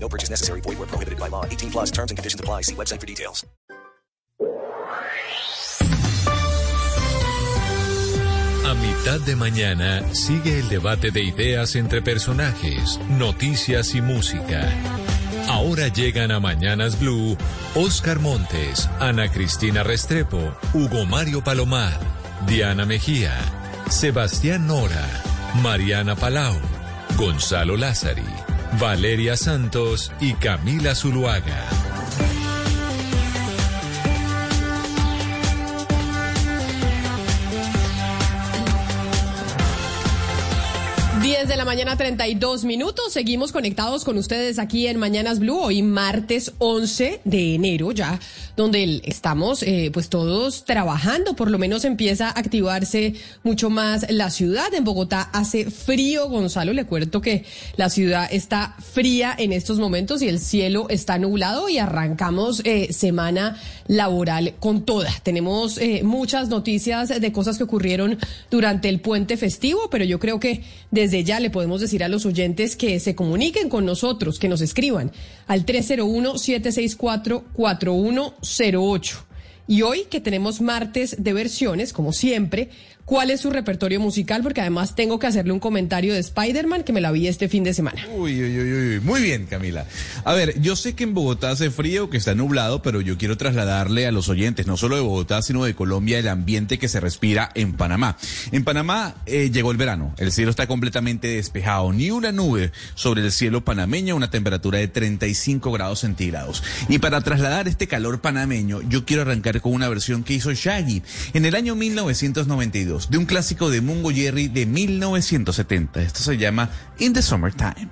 No purchase necessary. Void where prohibited by law. 18 plus terms and conditions apply. See website for details. A mitad de mañana sigue el debate de ideas entre personajes, noticias y música. Ahora llegan a Mañanas Blue Oscar Montes, Ana Cristina Restrepo, Hugo Mario Palomar, Diana Mejía, Sebastián Nora, Mariana Palau, Gonzalo Lázari, Valeria Santos y Camila Zuluaga. 10 de la mañana, 32 minutos. Seguimos conectados con ustedes aquí en Mañanas Blue, hoy martes 11 de enero ya, donde estamos eh, pues todos trabajando. Por lo menos empieza a activarse mucho más la ciudad. En Bogotá hace frío, Gonzalo. Le cuento que la ciudad está fría en estos momentos y el cielo está nublado y arrancamos eh, semana laboral con toda. Tenemos eh, muchas noticias de cosas que ocurrieron durante el puente festivo, pero yo creo que desde ya le podemos decir a los oyentes que se comuniquen con nosotros, que nos escriban al 301-764-4108. Y hoy que tenemos martes de versiones, como siempre, cuál es su repertorio musical, porque además tengo que hacerle un comentario de Spider-Man que me la vi este fin de semana. Uy, uy, uy, uy, muy bien, Camila. A ver, yo sé que en Bogotá hace frío, que está nublado, pero yo quiero trasladarle a los oyentes, no solo de Bogotá, sino de Colombia, el ambiente que se respira en Panamá. En Panamá eh, llegó el verano, el cielo está completamente despejado, ni una nube sobre el cielo panameño, una temperatura de 35 grados centígrados. Y para trasladar este calor panameño, yo quiero arrancar con una versión que hizo Shaggy en el año 1992 de un clásico de Mungo Jerry de 1970. Esto se llama In the Summertime.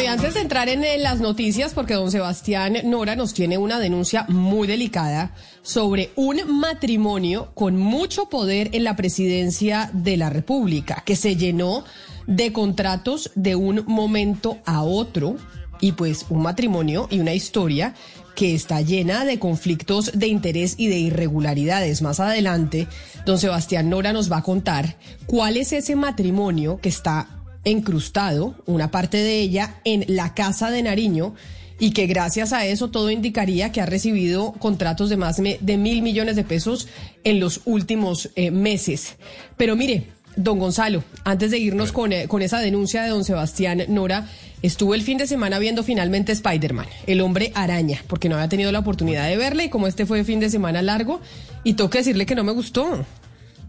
Y antes de entrar en las noticias, porque don Sebastián Nora nos tiene una denuncia muy delicada sobre un matrimonio con mucho poder en la presidencia de la República, que se llenó de contratos de un momento a otro, y pues un matrimonio y una historia que está llena de conflictos de interés y de irregularidades. Más adelante, don Sebastián Nora nos va a contar cuál es ese matrimonio que está encrustado, una parte de ella, en la Casa de Nariño y que gracias a eso todo indicaría que ha recibido contratos de más de mil millones de pesos en los últimos eh, meses. Pero mire, don Gonzalo, antes de irnos con, eh, con esa denuncia de don Sebastián Nora, estuve el fin de semana viendo finalmente Spider-Man, el hombre araña, porque no había tenido la oportunidad de verle y como este fue fin de semana largo, y tengo que decirle que no me gustó.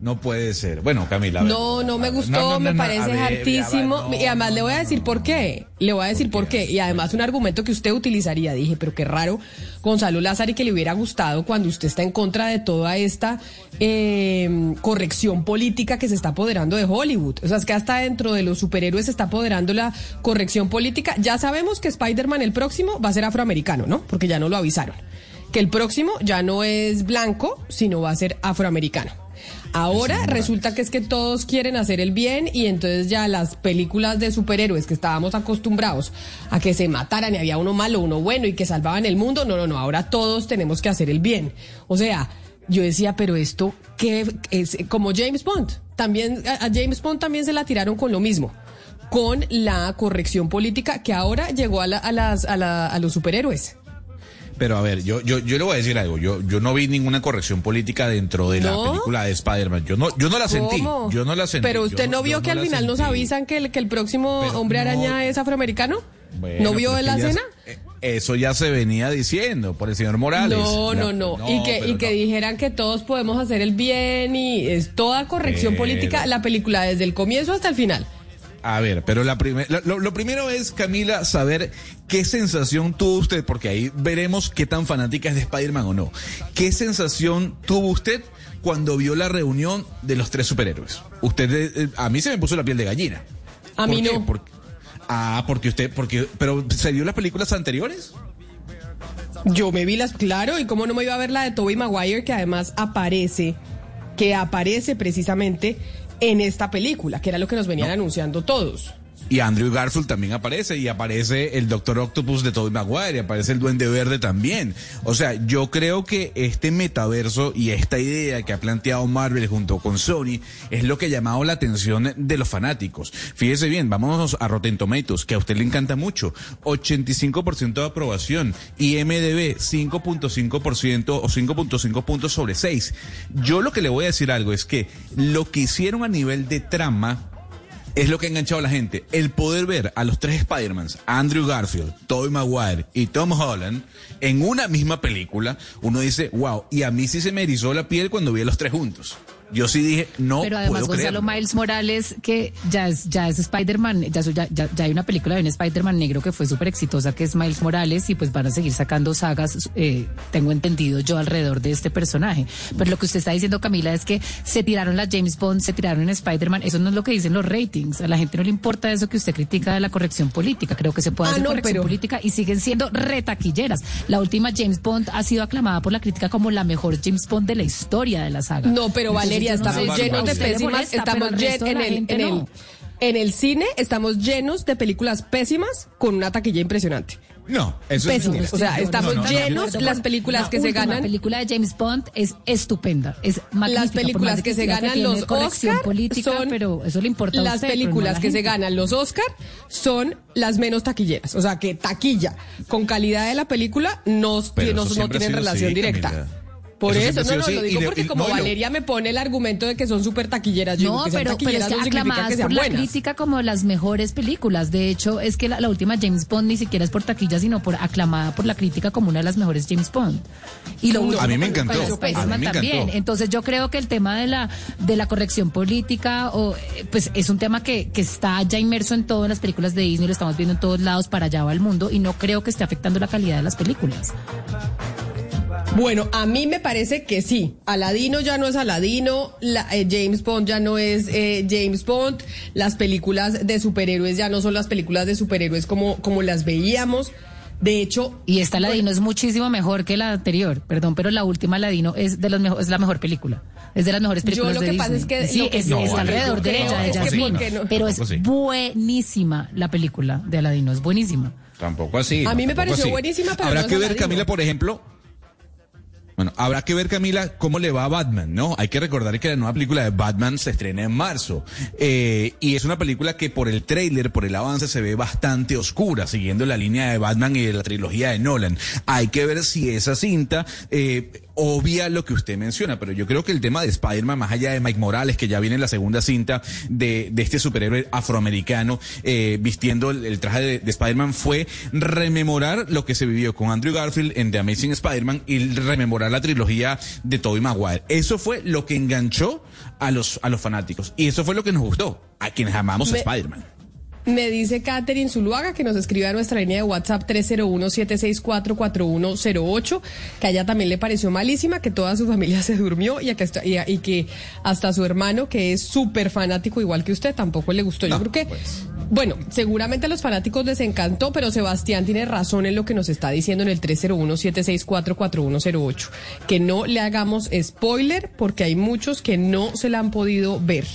No puede ser. Bueno, Camila. No, no me gustó, me parece hartísimo. y además le voy a decir por qué. Le voy a decir por, qué? Y además un argumento que usted utilizaría. Dije, pero qué raro, Gonzalo Lázaro, que le hubiera gustado cuando usted está en contra de toda esta eh, corrección política que se está apoderando de Hollywood. O sea, es que hasta dentro de los superhéroes se está apoderando la corrección política. Ya sabemos que Spider-Man el próximo va a ser afroamericano, ¿no? Porque ya no lo avisaron. Que el próximo ya no es blanco, sino va a ser afroamericano. Ahora resulta que es que todos quieren hacer el bien y entonces ya las películas de superhéroes que estábamos acostumbrados a que se mataran y había uno malo, uno bueno y que salvaban el mundo, no, no, no, ahora todos tenemos que hacer el bien. O sea, yo decía, pero esto, ¿qué es? Como James Bond. También, a a James Bond también se la tiraron con lo mismo. Con la corrección política que ahora llegó a, la- a las, a, la- a los superhéroes. Pero a ver, yo, yo, yo le voy a decir algo. Yo, yo no vi ninguna corrección política dentro de ¿No? la película de Spider-Man. Yo no, yo no la sentí. ¿Cómo? Yo no la sentí. Pero Yo usted no, vio que al final nos avisan que el, que el próximo Pero hombre araña es afroamericano. Bueno, ¿No vio la escena? Eso ya se venía diciendo por el señor Morales. No, no, no, Y que, y que no. dijeran que todos podemos hacer el bien y es toda corrección Pero- política la película desde el comienzo hasta el final. A ver, pero la primer- lo- lo primero es, Camila, saber qué sensación tuvo usted, porque ahí veremos qué tan fanática es de Spider-Man o no. ¿Qué sensación tuvo usted cuando vio la reunión de los tres superhéroes? Usted, eh, eh, a mí se me puso la piel de gallina. A ¿Por mí qué? no. Ah, porque usted, porque, pero ¿se vio las películas anteriores? Yo me vi las, claro, y cómo no me iba a ver la de Tobey Maguire, que además aparece, que aparece precisamente en esta película, que era lo que nos venían anunciando todos. Y Andrew Garfield también aparece, y aparece el Doctor Octopus de Tobey Maguire, y aparece el Duende Verde también. O sea, yo creo que este metaverso y esta idea que ha planteado Marvel junto con Sony es lo que ha llamado la atención de los fanáticos. Fíjese bien, vámonos a Rotten Tomatoes, que a usted le encanta mucho. 85% de aprobación, IMDB 5.5% o 5.5 puntos sobre 6. Yo lo que le voy a decir algo es que lo que hicieron a nivel de trama es lo que ha enganchado a la gente. El poder ver a los tres Spider-Mans, Andrew Garfield, Tobey Maguire y Tom Holland, en una misma película, uno dice, wow, y a mí sí se me erizó la piel cuando vi a los tres juntos. Yo sí dije, no Pero además puedo Gonzalo creerlo. Miles Morales, que ya es, ya es Spider-Man, ya, ya, ya- hay una película de un Spider-Man negro que fue súper exitosa, que es Miles Morales, y pues van a seguir sacando sagas, eh, tengo entendido yo, alrededor de este personaje. Pero lo que usted está diciendo, Camila, es que se tiraron las James Bond, se tiraron en Spider-Man, eso no es lo que dicen los ratings. A la gente no le importa eso que usted critica de la corrección política. Creo que se puede Ah, hacer no, corrección pero- política y siguen siendo retaquilleras. La última James Bond ha sido aclamada por la crítica como la mejor James Bond de la historia de la saga. No, pero Entonces, Valeria, yo no estamos sé llenos de pésimas, molesta, estamos pero al llen- resto de en la el, en el, no. en el cine estamos llenos de películas pésimas con una taquilla impresionante. No, eso es Pésimas. mentira. O sea, estamos no llenos las películas la que se ganan. película de James Bond es estupenda, es magnífica. Las películas que se ganan los Oscar política, son pero eso le importa a las usted, pero no a películas la que se ganan los Oscar son las menos taquilleras, o sea que taquilla con calidad de la película no, no, tienen relación así, directa. Camila. Por Eso no, no, lo digo le- porque como no, Valeria me pone el argumento de que son súper taquilleras, yo digo No, que sean pero, pero es taquilleras que no aclamadas que por la crítica como las mejores películas. De hecho, es que la, la última James Bond ni siquiera es por taquilla, sino por aclamada por la crítica como una de las mejores James Bond. Y lo No, último a mí me encantó, a mí me encantó. también. Entonces yo creo que el tema de la de la corrección política o eh, pues es un tema que, que está ya inmerso en todas las películas de Disney, lo estamos viendo en todos lados, para allá va el mundo y no creo que esté afectando la calidad de las películas. Bueno, a mí me parece que sí. Aladino ya no es Aladino, la- eh, James Bond ya no es eh, James Bond, las películas de superhéroes ya no son las películas de superhéroes como, como las veíamos. De hecho, Y esta Ladino es muchísimo mejor que la anterior, perdón, pero la última Ladino es de los mejor, es la mejor película. Es de las mejores Yo películas lo de que pasa Disney. es que sí, lo que- es, No, está vale, alrededor yo de ella, de Jasmine. no- Pero es buenísima la película de Aladino, es buenísima. Tampoco así. A mí me pareció así. buenísima, pero Habrá que ver, Aladino. Camila, por ejemplo. Bueno, habrá que ver, Camila, cómo le va a Batman, ¿no? Hay que recordar que la nueva película de Batman se estrena en marzo. Eh, y es una película que por el tráiler, por el avance, se ve bastante oscura, siguiendo la línea de Batman y de la trilogía de Nolan. Hay que ver si esa cinta eh, obvia lo que usted menciona, pero yo creo que el tema de Spider-Man, más allá de Mike Morales, que ya viene en la segunda cinta de, de este superhéroe afroamericano eh, vistiendo el, el traje de, de Spider-Man, fue rememorar lo que se vivió con Andrew Garfield en The Amazing Spider-Man y rememorar la trilogía de Tobey Maguire. Eso fue lo que enganchó a los, a los fanáticos y eso fue lo que nos gustó, a quienes amamos a Spider-Man. Me dice Catherine Zuluaga que nos escribe a nuestra línea de WhatsApp 301-764-4108, que a ella también le pareció malísima, que toda su familia se durmió y, a que, hasta- y, a- y que hasta su hermano, que es súper fanático igual que usted, tampoco le gustó. Yo creo que, pues. bueno, seguramente a los fanáticos les encantó, pero Sebastián tiene razón en lo que nos está diciendo en el 301-764-4108, que no le hagamos spoiler porque hay muchos que no se la han podido ver.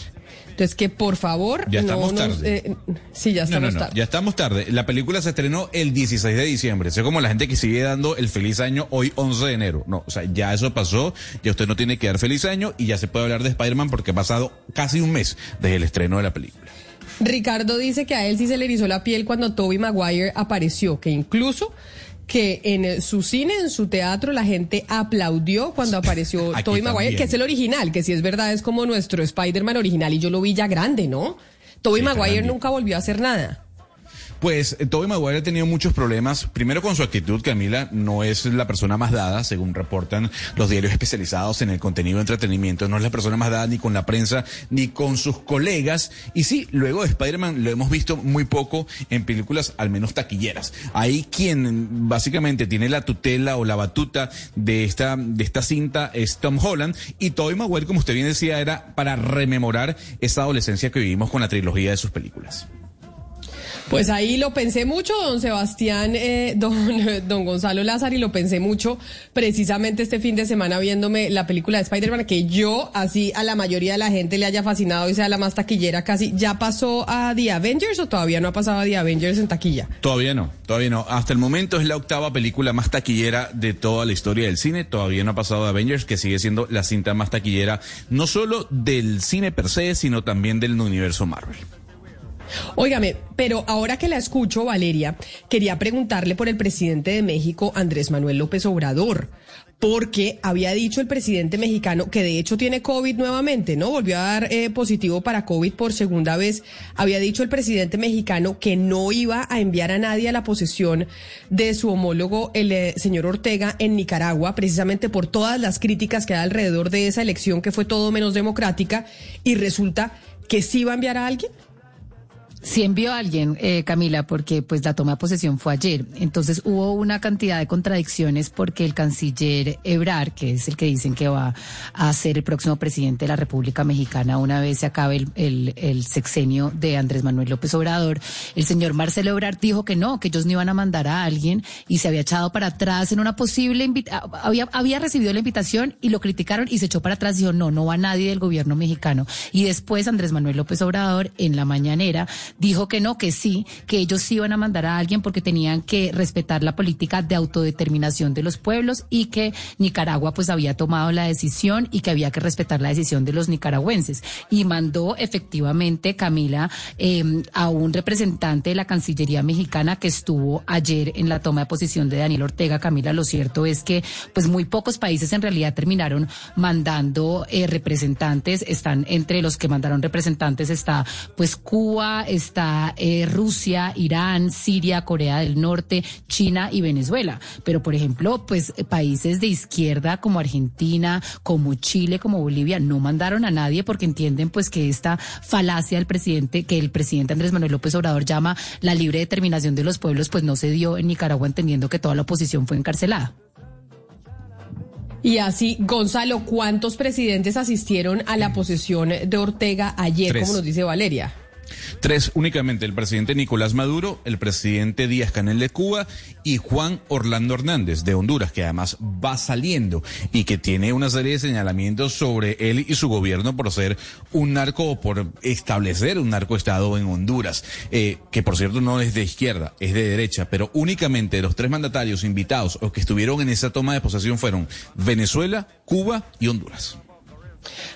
Entonces, que por favor. Ya estamos tarde. Eh, sí, ya estamos tarde. Ya estamos tarde. La película se estrenó el 16 de diciembre. Es como la gente que sigue dando el feliz año hoy 11 de enero. No, o sea, ya eso pasó. Ya usted no tiene que dar feliz año y ya se puede hablar de Spider-Man porque ha pasado casi un mes desde el estreno de la película. Ricardo dice que a él sí se le erizó la piel cuando Toby Maguire apareció, que incluso que en su cine, en su teatro, la gente aplaudió cuando apareció Tobey Maguire, que es el original, que si es verdad es como nuestro Spider-Man original y yo lo vi ya grande, ¿no? Tobey Maguire nunca volvió a hacer nada. Pues eh, Tobey Maguire ha tenido muchos problemas. Primero con su actitud, Camila no es la persona más dada, según reportan los diarios especializados en el contenido de entretenimiento. No es la persona más dada ni con la prensa ni con sus colegas. Y sí, luego de Spider-Man lo hemos visto muy poco en películas, al menos taquilleras. Ahí quien básicamente tiene la tutela o la batuta de esta, de esta cinta es Tom Holland. Y Tobey Maguire, como usted bien decía, era para rememorar esa adolescencia que vivimos con la trilogía de sus películas. Pues ahí lo pensé mucho, don Sebastián, eh, don, don Gonzalo Lázaro, y lo pensé mucho precisamente este fin de semana viéndome la película de Spider-Man, que yo, así a la mayoría de la gente le haya fascinado y sea la más taquillera casi. ¿Ya pasó a The Avengers o todavía no ha pasado a The Avengers en taquilla? Todavía no, todavía no. Hasta el momento es la octava película más taquillera de toda la historia del cine. Todavía no ha pasado a Avengers, que sigue siendo la cinta más taquillera, no solo del cine per se, sino también del universo Marvel. Óigame, pero ahora que la escucho, Valeria, quería preguntarle por el presidente de México, Andrés Manuel López Obrador, porque había dicho el presidente mexicano que de hecho tiene COVID nuevamente, ¿no? Volvió a dar eh, positivo para COVID por segunda vez. Había dicho el presidente mexicano que no iba a enviar a nadie a la posesión de su homólogo, el eh, señor Ortega, en Nicaragua, precisamente por todas las críticas que hay alrededor de esa elección que fue todo menos democrática, y resulta que sí iba a enviar a alguien. Sí envió a alguien, eh, Camila, porque pues la toma de posesión fue ayer. Entonces hubo una cantidad de contradicciones porque el canciller Ebrar, que es el que dicen que va a ser el próximo presidente de la República Mexicana una vez se acabe el, el, sexenio de Andrés Manuel López Obrador, el señor Marcelo Ebrar dijo que no, que ellos no iban a mandar a alguien y se había echado para atrás en una posible invitación, había, había recibido la invitación y lo criticaron y se echó para atrás y dijo no, no va nadie del gobierno mexicano. Y después Andrés Manuel López Obrador en la mañanera dijo que no, que sí, que ellos sí iban a mandar a alguien porque tenían que respetar la política de autodeterminación de los pueblos y que Nicaragua pues había tomado la decisión y que había que respetar la decisión de los nicaragüenses. Y mandó efectivamente, Camila, em, a un representante de la Cancillería mexicana que estuvo ayer en la toma de posición de Daniel Ortega. Camila, lo cierto es que pues muy pocos países en realidad terminaron mandando eh, representantes. Están entre los que mandaron representantes está pues Cuba, está eh, Rusia, Irán, Siria, Corea del Norte, China y Venezuela. Pero, por ejemplo, pues países de izquierda como Argentina, como Chile, como Bolivia, no mandaron a nadie porque entienden pues que esta falacia del presidente, que el presidente Andrés Manuel López Obrador llama la libre determinación de los pueblos, pues no se dio en Nicaragua entendiendo que toda la oposición fue encarcelada. Y así, Gonzalo, ¿cuántos presidentes asistieron a la posesión de Ortega ayer, como nos dice Valeria? Tres únicamente, el presidente Nicolás Maduro, el presidente Díaz Canel de Cuba y Juan Orlando Hernández de Honduras, que además va saliendo y que tiene una serie de señalamientos sobre él y su gobierno por ser un narco o por establecer un narcoestado en Honduras, eh, que por cierto no es de izquierda, es de derecha, pero únicamente los tres mandatarios invitados o que estuvieron en esa toma de posesión fueron Venezuela, Cuba y Honduras.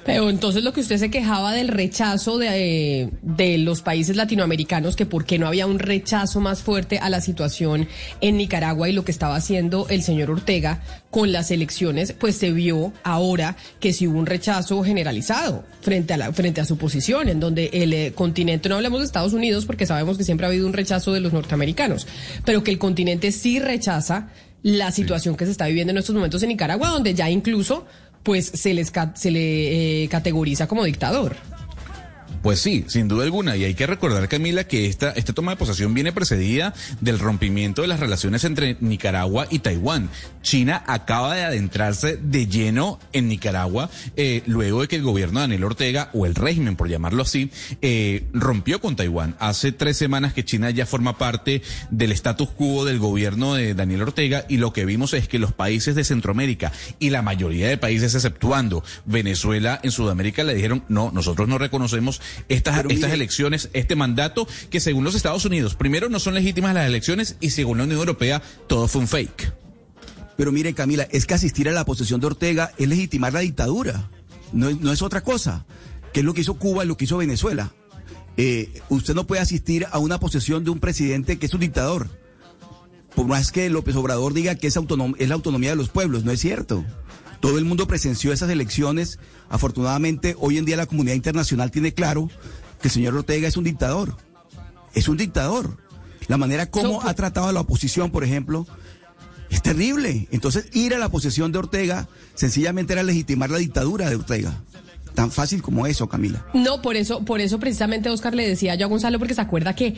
Pero entonces lo que usted se quejaba del rechazo de, de, los países latinoamericanos, que por qué no había un rechazo más fuerte a la situación en Nicaragua y lo que estaba haciendo el señor Ortega con las elecciones, pues se vio ahora que sí hubo un rechazo generalizado frente a, la, frente a su posición, en donde el eh, continente, no hablamos de Estados Unidos porque sabemos que siempre ha habido un rechazo de los norteamericanos, pero que el continente sí rechaza la situación que se está viviendo en estos momentos en Nicaragua, donde ya incluso pues se, les, se le eh, categoriza como dictador. Pues sí, sin duda alguna. Y hay que recordar, Camila, que esta, esta toma de posesión viene precedida del rompimiento de las relaciones entre Nicaragua y Taiwán. China acaba de adentrarse de lleno en Nicaragua eh, luego de que el gobierno de Daniel Ortega, o el régimen por llamarlo así, eh, rompió con Taiwán. Hace tres semanas que China ya forma parte del status quo del gobierno de Daniel Ortega y lo que vimos es que los países de Centroamérica y la mayoría de países, exceptuando Venezuela en Sudamérica, le dijeron, no, nosotros no reconocemos estas, estas elecciones, este mandato, que según los Estados Unidos, primero no son legítimas las elecciones y según la Unión Europea, todo fue un fake. Pero mire, Camila, es que asistir a la posesión de Ortega es legitimar la dictadura. No, no es otra cosa. Que es lo que hizo Cuba y lo que hizo Venezuela. Eh, usted no puede asistir a una posesión de un presidente que es un dictador. Por más que López Obrador diga que es, es la autonomía de los pueblos, no es cierto. Todo el mundo presenció esas elecciones. Afortunadamente, hoy en día la comunidad internacional tiene claro que el señor Ortega es un dictador. Es un dictador. La manera como ha tratado a la oposición, por ejemplo, es terrible. Entonces, ir a la posesión de Ortega sencillamente era legitimar la dictadura de Ortega tan fácil como eso, Camila. No, por eso, por eso precisamente Oscar le decía yo a Gonzalo, porque se acuerda que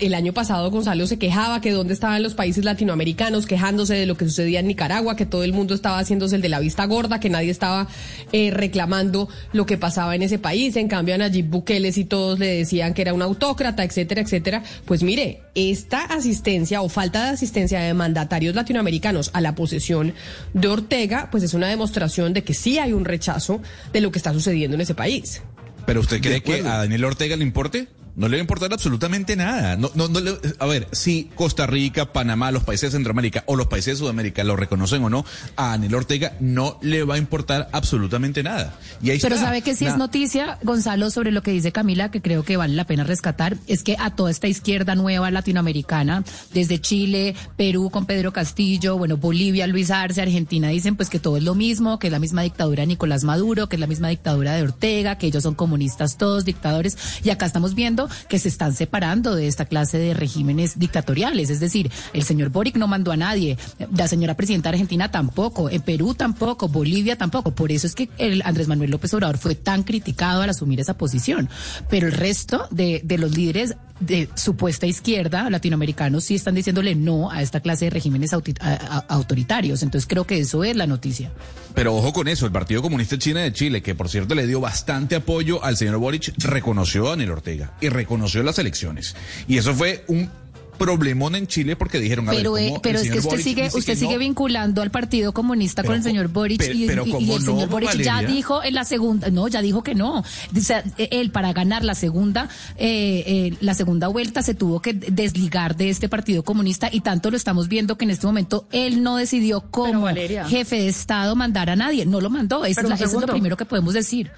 el año pasado Gonzalo se quejaba que dónde estaban los países latinoamericanos quejándose de lo que sucedía en Nicaragua, que todo el mundo estaba haciéndose el de la vista gorda, que nadie estaba eh, reclamando lo que pasaba en ese país. En cambio, a Nayib Bukele y todos le decían que era un autócrata, etcétera, etcétera. Pues mire, esta asistencia o falta de asistencia de mandatarios latinoamericanos a la posesión de Ortega, pues es una demostración de que sí hay un rechazo de lo que está sucediendo en ese país. ¿Pero usted cree que a Daniel Ortega le importe? No le va a importar absolutamente nada. No, no, no a ver, si Costa Rica, Panamá, los países de Centroamérica o los países de Sudamérica lo reconocen o no, a Daniel Ortega no le va a importar absolutamente nada. Y Pero sabe que si es noticia, Gonzalo, sobre lo que dice Camila, que creo que vale la pena rescatar, es que a toda esta izquierda nueva latinoamericana, desde Chile, Perú con Pedro Castillo, bueno, Bolivia, Luis Arce, Argentina, dicen pues que todo es lo mismo, que es la misma dictadura de Nicolás Maduro, que es la misma dictadura de Ortega, que ellos son comunistas todos, dictadores, y acá estamos viendo que se están separando de esta clase de regímenes dictatoriales. Es decir, el señor Boric no mandó a nadie, la señora presidenta argentina tampoco, en Perú tampoco, Bolivia tampoco. Por eso es que el Andrés Manuel López Obrador fue tan criticado al asumir esa posición. Pero el resto de, de los líderes de supuesta izquierda latinoamericanos sí están diciéndole no a esta clase de regímenes autoritarios. Entonces creo que eso es la noticia. Pero ojo con eso, el Partido Comunista China de Chile, que por cierto le dio bastante apoyo al señor Boric, reconoció a Daniel Ortega y reconoció las elecciones. Y eso fue un problemón en Chile porque dijeron a pero, eh, pero es que usted sigue usted sigue vinculando al Partido Comunista con el señor Boric y, el señor Boric ya dijo en la segunda no ya dijo que no. Dice, él para ganar la segunda eh, eh, la segunda vuelta se tuvo que desligar de este Partido Comunista y tanto lo estamos viendo que en este momento él no decidió como jefe de Estado mandar a nadie. No lo mandó. Eso, es, eso es lo primero que podemos decir.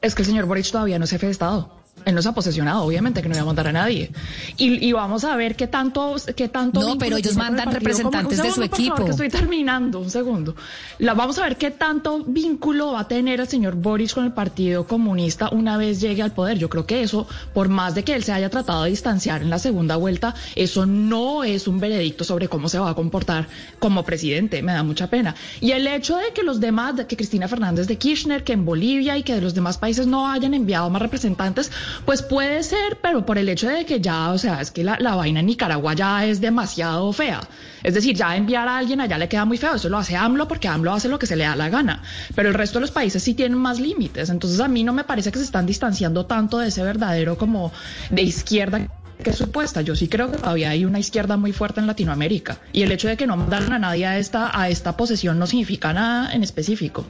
Es que el señor Boric todavía no es jefe de Estado él no se ha posesionado, obviamente que no iba a mandar a nadie. Y, vamos a ver qué tanto, qué tanto. No, pero ellos mandan representantes de su equipo. que estoy terminando, un segundo. La, vamos a ver qué tanto vínculo va a tener el señor Boris con el Partido Comunista una vez llegue al poder. Yo creo que eso, por más de que él se haya tratado de distanciar en la segunda vuelta, eso no es un veredicto sobre cómo se va a comportar como presidente. Me da mucha pena. Y el hecho de que los demás, de que Cristina Fernández de Kirchner, que en Bolivia y que de los demás países no hayan enviado más representantes, pues puede ser, pero por el hecho de que ya, o sea, es que la, vaina en Nicaragua ya es demasiado fea. Es decir, ya enviar a alguien allá le queda muy feo. Eso lo hace AMLO porque AMLO hace lo que se le da la gana. Pero el resto de los países sí tienen más límites. Entonces a mí no me parece que se están distanciando tanto de ese verdadero como de izquierda que es supuesta. Yo sí creo que todavía hay una izquierda muy fuerte en Latinoamérica. Y el hecho de que no mandaron a nadie a esta, a esta posesión no significa nada en específico.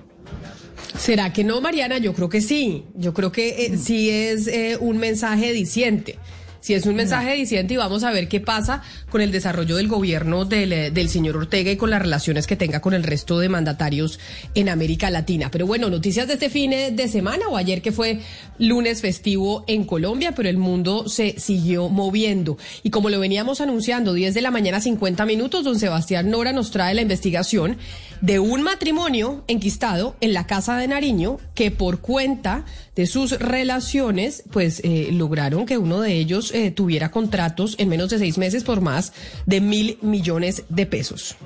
¿Será que no, Mariana? Yo creo que sí. Yo creo que eh, sí es eh, un mensaje diciente si es un mensaje diciente y vamos a ver qué pasa con el desarrollo del gobierno del, eh, del, señor Ortega y con las relaciones que tenga con el resto de mandatarios en América Latina. Pero bueno, noticias de este fin de semana o ayer que fue lunes festivo en Colombia, pero el mundo se siguió moviendo. Y como lo veníamos anunciando, 10 de la mañana 50 minutos, don Sebastián Nora nos trae la investigación de un matrimonio enquistado en la Casa de Nariño que por cuenta de sus relaciones, pues eh, lograron que uno de ellos eh, tuviera contratos en menos de seis meses por más de mil millones de pesos.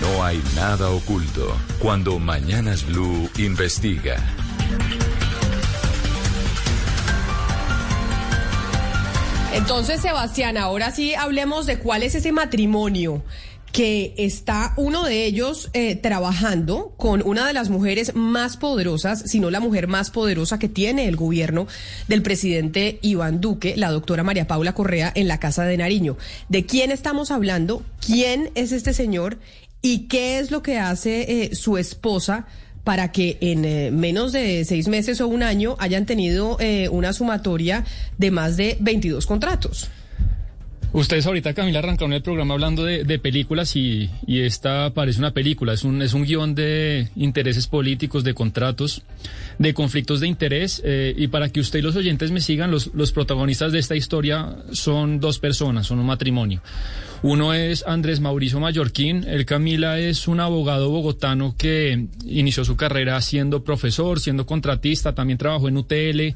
No hay nada oculto cuando Mañanas Blue investiga. Entonces, Sebastián, ahora sí hablemos de cuál es ese matrimonio que está uno de ellos eh, trabajando con una de las mujeres más poderosas, si no la mujer más poderosa que tiene el gobierno del presidente Iván Duque, la doctora María Paula Correa, en la Casa de Nariño. ¿De quién estamos hablando? ¿Quién es este señor? ¿Y qué es lo que hace eh, su esposa para que en eh, menos de seis meses o un año hayan tenido eh, una sumatoria de más de 22 contratos. Ustedes ahorita, Camila, arrancaron el programa hablando de, películas y, y, esta parece una película. Es un, es un guion de intereses políticos, de contratos, de conflictos de interés. Eh, y para que usted y los oyentes me sigan, los, los protagonistas de esta historia son dos personas, son un matrimonio. Uno es Andrés Mauricio Mallorquín. El Camila es un abogado bogotano que inició su carrera siendo profesor, siendo contratista, también trabajó en UTL,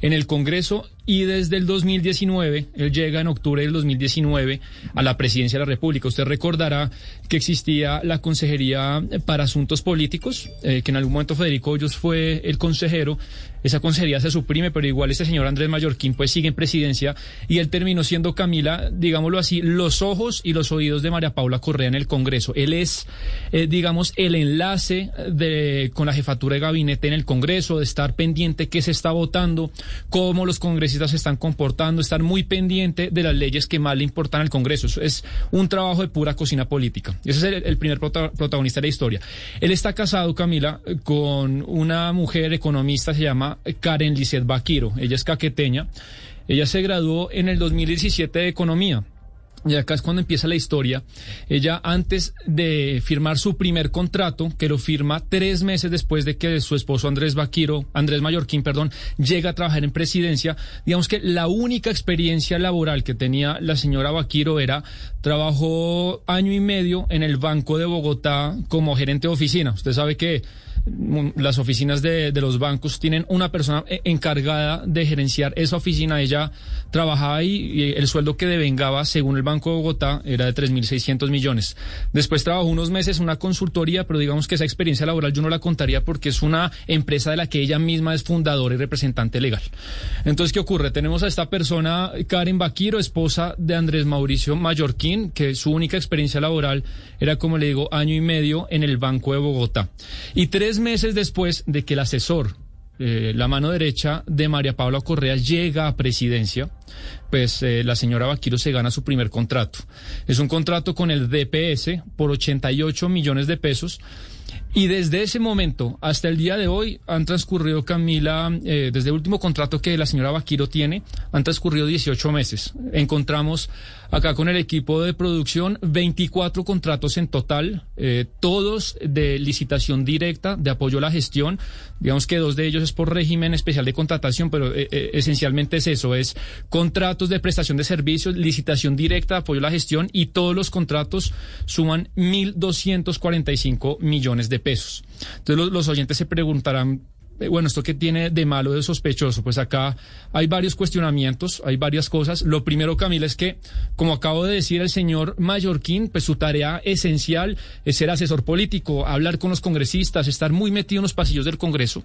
en el Congreso y desde el 2019, él llega en octubre del 2019 a la presidencia de la República. Usted recordará que existía la Consejería para Asuntos Políticos, eh, que en algún momento Federico Hoyos fue el consejero. Esa consejería se suprime, pero igual este señor Andrés Mallorquín pues sigue en presidencia y él terminó siendo Camila, digámoslo así, los ojos y los oídos de María Paula Correa en el Congreso. Él es, eh, digamos, el enlace de, con la jefatura de gabinete en el Congreso, de estar pendiente qué se está votando, cómo los congresistas se están comportando, estar muy pendiente de las leyes que más le importan al Congreso. Eso es un trabajo de pura cocina política. Ese es el, primer prota protagonista de la historia. Él está casado, Camila, con una mujer economista, se llama Karen Lisset Baquiro. Ella es caqueteña. Ella se graduó en el 2017 de Economía. Y acá es cuando empieza la historia. Ella, antes de firmar su primer contrato, que lo firma tres meses después de que su esposo Andrés Baquiro, Andrés Mallorquín, perdón, llega a trabajar en presidencia, digamos que la única experiencia laboral que tenía la señora Baquiro era trabajó año y medio en el Banco de Bogotá como gerente de oficina. Usted sabe que las oficinas de, los bancos tienen una persona encargada de gerenciar esa oficina. Ella trabajaba ahí y el sueldo que devengaba, según el Banco de Bogotá, era de 3.600 millones. Después trabajó unos meses una consultoría, pero digamos que esa experiencia laboral yo no la contaría porque es una empresa de la que ella misma es fundadora y representante legal. Entonces, ¿qué ocurre? Tenemos a esta persona, Karen Baquiro, esposa de Andrés Mauricio Mallorquín, que su única experiencia laboral era, como le digo, año y medio en el Banco de Bogotá. Y meses después de que el asesor, eh, la mano derecha de María Paula Correa, llega a presidencia, pues eh, la señora Vaquiro se gana su primer contrato. Es un contrato con el DPS por 88 millones de pesos. Y desde ese momento hasta el día de hoy han transcurrido, Camila, eh, desde el último contrato que la señora Vaquiro tiene, han transcurrido 18 meses. Encontramos acá con el equipo de producción 24 contratos en total, eh, todos de licitación directa, de apoyo a la gestión. Digamos que dos de ellos es por régimen especial de contratación, pero eh, eh, esencialmente es eso, es contratos de prestación de servicios, licitación directa, apoyo a la gestión y todos los contratos suman 1.245 millones de pesos. Entonces los, los oyentes se preguntarán, bueno, ¿esto qué tiene de malo, de sospechoso? Pues acá hay varios cuestionamientos, hay varias cosas. Lo primero, Camila, es que, como acabo de decir el señor Mallorquín, pues su tarea esencial es ser asesor político, hablar con los congresistas, estar muy metido en los pasillos del Congreso.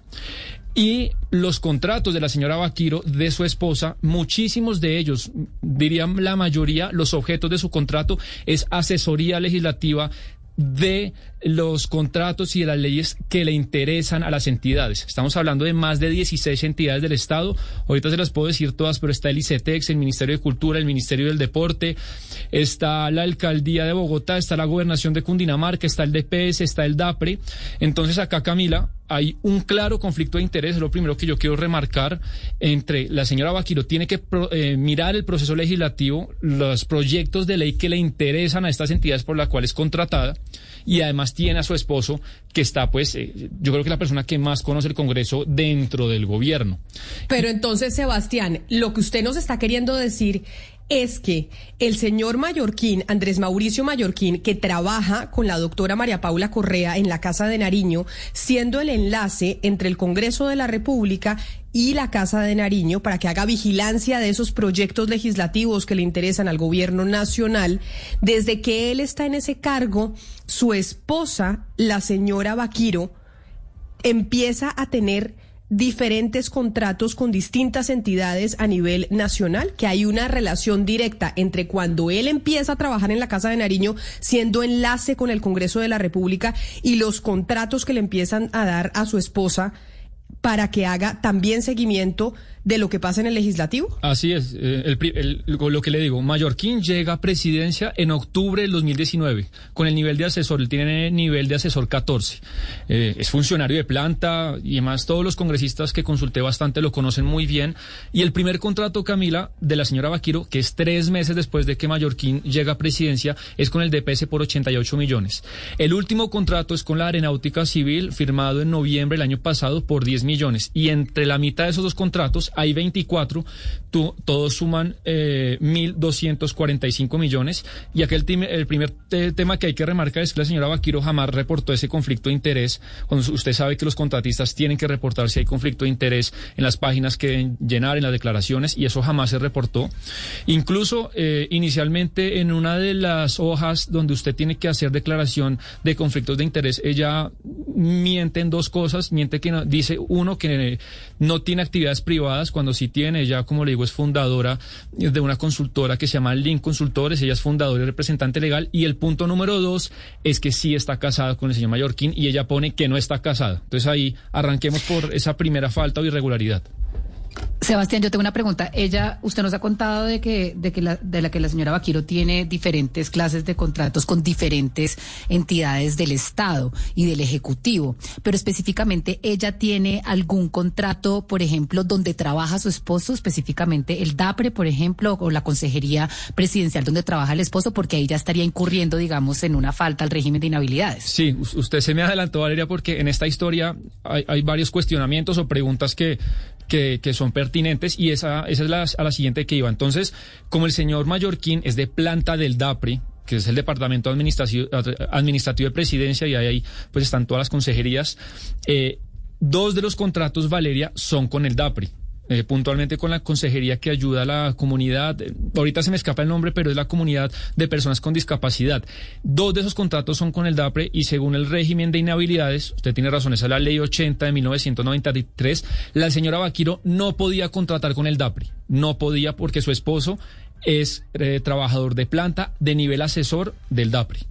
Y los contratos de la señora Vaquiro, de su esposa, muchísimos de ellos, dirían la mayoría, los objetos de su contrato es asesoría legislativa de los contratos y de las leyes que le interesan a las entidades. Estamos hablando de más de 16 entidades del Estado. Ahorita se las puedo decir todas, pero está el ICETEX, el Ministerio de Cultura, el Ministerio del Deporte, está la Alcaldía de Bogotá, está la Gobernación de Cundinamarca, está el DPS, está el DAPRE. Entonces acá, Camila, hay un claro conflicto de interés, lo primero que yo quiero remarcar, entre la señora Vaquiro tiene que eh, mirar el proceso legislativo, los proyectos de ley que le interesan a estas entidades por las cuales es contratada, y además tiene a su esposo que está, pues, eh, yo creo que la persona que más conoce el Congreso dentro del gobierno. Pero entonces, Sebastián, lo que usted nos está queriendo decir es que el señor Mallorquín, Andrés Mauricio Mallorquín, que trabaja con la doctora María Paula Correa en la Casa de Nariño, siendo el enlace entre el Congreso de la República y la Casa de Nariño para que haga vigilancia de esos proyectos legislativos que le interesan al gobierno nacional. Desde que él está en ese cargo, su esposa, la señora Vaquiro, empieza a tener diferentes contratos con distintas entidades a nivel nacional, que hay una relación directa entre cuando él empieza a trabajar en la Casa de Nariño, siendo enlace con el Congreso de la República, y los contratos que le empiezan a dar a su esposa para que haga también seguimiento de lo que pasa en el legislativo? Así es, eh, el, lo que le digo, Mallorquín llega a presidencia en octubre del 2019 con el nivel de asesor, él tiene nivel de asesor 14, eh, es funcionario de planta y además todos los congresistas que consulté bastante lo conocen muy bien y el primer contrato, Camila, de la señora Vaquiro, que es tres meses después de que Mallorquín llega a presidencia, es con el DPS por 88 millones. El último contrato es con la Aeronáutica Civil, firmado en noviembre del año pasado por 10 millones y entre la mitad de esos dos contratos hay 24, todos suman eh, 1.245 millones. Y aquel el primer tema que hay que remarcar es que la señora Vaquiro jamás reportó ese conflicto de interés. Cuando usted sabe que los contratistas tienen que reportar si hay conflicto de interés en las páginas que deben llenar, en las declaraciones, y eso jamás se reportó. Incluso eh, inicialmente en una de las hojas donde usted tiene que hacer declaración de conflictos de interés, ella miente en dos cosas. Miente que dice uno que no tiene actividades privadas cuando sí tiene. Ella, como le digo, es fundadora de una consultora que se llama Link Consultores. Ella es fundadora y representante legal. Y el punto número dos es que sí está casada con el señor Mallorquín y ella pone que no está casada. Entonces ahí arranquemos por esa primera falta o irregularidad. Sebastián, yo tengo una pregunta. Ella, usted nos ha contado de que, de que la, de la que la señora Vaquiro tiene diferentes clases de contratos con diferentes entidades del Estado y del Ejecutivo, pero específicamente ella tiene algún contrato, por ejemplo, donde trabaja su esposo, específicamente el DAPRE, por ejemplo, o la Consejería Presidencial donde trabaja el esposo, porque ahí ya estaría incurriendo, digamos, en una falta al régimen de inhabilidades. Sí, usted se me adelantó, Valeria, porque en esta historia hay, hay varios cuestionamientos o preguntas que que, son pertinentes y esa, esa es la, a la siguiente que iba. Entonces, como el señor Mallorquín es de planta del DAPRI, que es el Departamento Administrativo, Administrativo de Presidencia, y ahí pues están todas las consejerías, eh, dos de los contratos, Valeria, son con el DAPRI. Eh, puntualmente con la consejería que ayuda a la comunidad. Ahorita se me escapa el nombre, pero es la comunidad de personas con discapacidad. Dos de esos contratos son con el DAPRE y según el régimen de inhabilidades, usted tiene razón, esa es la ley 80 de 1993, la señora Vaquiro no podía contratar con el DAPRE. No podía porque su esposo es eh, trabajador de planta de nivel asesor del DAPRE.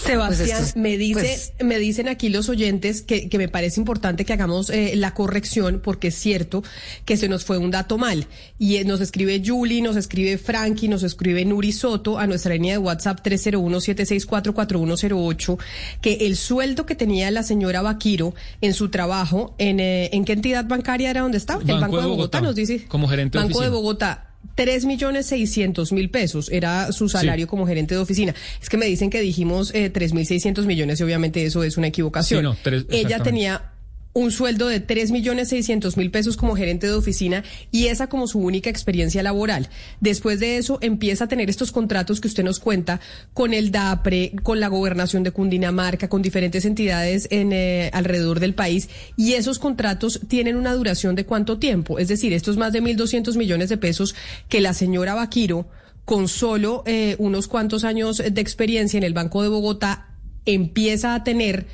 Sebastián, pues me dice, pues me dicen aquí los oyentes que, me parece importante que hagamos eh, la corrección porque es cierto que se nos fue un dato mal. Y eh, nos escribe Julie, nos escribe Frankie, nos escribe Nuri Soto a nuestra línea de WhatsApp 301-764-4108 que el sueldo que tenía la señora Vaquiro en su trabajo, ¿en, eh, ¿en qué entidad bancaria era donde estaba? el Banco de Bogotá, nos dice. Como gerente Banco de Bogotá Tres millones seiscientos mil pesos era su salario como gerente de oficina. Es que me dicen que dijimos eh, tres mil seiscientos millones y obviamente eso es una equivocación. Ella tenía un sueldo de tres millones seiscientos mil pesos como gerente de oficina y esa como su única experiencia laboral. Después de eso empieza a tener estos contratos que usted nos cuenta con el DAPRE, con la gobernación de Cundinamarca, con diferentes entidades en eh, alrededor del país y esos contratos tienen una duración de cuánto tiempo. Es decir, estos más de mil doscientos millones de pesos que la señora Vaquiro con solo eh, unos cuantos años de experiencia en el Banco de Bogotá empieza a tener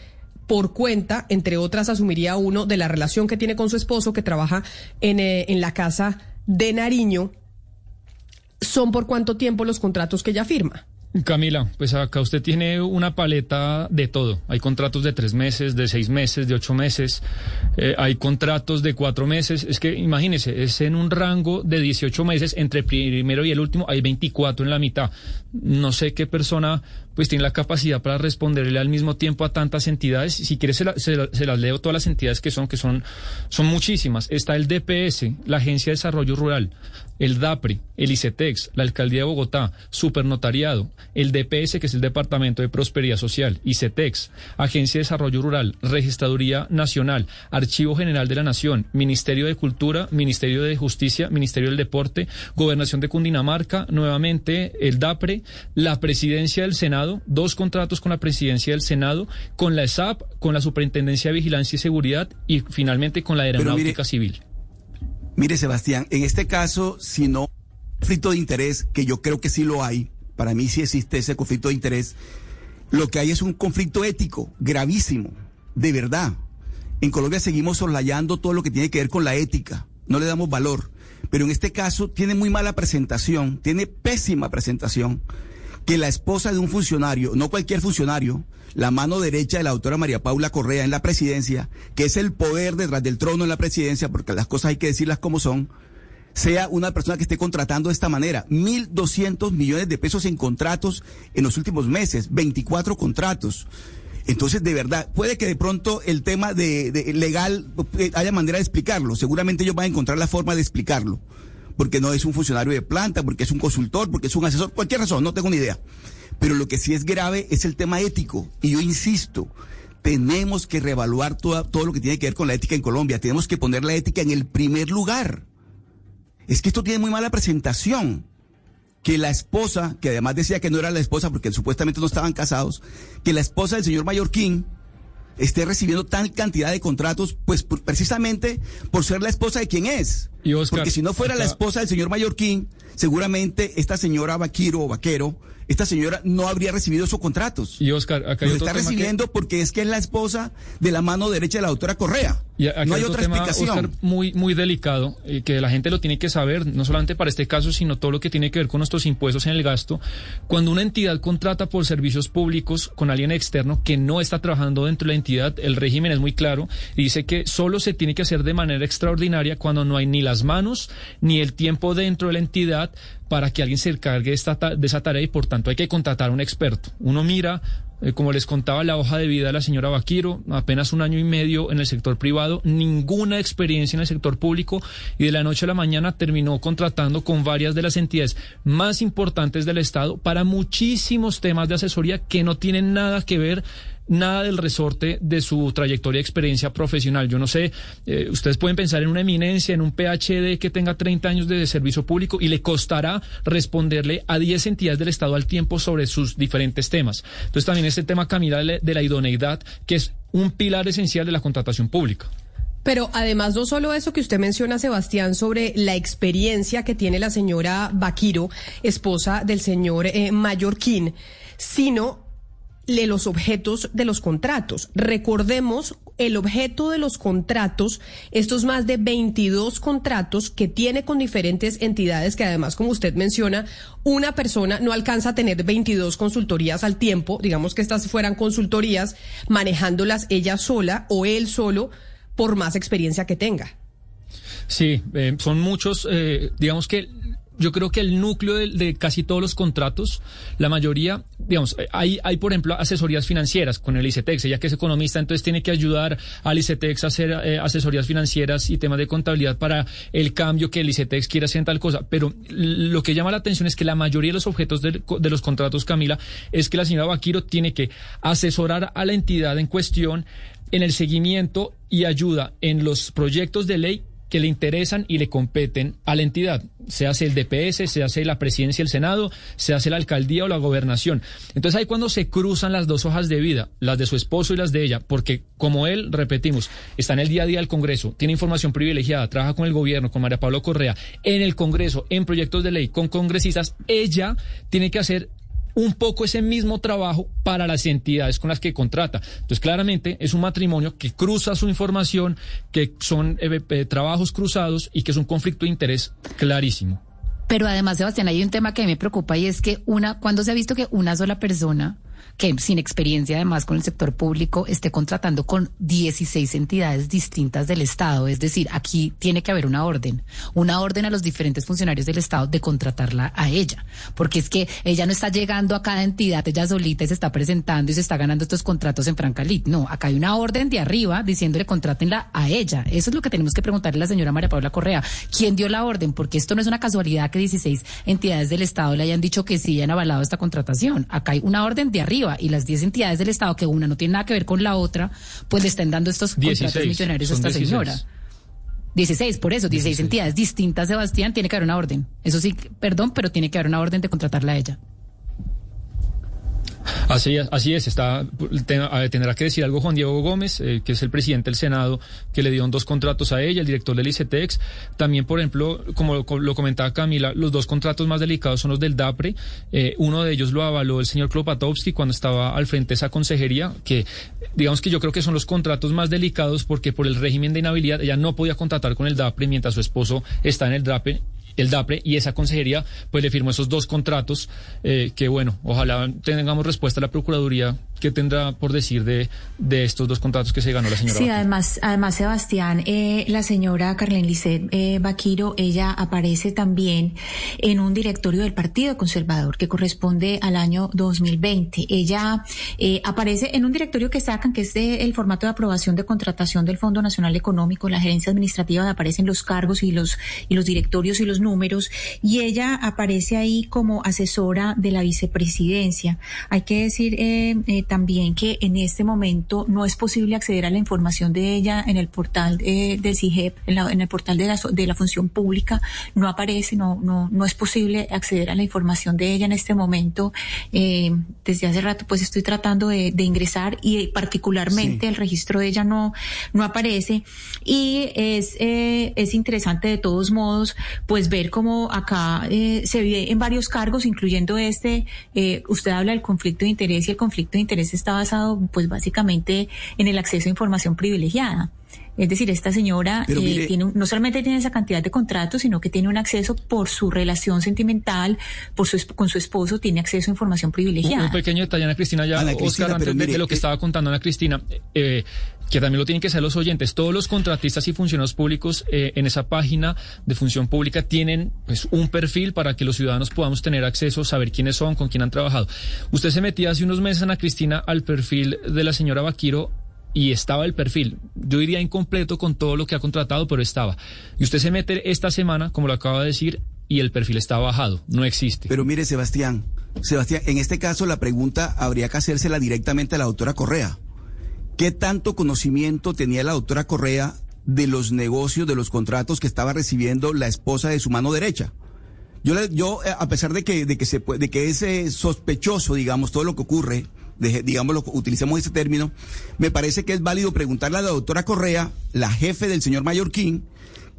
por cuenta, entre otras, asumiría uno de la relación que tiene con su esposo, que trabaja en, eh, en la casa de Nariño. ¿Son por cuánto tiempo los contratos que ella firma? Camila, pues acá usted tiene una paleta de todo. Hay contratos de tres meses, de seis meses, de ocho meses. Eh, hay contratos de cuatro meses. Es que imagínese, es en un rango de 18 meses. Entre primero y el último hay 24 en la mitad. No sé qué persona pues tiene la capacidad para responderle al mismo tiempo a tantas entidades. Si quiere se, las leo todas las entidades que son, que son, son muchísimas. Está el DPS, la Agencia de Desarrollo Rural, el DAPRI, el ICETEX, la Alcaldía de Bogotá, Supernotariado, el DPS, que es el Departamento de Prosperidad Social, ICETEX, Agencia de Desarrollo Rural, Registraduría Nacional, Archivo General de la Nación, Ministerio de Cultura, Ministerio de Justicia, Ministerio del Deporte, Gobernación de Cundinamarca, nuevamente el DAPRE, la Presidencia del Senado, dos contratos con la Presidencia del Senado, con la ESAP, con la Superintendencia de Vigilancia y Seguridad y finalmente con la Aeronáutica Civil. Mire, Sebastián, en este caso, si no conflicto de interés, que yo creo que sí lo hay, para mí sí existe ese conflicto de interés, lo que hay es un conflicto ético gravísimo, de verdad. En Colombia seguimos soslayando todo lo que tiene que ver con la ética, no le damos valor, pero en este caso tiene muy mala presentación, tiene pésima presentación que la esposa de un funcionario, no cualquier funcionario, la mano derecha de la doctora María Paula Correa en la presidencia, que es el poder detrás del trono en la presidencia, porque las cosas hay que decirlas como son, sea una persona que esté contratando de esta manera. 1.200 millones de pesos en contratos en los últimos meses, 24 contratos. Entonces, de verdad, puede que de pronto el tema de, legal eh, haya manera de explicarlo. Seguramente ellos van a encontrar la forma de explicarlo. Porque no es un funcionario de planta, porque es un consultor, porque es un asesor, cualquier razón, no tengo ni idea. Pero lo que sí es grave es el tema ético. Y yo insisto, tenemos que reevaluar todo, todo lo que tiene que ver con la ética en Colombia. Tenemos que poner la ética en el primer lugar. Es que esto tiene muy mala presentación. Que la esposa, que además decía que no era la esposa porque supuestamente no estaban casados, que la esposa del señor Mallorquín esté recibiendo tal cantidad de contratos, pues por- precisamente por ser la esposa de quien es. Y Oscar, porque si no fuera la esposa del señor Mallorquín, seguramente esta señora Vaquiro o Vaquero, esta señora no habría recibido esos contratos. Y Oscar, acá hay Los otro está tema que- recibiendo porque es que es la esposa de la mano derecha de la doctora Correa. Y no hay otro otra tema, explicación. Oscar, muy, muy delicado, eh, que la gente lo tiene que saber, no solamente para este caso, sino todo lo que tiene que ver con nuestros impuestos en el gasto. Cuando una entidad contrata por servicios públicos con alguien externo que no está trabajando dentro de la entidad, el régimen es muy claro y dice que solo se tiene que hacer de manera extraordinaria cuando no hay ni las manos ni el tiempo dentro de la entidad para que alguien se encargue de, esa tarea y por tanto hay que contratar a un experto. Uno mira eh, como les contaba, la hoja de vida de la señora Vaquiro, apenas un año y medio en el sector privado, ninguna experiencia en el sector público y de la noche a la mañana terminó contratando con varias de las entidades más importantes del Estado para muchísimos temas de asesoría que no tienen nada que ver nada del resorte de su trayectoria y experiencia profesional. Yo no sé, eh, ustedes pueden pensar en una eminencia, en un PhD que tenga 30 años de servicio público y le costará responderle a 10 entidades del Estado al tiempo sobre sus diferentes temas. Entonces también este tema, Camila, de la- idoneidad, que es un pilar esencial de la contratación pública. Pero además no solo eso que usted menciona, Sebastián, sobre la experiencia que tiene la señora Vaquiro, esposa del señor eh, sino de los objetos de los contratos. Recordemos el objeto de los contratos, estos más de 22 contratos que tiene con diferentes entidades que además, como usted menciona, una persona no alcanza a tener 22 consultorías al tiempo, digamos que estas fueran consultorías manejándolas ella sola o él solo por más experiencia que tenga. Sí, eh, son muchos, eh, digamos que yo creo que el núcleo de, de casi todos los contratos, la mayoría, digamos, hay, hay por ejemplo asesorías financieras con el ICETEX, ella que es economista, entonces tiene que ayudar al ICETEX a hacer eh, asesorías financieras y temas de contabilidad para el cambio que el ICETEX quiere hacer en tal cosa. Pero lo que llama la atención es que la mayoría de los objetos co- de los contratos, Camila, es que la señora Vaquiro tiene que asesorar a la entidad en cuestión en el seguimiento y ayuda en los proyectos de ley que le interesan y le competen a la entidad. Se hace el DPS, se hace la presidencia y el Senado, se hace la alcaldía o la gobernación. Entonces ahí cuando se cruzan las dos hojas de vida, las de su esposo y las de ella, porque como él, repetimos, está en el día a día del Congreso, tiene información privilegiada, trabaja con el gobierno, con María Pablo Correa, en el Congreso, en proyectos de ley, con congresistas, ella tiene que hacer un poco ese mismo trabajo para las entidades con las que contrata. Entonces, claramente es un matrimonio que cruza su información, que son eh, eh, trabajos cruzados y que es un conflicto de interés clarísimo. Pero además, Sebastián, hay un tema que me preocupa y es que una, cuando se ha visto que una sola persona que sin experiencia además con el sector público esté contratando con 16 entidades distintas del Estado. Es decir, aquí tiene que haber una orden, una orden a los diferentes funcionarios del Estado de contratarla a ella. Porque es que ella no está llegando a cada entidad, ella solita y se está presentando y se está ganando estos contratos en Francalit. No, acá hay una orden de arriba diciéndole contrátenla a ella. Eso es lo que tenemos que preguntarle a la señora María Paula Correa. ¿Quién dio la orden? Porque esto no es una casualidad que 16 entidades del Estado le hayan dicho que sí han avalado esta contratación. Acá hay una orden de arriba y las 10 entidades del Estado, que una no tiene nada que ver con la otra, pues le están dando estos contratos 16, millonarios a esta 16. señora. 16, por eso, 16, entidades distintas, Sebastián, tiene que haber una orden. Eso sí, perdón, pero tiene que haber una orden de contratarla a ella. Así es, así es. Está, tendrá que decir algo Juan Diego Gómez, eh, que es el presidente del Senado, que le dio dos contratos a ella, el director del ICETEX. También, por ejemplo, como lo, lo comentaba Camila, los dos contratos más delicados son los del DAPRE. Eh, uno de ellos lo avaló el señor Klopatowski cuando estaba al frente de esa consejería, que digamos que yo creo que son los contratos más delicados porque por el régimen de inhabilidad ella no podía contratar con el DAPRE mientras su esposo está en el DAPRE el DAPRE y esa consejería pues le firmó esos dos contratos eh, que bueno, ojalá tengamos respuesta a la Procuraduría que tendrá por decir de, de estos dos contratos que se ganó la señora. Sí, además, además Sebastián, eh, la señora Carlen Lisset eh, Vaquiro, ella aparece también en un directorio del Partido Conservador que corresponde al año 2020. Ella eh, aparece en un directorio que sacan, que es de, el formato de aprobación de contratación del Fondo Nacional Económico, la gerencia administrativa, aparecen los cargos y los, y los directorios y los números, y ella aparece ahí como asesora de la vicepresidencia. Hay que decir eh, eh, también que en este momento no es posible acceder a la información de ella en el portal eh, del CIGEP, en, la, en, el portal de la, de la función pública, no aparece, no, no, no es posible acceder a la información de ella en este momento. Eh, desde hace rato pues estoy tratando de, de ingresar y particularmente sí. el registro de ella no, no aparece. Y es, eh, es interesante de todos modos pues ver cómo acá eh, se vive en varios cargos, incluyendo este, eh, usted habla del conflicto de interés y el conflicto de interés está basado pues básicamente en el acceso a información privilegiada. Es decir, esta señora eh, mire, tiene un, no solamente tiene esa cantidad de contratos, sino que tiene un acceso por su relación sentimental, por su con su esposo, tiene acceso a información privilegiada. Un, un pequeño detalle, Ana Cristina, ya, Ana Cristina, Oscar, antes mire, de, lo que eh, estaba contando Ana Cristina, eh, que también lo tienen que saber los oyentes. Todos los contratistas y funcionarios públicos eh, en esa página de función pública tienen pues, un perfil para que los ciudadanos podamos tener acceso, saber quiénes son, con quién han trabajado. Usted se metía hace unos meses, Ana Cristina, al perfil de la señora Vaquiro y estaba el perfil. Yo diría incompleto con todo lo que ha contratado, pero estaba. Y usted se mete esta semana, como lo acaba de decir, y el perfil está bajado, no existe. Pero mire, Sebastián, Sebastián, en este caso la pregunta habría que hacérsela directamente a la doctora Correa. ¿Qué tanto conocimiento tenía la doctora Correa de los negocios, de los contratos que estaba recibiendo la esposa de su mano derecha? Yo, yo a pesar de que, de que, se, de que es eh, sospechoso, digamos, todo lo que ocurre, digamos, utilicemos ese término, me parece que es válido preguntarle a la doctora Correa, la jefe del señor Mallorquín,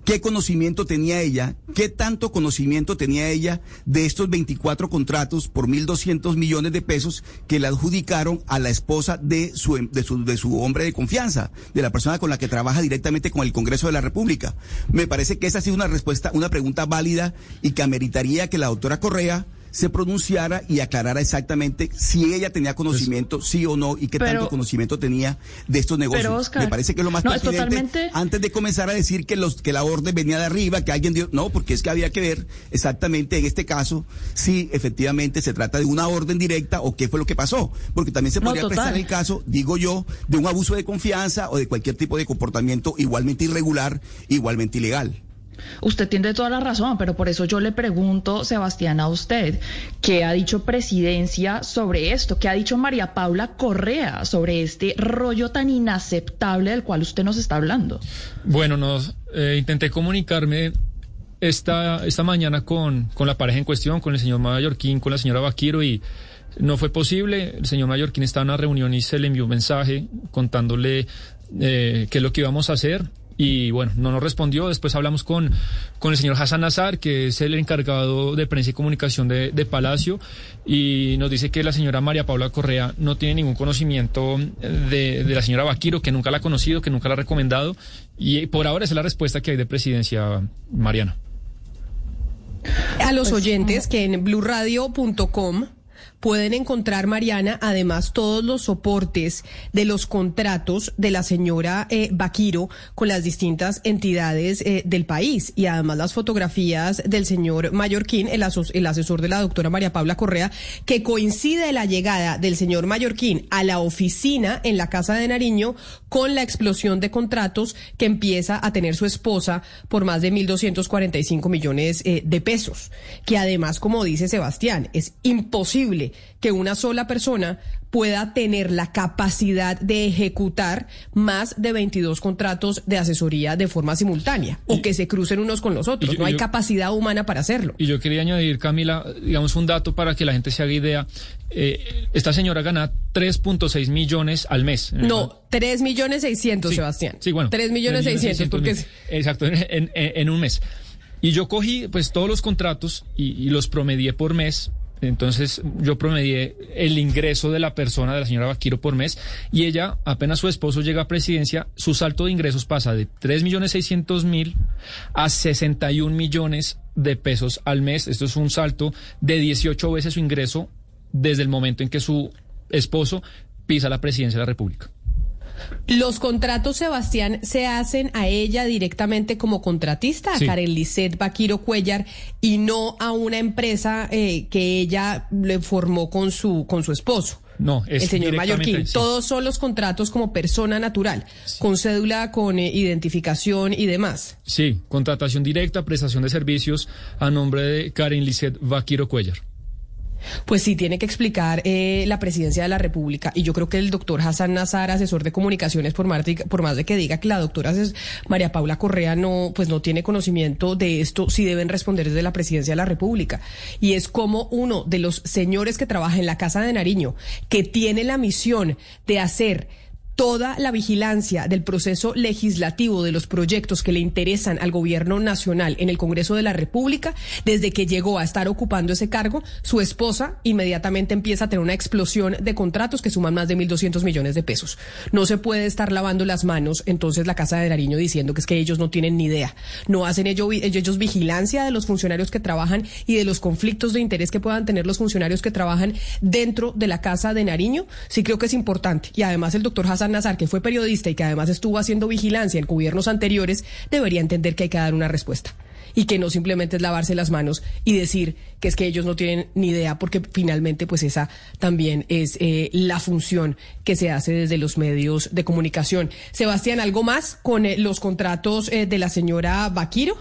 qué conocimiento tenía ella, qué tanto conocimiento tenía ella de estos 24 contratos por 1.200 millones de pesos que le adjudicaron a la esposa de su, de, su, de su hombre de confianza, de la persona con la que trabaja directamente con el Congreso de la República. Me parece que esa ha sido una respuesta, una pregunta válida y que ameritaría que la doctora Correa se pronunciara y aclarara exactamente si ella tenía conocimiento, sí o no, y qué pero, tanto conocimiento tenía de estos negocios. Pero Oscar, Me parece que es lo más no, pertinente totalmente... antes de comenzar a decir que los que la orden venía de arriba, que alguien dio, no, porque es que había que ver exactamente en este caso si efectivamente se trata de una orden directa o qué fue lo que pasó, porque también se podría no, prestar el caso, digo yo, de un abuso de confianza o de cualquier tipo de comportamiento igualmente irregular, igualmente ilegal. Usted tiene toda la razón, pero por eso yo le pregunto, Sebastián, a usted, ¿qué ha dicho Presidencia sobre esto? ¿Qué ha dicho María Paula Correa sobre este rollo tan inaceptable del cual usted nos está hablando? Bueno, nos, eh, intenté comunicarme esta, esta mañana con, con la pareja en cuestión, con el señor Mallorquín, con la señora Vaquiro y... No fue posible, el señor Mallorquín estaba en una reunión y se le envió un mensaje contándole eh, qué es lo que íbamos a hacer y bueno, no nos respondió. Después hablamos con, con el señor Hassan Nazar, que es el encargado de prensa y comunicación de, de, Palacio, y nos dice que la señora María Paula Correa no tiene ningún conocimiento de, de la señora Vaquiro, que nunca la ha conocido, que nunca la ha recomendado, y por ahora esa es la respuesta que hay de presidencia, Mariana. A los oyentes que en blurradio.com pueden encontrar, Mariana, además todos los soportes de los contratos de la señora eh, Vaquiro con las distintas entidades eh, del país. Y además las fotografías del señor Mallorquín, el, el, asesor de la doctora María Paula Correa, que coincide la llegada del señor Mallorquín a la oficina en la Casa de Nariño con la explosión de contratos que empieza a tener su esposa por más de 1.245 millones eh, de pesos, que además, como dice Sebastián, es imposible que una sola persona pueda tener la capacidad de ejecutar más de 22 contratos de asesoría de forma simultánea y, o que se crucen unos con los otros. Yo, no hay yo, capacidad humana para hacerlo. Y yo quería añadir, Camila, digamos un dato para que la gente se haga idea. Eh, esta señora gana 3.6 millones al mes. No, 3 millones 600, sí, Sebastián. Sí, bueno. 3 millones 600, 600 porque... Mil, exacto, en, en, en, un mes. Y yo cogí pues todos los contratos y, y los promedié por mes entonces yo promedié el ingreso de la persona, de la señora Vaquiro por mes, y ella, apenas su esposo llega a presidencia, su salto de ingresos pasa de 3 millones 600 mil a 61 millones de pesos al mes. Esto es un salto de 18 veces su ingreso desde el momento en que su esposo pisa la presidencia de la República. Los contratos, Sebastián, se hacen a ella directamente como contratista, a Karen Lisset Baquiro Cuellar, y no a una empresa eh, que ella le formó con su, con su esposo. No, es el señor Mallorquín. Todos son los contratos como persona natural, con cédula, con eh, identificación y demás. Sí, contratación directa, prestación de servicios a nombre de Karen Lisset Vaquiro Cuellar. Pues sí, tiene que explicar eh, la presidencia de la República. Y yo creo que el doctor Hassan Nazar, asesor de comunicaciones, por por más de que diga que la doctora María Paula Correa no, pues no tiene conocimiento de esto, sí deben responder desde la presidencia de la República. Y es como uno de los señores que trabaja en la Casa de Nariño, que tiene la misión de hacer toda la vigilancia del proceso legislativo de los proyectos que le interesan al gobierno nacional en el Congreso de la República, desde que llegó a estar ocupando ese cargo, su esposa inmediatamente empieza a tener una explosión de contratos que suman más de 1.200 millones de pesos. No se puede estar lavando las manos entonces la Casa de Nariño diciendo que es que ellos no tienen ni idea. No hacen ellos, ellos vigilancia de los funcionarios que trabajan y de los conflictos de interés que puedan tener los funcionarios que trabajan dentro de la Casa de Nariño. Sí creo que es importante. Y además el doctor Hassan Nazar, que fue periodista y que además estuvo haciendo vigilancia en gobiernos anteriores, debería entender que hay que dar una respuesta y que no simplemente es lavarse las manos y decir que es que ellos no tienen ni idea, porque finalmente pues esa también es eh, la función que se hace desde los medios de comunicación. Sebastián, ¿algo más con eh, los contratos eh, de la señora Vaquiro?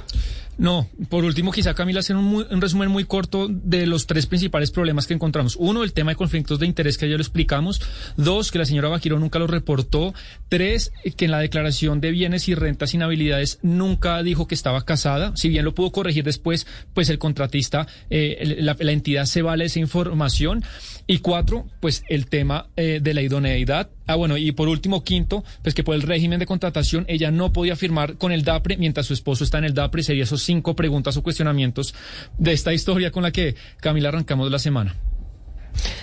No, por último, quizá Camila, hacer un, resumen muy corto de los tres principales problemas que encontramos. Uno, el tema de conflictos de interés que ya lo explicamos. Dos, que la señora Baquiro nunca lo reportó. Tres, que en la declaración de bienes y rentas inhabilidades nunca dijo que estaba casada. Si bien lo pudo corregir después, pues el contratista, eh, la, entidad se vale esa información. Y cuatro, pues el tema eh, de la idoneidad. Ah, bueno, y por último, quinto, pues que por el régimen de contratación ella no podía firmar con el DAPRE mientras su esposo está en el DAPRE. Sería esos cinco preguntas o cuestionamientos de esta historia con la que Camila arrancamos la semana.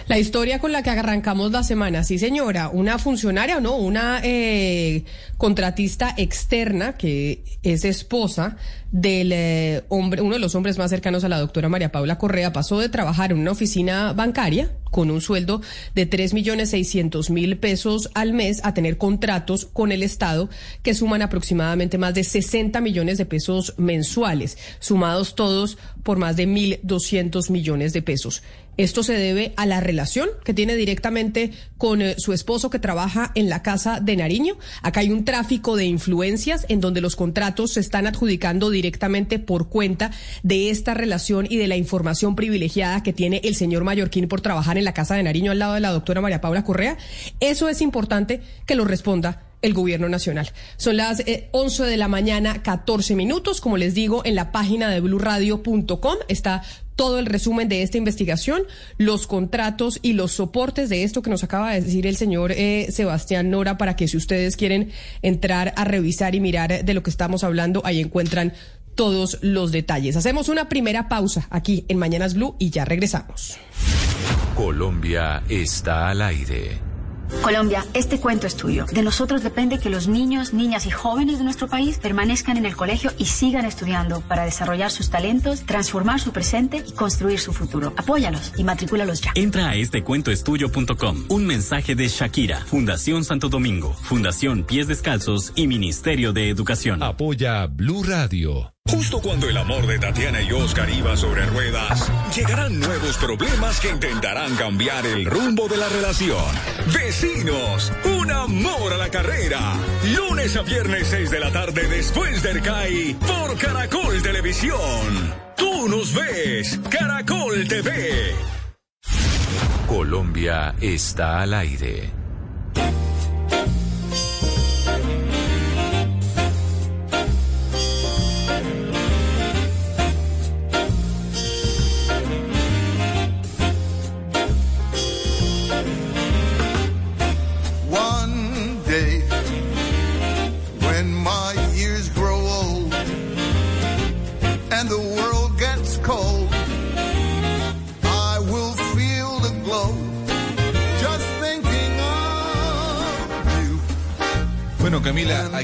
La historia con la que arrancamos la semana, sí señora, una funcionaria o no, una eh, contratista externa que es esposa del eh, hombre, uno de los hombres más cercanos a la doctora María Paula Correa, pasó de trabajar en una oficina bancaria con un sueldo de tres millones seiscientos mil pesos al mes a tener contratos con el Estado que suman aproximadamente más de 60 millones de pesos mensuales, sumados todos por más de mil doscientos millones de pesos. Esto se debe a la relación que tiene directamente con eh, su esposo que trabaja en la casa de Nariño. Acá hay un tráfico de influencias en donde los contratos se están adjudicando directamente por cuenta de esta relación y de la información privilegiada que tiene el señor Mallorquín por trabajar en la casa de Nariño al lado de la doctora María Paula Correa. Eso es importante que lo responda el gobierno nacional. Son las 11 eh, de la mañana, 14 minutos. Como les digo, en la página de blurradio.com está todo el resumen de esta investigación, los contratos y los soportes de esto que nos acaba de decir el señor eh, Sebastián Nora, para que si ustedes quieren entrar a revisar y mirar de lo que estamos hablando, ahí encuentran todos los detalles. Hacemos una primera pausa aquí en Mañanas Blue y ya regresamos. Colombia está al aire. Colombia, este cuento es tuyo. De nosotros depende que los niños, niñas y jóvenes de nuestro país permanezcan en el colegio y sigan estudiando para desarrollar sus talentos, transformar su presente y construir su futuro. Apóyalos y matricúlalos ya. Entra a estecuentoestudio.com. Un mensaje de Shakira, Fundación Santo Domingo, Fundación Pies Descalzos y Ministerio de Educación. Apoya Blue Radio. Justo cuando el amor de Tatiana y Oscar iba sobre ruedas, llegarán nuevos problemas que intentarán cambiar el rumbo de la relación. Vecinos, un amor a la carrera. Lunes a viernes 6 de la tarde después del CAI por Caracol Televisión. Tú nos ves, Caracol TV. Colombia está al aire.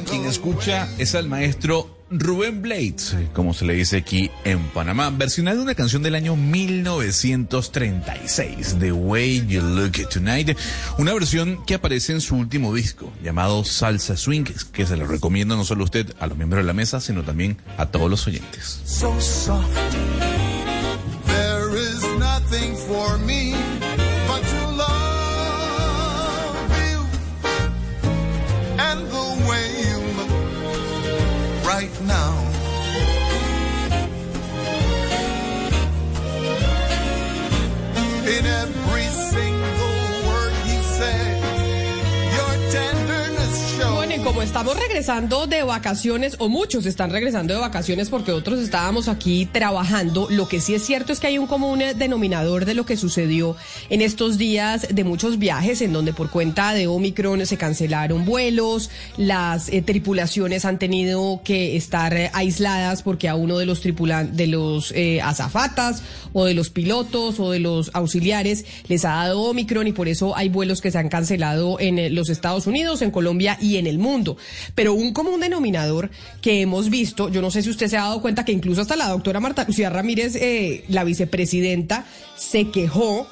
Quien escucha es al maestro Rubén Blades, como se le dice aquí en Panamá, versionando una canción del año 1936, The Way You Look Tonight, una versión que aparece en su último disco, llamado Salsa Swing, que se lo recomiendo no solo a usted, a los miembros de la mesa, sino también a todos los oyentes. So soft. There is nothing for me como estamos regresando de vacaciones, o muchos están regresando de vacaciones porque otros estábamos aquí trabajando, lo que sí es cierto es que hay un común denominador de lo que sucedió en estos días de muchos viajes, en donde por cuenta de Omicron se cancelaron vuelos, las eh, tripulaciones han tenido que estar eh, aisladas porque a uno de los tripulantes, de los eh, azafatas o de los pilotos o de los auxiliares les ha dado Omicron y por eso hay vuelos que se han cancelado en eh, los Estados Unidos, en Colombia y en el mundo. Pero un común denominador que hemos visto, yo no sé si usted se ha dado cuenta que incluso hasta la doctora Marta Lucía Ramírez, eh, la vicepresidenta, se quejó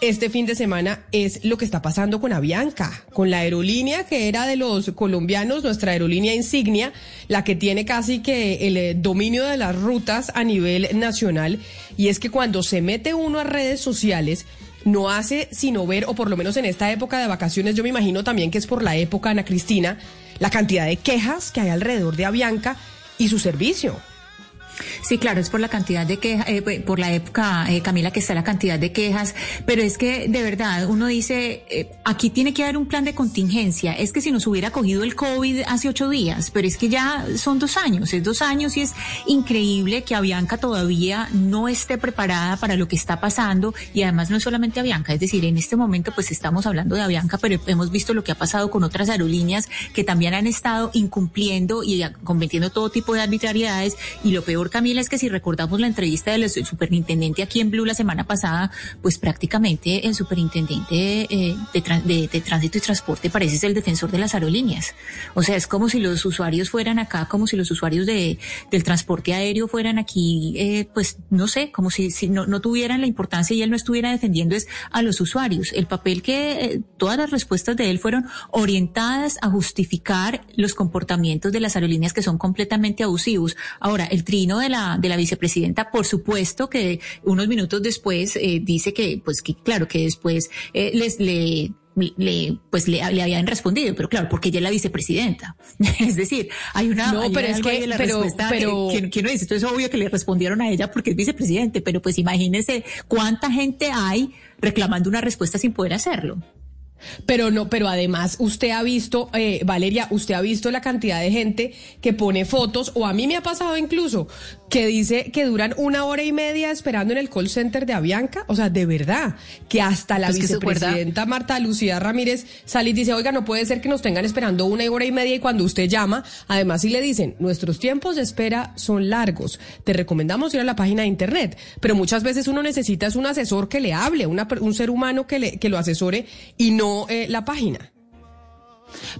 este fin de semana es lo que está pasando con Avianca, con la aerolínea que era de los colombianos, nuestra aerolínea insignia, la que tiene casi que el eh, dominio de las rutas a nivel nacional. Y es que cuando se mete uno a redes sociales, no hace sino ver, o por lo menos en esta época de vacaciones, yo me imagino también que es por la época, Ana Cristina, la cantidad de quejas que hay alrededor de Avianca y su servicio. Sí, claro, es por la cantidad de quejas, eh, por la época, eh, Camila, que está la cantidad de quejas, pero es que de verdad uno dice, eh, aquí tiene que haber un plan de contingencia. Es que si nos hubiera cogido el COVID hace ocho días, pero es que ya son dos años, es dos años y es increíble que Avianca todavía no esté preparada para lo que está pasando y además no es solamente Avianca, es decir, en este momento pues estamos hablando de Avianca, pero hemos visto lo que ha pasado con otras aerolíneas que también han estado incumpliendo y cometiendo todo tipo de arbitrariedades y lo peor Camila, es que si recordamos la entrevista del superintendente aquí en Blue la semana pasada, pues prácticamente el superintendente eh, de, de, de, tránsito y transporte parece ser el defensor de las aerolíneas. O sea, es como si los usuarios fueran acá, como si los usuarios de, del transporte aéreo fueran aquí, eh, pues no sé, como si, si no, no, tuvieran la importancia y él no estuviera defendiendo es a los usuarios. El papel que eh, todas las respuestas de él fueron orientadas a justificar los comportamientos de las aerolíneas que son completamente abusivos. Ahora, el trino de la, de la vicepresidenta, por supuesto que unos minutos después eh, dice que, pues que claro, que después eh, les le le, pues le, le, habían respondido, pero claro, porque ella es la vicepresidenta. es decir, hay una, no, hay pero es que, la pero, respuesta pero, que, que, no dice, entonces es obvio que le respondieron a ella porque es vicepresidente, pero pues imagínese cuánta gente hay reclamando una respuesta sin poder hacerlo. Pero no, pero además usted ha visto, eh, Valeria, usted ha visto la cantidad de gente que pone fotos, o a mí me ha pasado incluso, que dice que duran una hora y media esperando en el call center de Avianca. O sea, de verdad, que hasta la Pues vicepresidenta Marta Lucía Ramírez sale y dice, oiga, no puede ser que nos tengan esperando una hora y media y cuando usted llama, además si le dicen, nuestros tiempos de espera son largos, te recomendamos ir a la página de internet, pero muchas veces uno necesita es un asesor que le hable, una, un ser humano que, le, que lo asesore y no eh, la página.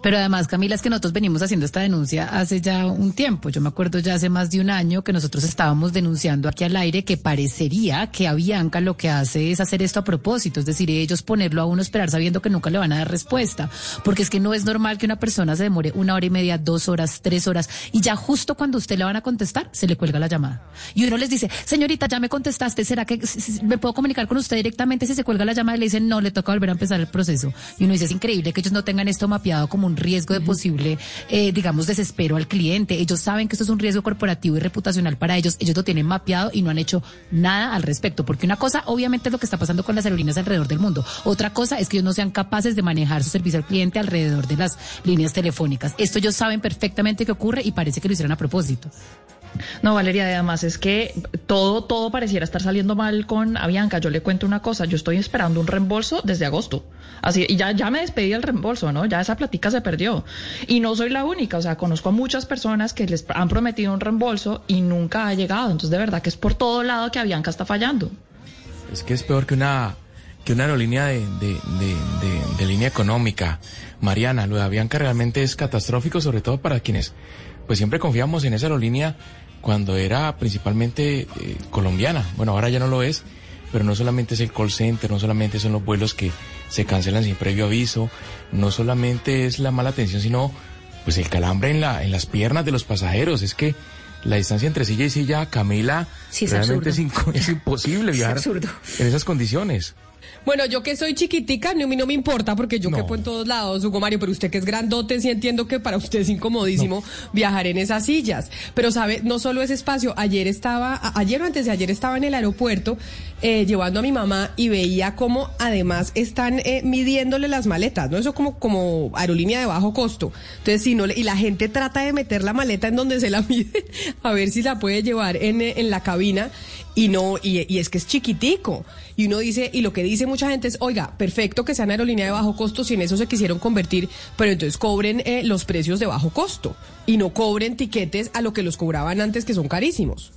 Pero además, Camila, es que nosotros venimos haciendo esta denuncia hace ya un tiempo. Yo me acuerdo ya hace más de un año que nosotros estábamos denunciando aquí al aire que parecería que Avianca lo que hace es hacer esto a propósito, es decir, ellos ponerlo a uno esperar sabiendo que nunca le van a dar respuesta. Porque es que no es normal que una persona se demore una hora y media, dos horas, tres horas, y ya justo cuando usted le van a contestar, se le cuelga la llamada. Y uno les dice, señorita, ya me contestaste, ¿será que me puedo comunicar con usted directamente si se cuelga la llamada? Le dicen, no, le toca volver a empezar el proceso. Y uno dice, es increíble que ellos no tengan esto mapeado como un riesgo de posible, eh, digamos, desespero al cliente. Ellos saben que esto es un riesgo corporativo y reputacional para ellos. Ellos lo tienen mapeado y no han hecho nada al respecto. Porque una cosa, obviamente, es lo que está pasando con las aerolíneas alrededor del mundo. Otra cosa es que ellos no sean capaces de manejar su servicio al cliente alrededor de las líneas telefónicas. Esto ellos saben perfectamente que ocurre y parece que lo hicieron a propósito. No, Valeria, además es que todo, todo pareciera estar saliendo mal con Avianca. Yo le cuento una cosa, yo estoy esperando un reembolso desde agosto. Así, y ya, ya me despedí del reembolso, ¿no? Ya esa platica se perdió. Y no soy la única, o sea, conozco a muchas personas que les han prometido un reembolso y nunca ha llegado. Entonces, de verdad que es por todo lado que Avianca está fallando. Es que es peor que una que una aerolínea de, de, de, de, línea económica. Mariana, lo de Avianca realmente es catastrófico, sobre todo para quienes pues siempre confiamos en esa aerolínea cuando era principalmente eh, colombiana. Bueno, ahora ya no lo es, pero no solamente es el call center, no solamente son los vuelos que se cancelan sin previo aviso, no solamente es la mala atención, sino pues el calambre en la en las piernas de los pasajeros. Es que la distancia entre silla y silla, Camila, Sí, es realmente es, imposible viajar en esas condiciones. Bueno, yo que soy chiquitica, no, no me importa porque yo No. quepo en todos lados, Hugo Mario, pero usted que es grandote, sí entiendo que para usted es incomodísimo viajar en esas sillas. Pero sabe, no solo ese espacio, ayer estaba, ayer o antes de ayer estaba en el aeropuerto eh, llevando a mi mamá y veía cómo además están eh, midiéndole las maletas, ¿no? Eso como, como aerolínea de bajo costo. Entonces, si no, y la gente trata de meter la maleta en donde se la miden, a ver si la puede llevar en, eh, en la cabina y no, y, es que es chiquitico. Y uno dice, y lo que dice mucha gente es, oiga, perfecto que sean aerolínea de bajo costo si en eso se quisieron convertir, pero entonces cobren eh, los precios de bajo costo y no cobren tiquetes a lo que los cobraban antes que son carísimos.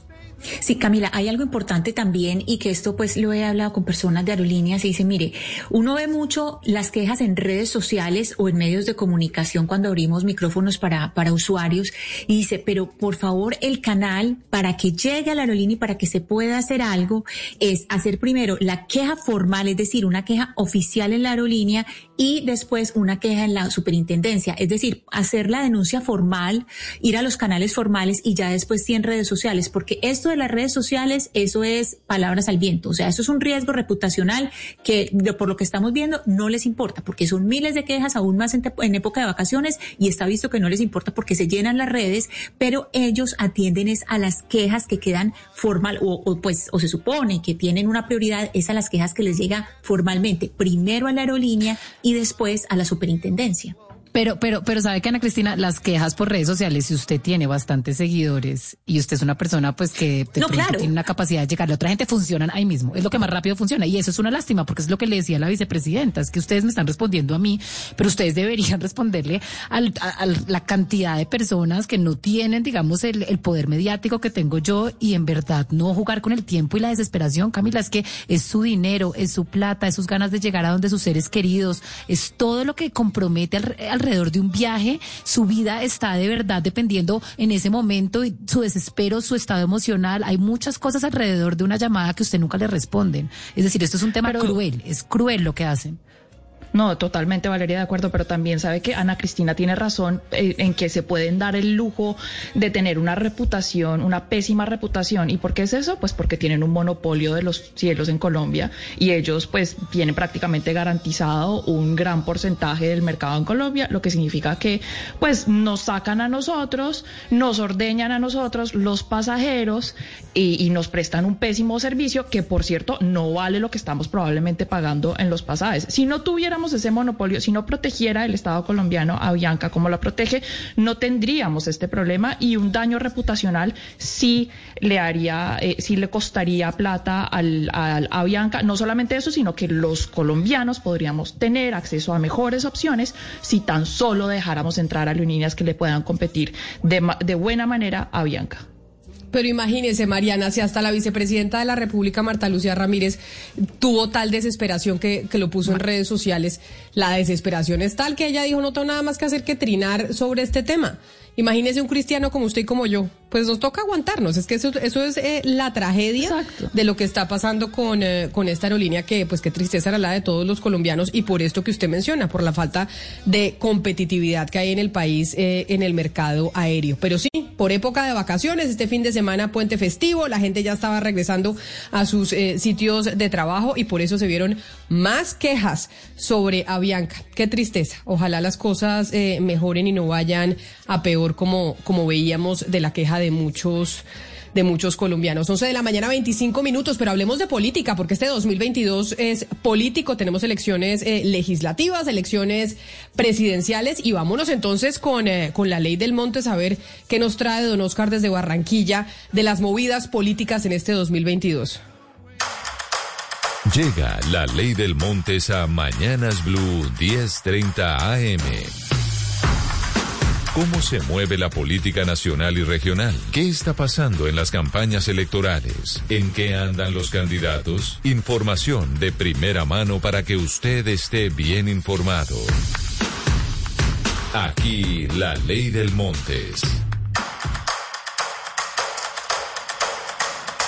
Sí, Camila, hay algo importante también y que esto pues lo he hablado con personas de aerolíneas y dice, mire, uno ve mucho las quejas en redes sociales o en medios de comunicación cuando abrimos micrófonos para, para usuarios y dice, pero por favor el canal para que llegue a la aerolínea y para que se pueda hacer algo es hacer primero la queja formal, es decir, una queja oficial en la aerolínea y después una queja en la superintendencia, es decir, hacer la denuncia formal, ir a los canales formales y ya después sí en redes sociales, porque esto de las redes sociales, eso es palabras al viento, o sea, eso es un riesgo reputacional que por lo que estamos viendo no les importa, porque son miles de quejas, aún más en, época de vacaciones y está visto que no les importa porque se llenan las redes, pero ellos atienden es a las quejas que quedan formal o, pues o se supone que tienen una prioridad es a las quejas que les llega formalmente, primero a la aerolínea después a la superintendencia. Pero, pero, pero sabe que Ana Cristina, las quejas por redes sociales, si usted tiene bastantes seguidores y usted es una persona pues que de No, claro. tiene una capacidad de llegarle a otra gente, funcionan ahí mismo. Es lo que más rápido funciona. Y eso es una lástima, porque es lo que le decía la vicepresidenta, es que ustedes me están respondiendo a mí, pero ustedes deberían responderle al- a, a la cantidad de personas que no tienen, digamos, el, el poder mediático que tengo yo y en verdad no jugar con el tiempo y la desesperación, Camila, es que es su dinero, es su plata, es sus ganas de llegar a donde sus seres queridos, es todo lo que compromete al- alrededor de un viaje, su vida está de verdad dependiendo en ese momento y su desespero, su estado emocional, hay muchas cosas alrededor de una llamada que usted nunca le responden. Es decir, esto es un tema Pero- cruel, es cruel lo que hacen. No, totalmente Valeria de acuerdo, pero también sabe que Ana Cristina tiene razón eh, en que se pueden dar el lujo de tener una reputación, una pésima reputación. ¿Y por qué es eso? Pues porque tienen un monopolio de los cielos en Colombia y ellos pues tienen prácticamente garantizado un gran porcentaje del mercado en Colombia, lo que significa que pues nos sacan a nosotros, nos ordeñan a nosotros, los pasajeros, y, y nos prestan un pésimo servicio que por cierto no vale lo que estamos probablemente pagando en los pasajes. Si no tuviéramos ese monopolio, si no protegiera el Estado colombiano a Bianca como la protege, no tendríamos este problema y un daño reputacional sí le haría, eh, sí le costaría plata al, a Bianca. No solamente eso, sino que los colombianos podríamos tener acceso a mejores opciones si tan solo dejáramos entrar a aerolíneas que le puedan competir de, de buena manera a Bianca. Pero imagínese, Mariana, si hasta la vicepresidenta de la República, Marta Lucía Ramírez, tuvo tal desesperación que, que lo puso en redes sociales, la desesperación es tal que ella dijo, no tengo nada más que hacer que trinar sobre este tema. Imagínese un cristiano como usted y como yo. Pues nos toca aguantarnos. Es que eso, eso es eh, la tragedia de lo que está pasando con, eh, con esta aerolínea que, pues qué tristeza era la de todos los colombianos y por esto que usted menciona, por la falta de competitividad que hay en el país, eh, en el mercado aéreo. Pero sí, por época de vacaciones, este fin de semana, puente festivo, la gente ya estaba regresando a sus sitios de trabajo y por eso se vieron más quejas sobre Avianca. Qué tristeza. Ojalá las cosas eh, mejoren y no vayan a peor como, como veíamos de la queja de muchos de muchos colombianos. 11 de la mañana, 25 minutos, pero hablemos de política, porque este 2022 es político, tenemos elecciones eh, legislativas, elecciones presidenciales, y vámonos entonces con, eh, con la ley del monte, a ver qué nos trae don Oscar desde Barranquilla de las movidas políticas en este 2022. Llega la ley del Montes a Mañanas Blue 10:30 AM. ¿Cómo se mueve la política nacional y regional? ¿Qué está pasando en las campañas electorales? ¿En qué andan los candidatos? Información de primera mano para que usted esté bien informado. Aquí la ley del Montes.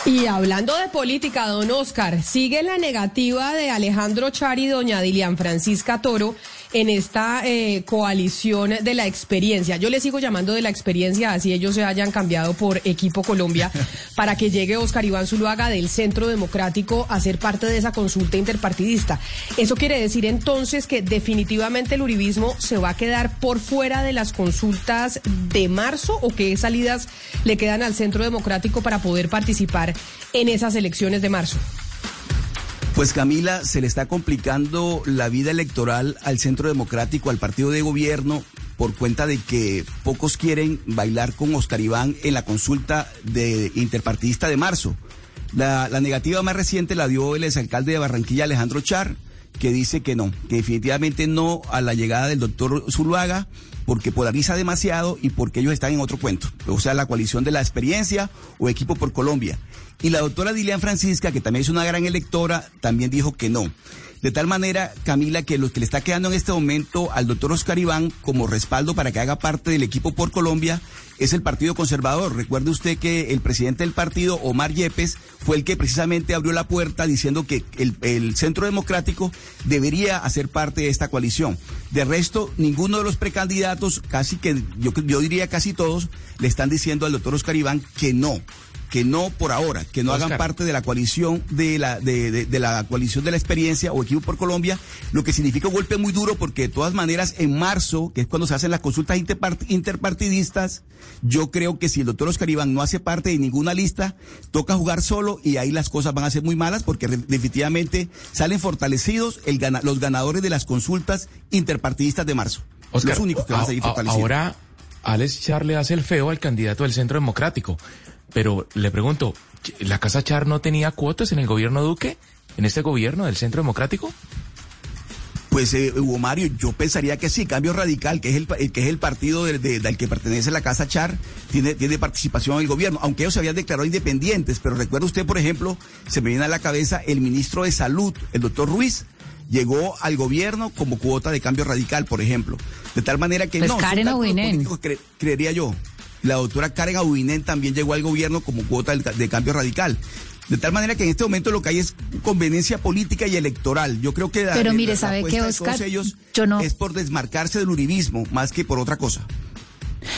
Y hablando de política, don Oscar, sigue la negativa de Alejandro Char y doña Dilian Francisca Toro en esta eh, coalición de la experiencia. Yo le sigo llamando de la experiencia, así ellos se hayan cambiado por Equipo Colombia, para que llegue Oscar Iván Zuluaga del Centro Democrático a ser parte de esa consulta interpartidista. ¿Eso quiere decir entonces que definitivamente el uribismo se va a quedar por fuera de las consultas de marzo o qué salidas le quedan al Centro Democrático para poder participar en esas elecciones de marzo? Pues Camila, se le está complicando la vida electoral al Centro Democrático, al partido de gobierno, por cuenta de que pocos quieren bailar con Oscar Iván en la consulta de interpartidista de marzo. La, negativa más reciente la dio el exalcalde de Barranquilla, Alejandro Char, que dice que no, que definitivamente no a la llegada del doctor Zuluaga, porque polariza demasiado y porque ellos están en otro cuento, o sea, la coalición de la experiencia o equipo por Colombia. Y la doctora Dilian Francisca, que también es una gran electora, también dijo que no. De tal manera, Camila, que lo que le está quedando en este momento al doctor Oscar Iván como respaldo para que haga parte del equipo por Colombia es el Partido Conservador. Recuerde usted que el presidente del partido, Omar Yepes, fue el que precisamente abrió la puerta diciendo que el, Centro Democrático debería hacer parte de esta coalición. De resto, ninguno de los precandidatos, casi que yo, yo diría casi todos, le están diciendo al doctor Oscar Iván que no que no por ahora, que no hagan parte de la coalición de la de, de- de la coalición de la experiencia o equipo por Colombia, lo que significa un golpe muy duro porque de todas maneras en marzo, que es cuando se hacen las consultas interpart- interpartidistas, yo creo que si el doctor Oscar Iván no hace parte de ninguna lista, toca jugar solo y ahí las cosas van a ser muy malas porque definitivamente salen fortalecidos el los ganadores de las consultas interpartidistas de marzo. Oscar, los únicos que van a seguir fortalecidos. Ahora, Alex Char le hace el feo al candidato del Centro Democrático. Pero le pregunto, ¿la Casa Char no tenía cuotas en el gobierno Duque? ¿En este gobierno del Centro Democrático? Pues eh, Hugo Mario, yo pensaría que sí, Cambio Radical, que es el, pa- el que es el partido de- de- del que pertenece la Casa Char, tiene, tiene participación en el gobierno, aunque ellos se habían declarado independientes, pero recuerda usted, por ejemplo, se me viene a la cabeza el ministro de Salud, el doctor Ruiz, llegó al gobierno como cuota de Cambio Radical, por ejemplo. De tal manera que Pues no, Karen políticos, cre- creería yo. La doctora Karen Aubinen también llegó al gobierno como cuota de Cambio Radical. De tal manera que en este momento lo que hay es conveniencia política y electoral. Yo creo que la- Pero mire, la ¿sabe qué, de todos Oscar? ellos Yo no- es por desmarcarse del uribismo más que por otra cosa.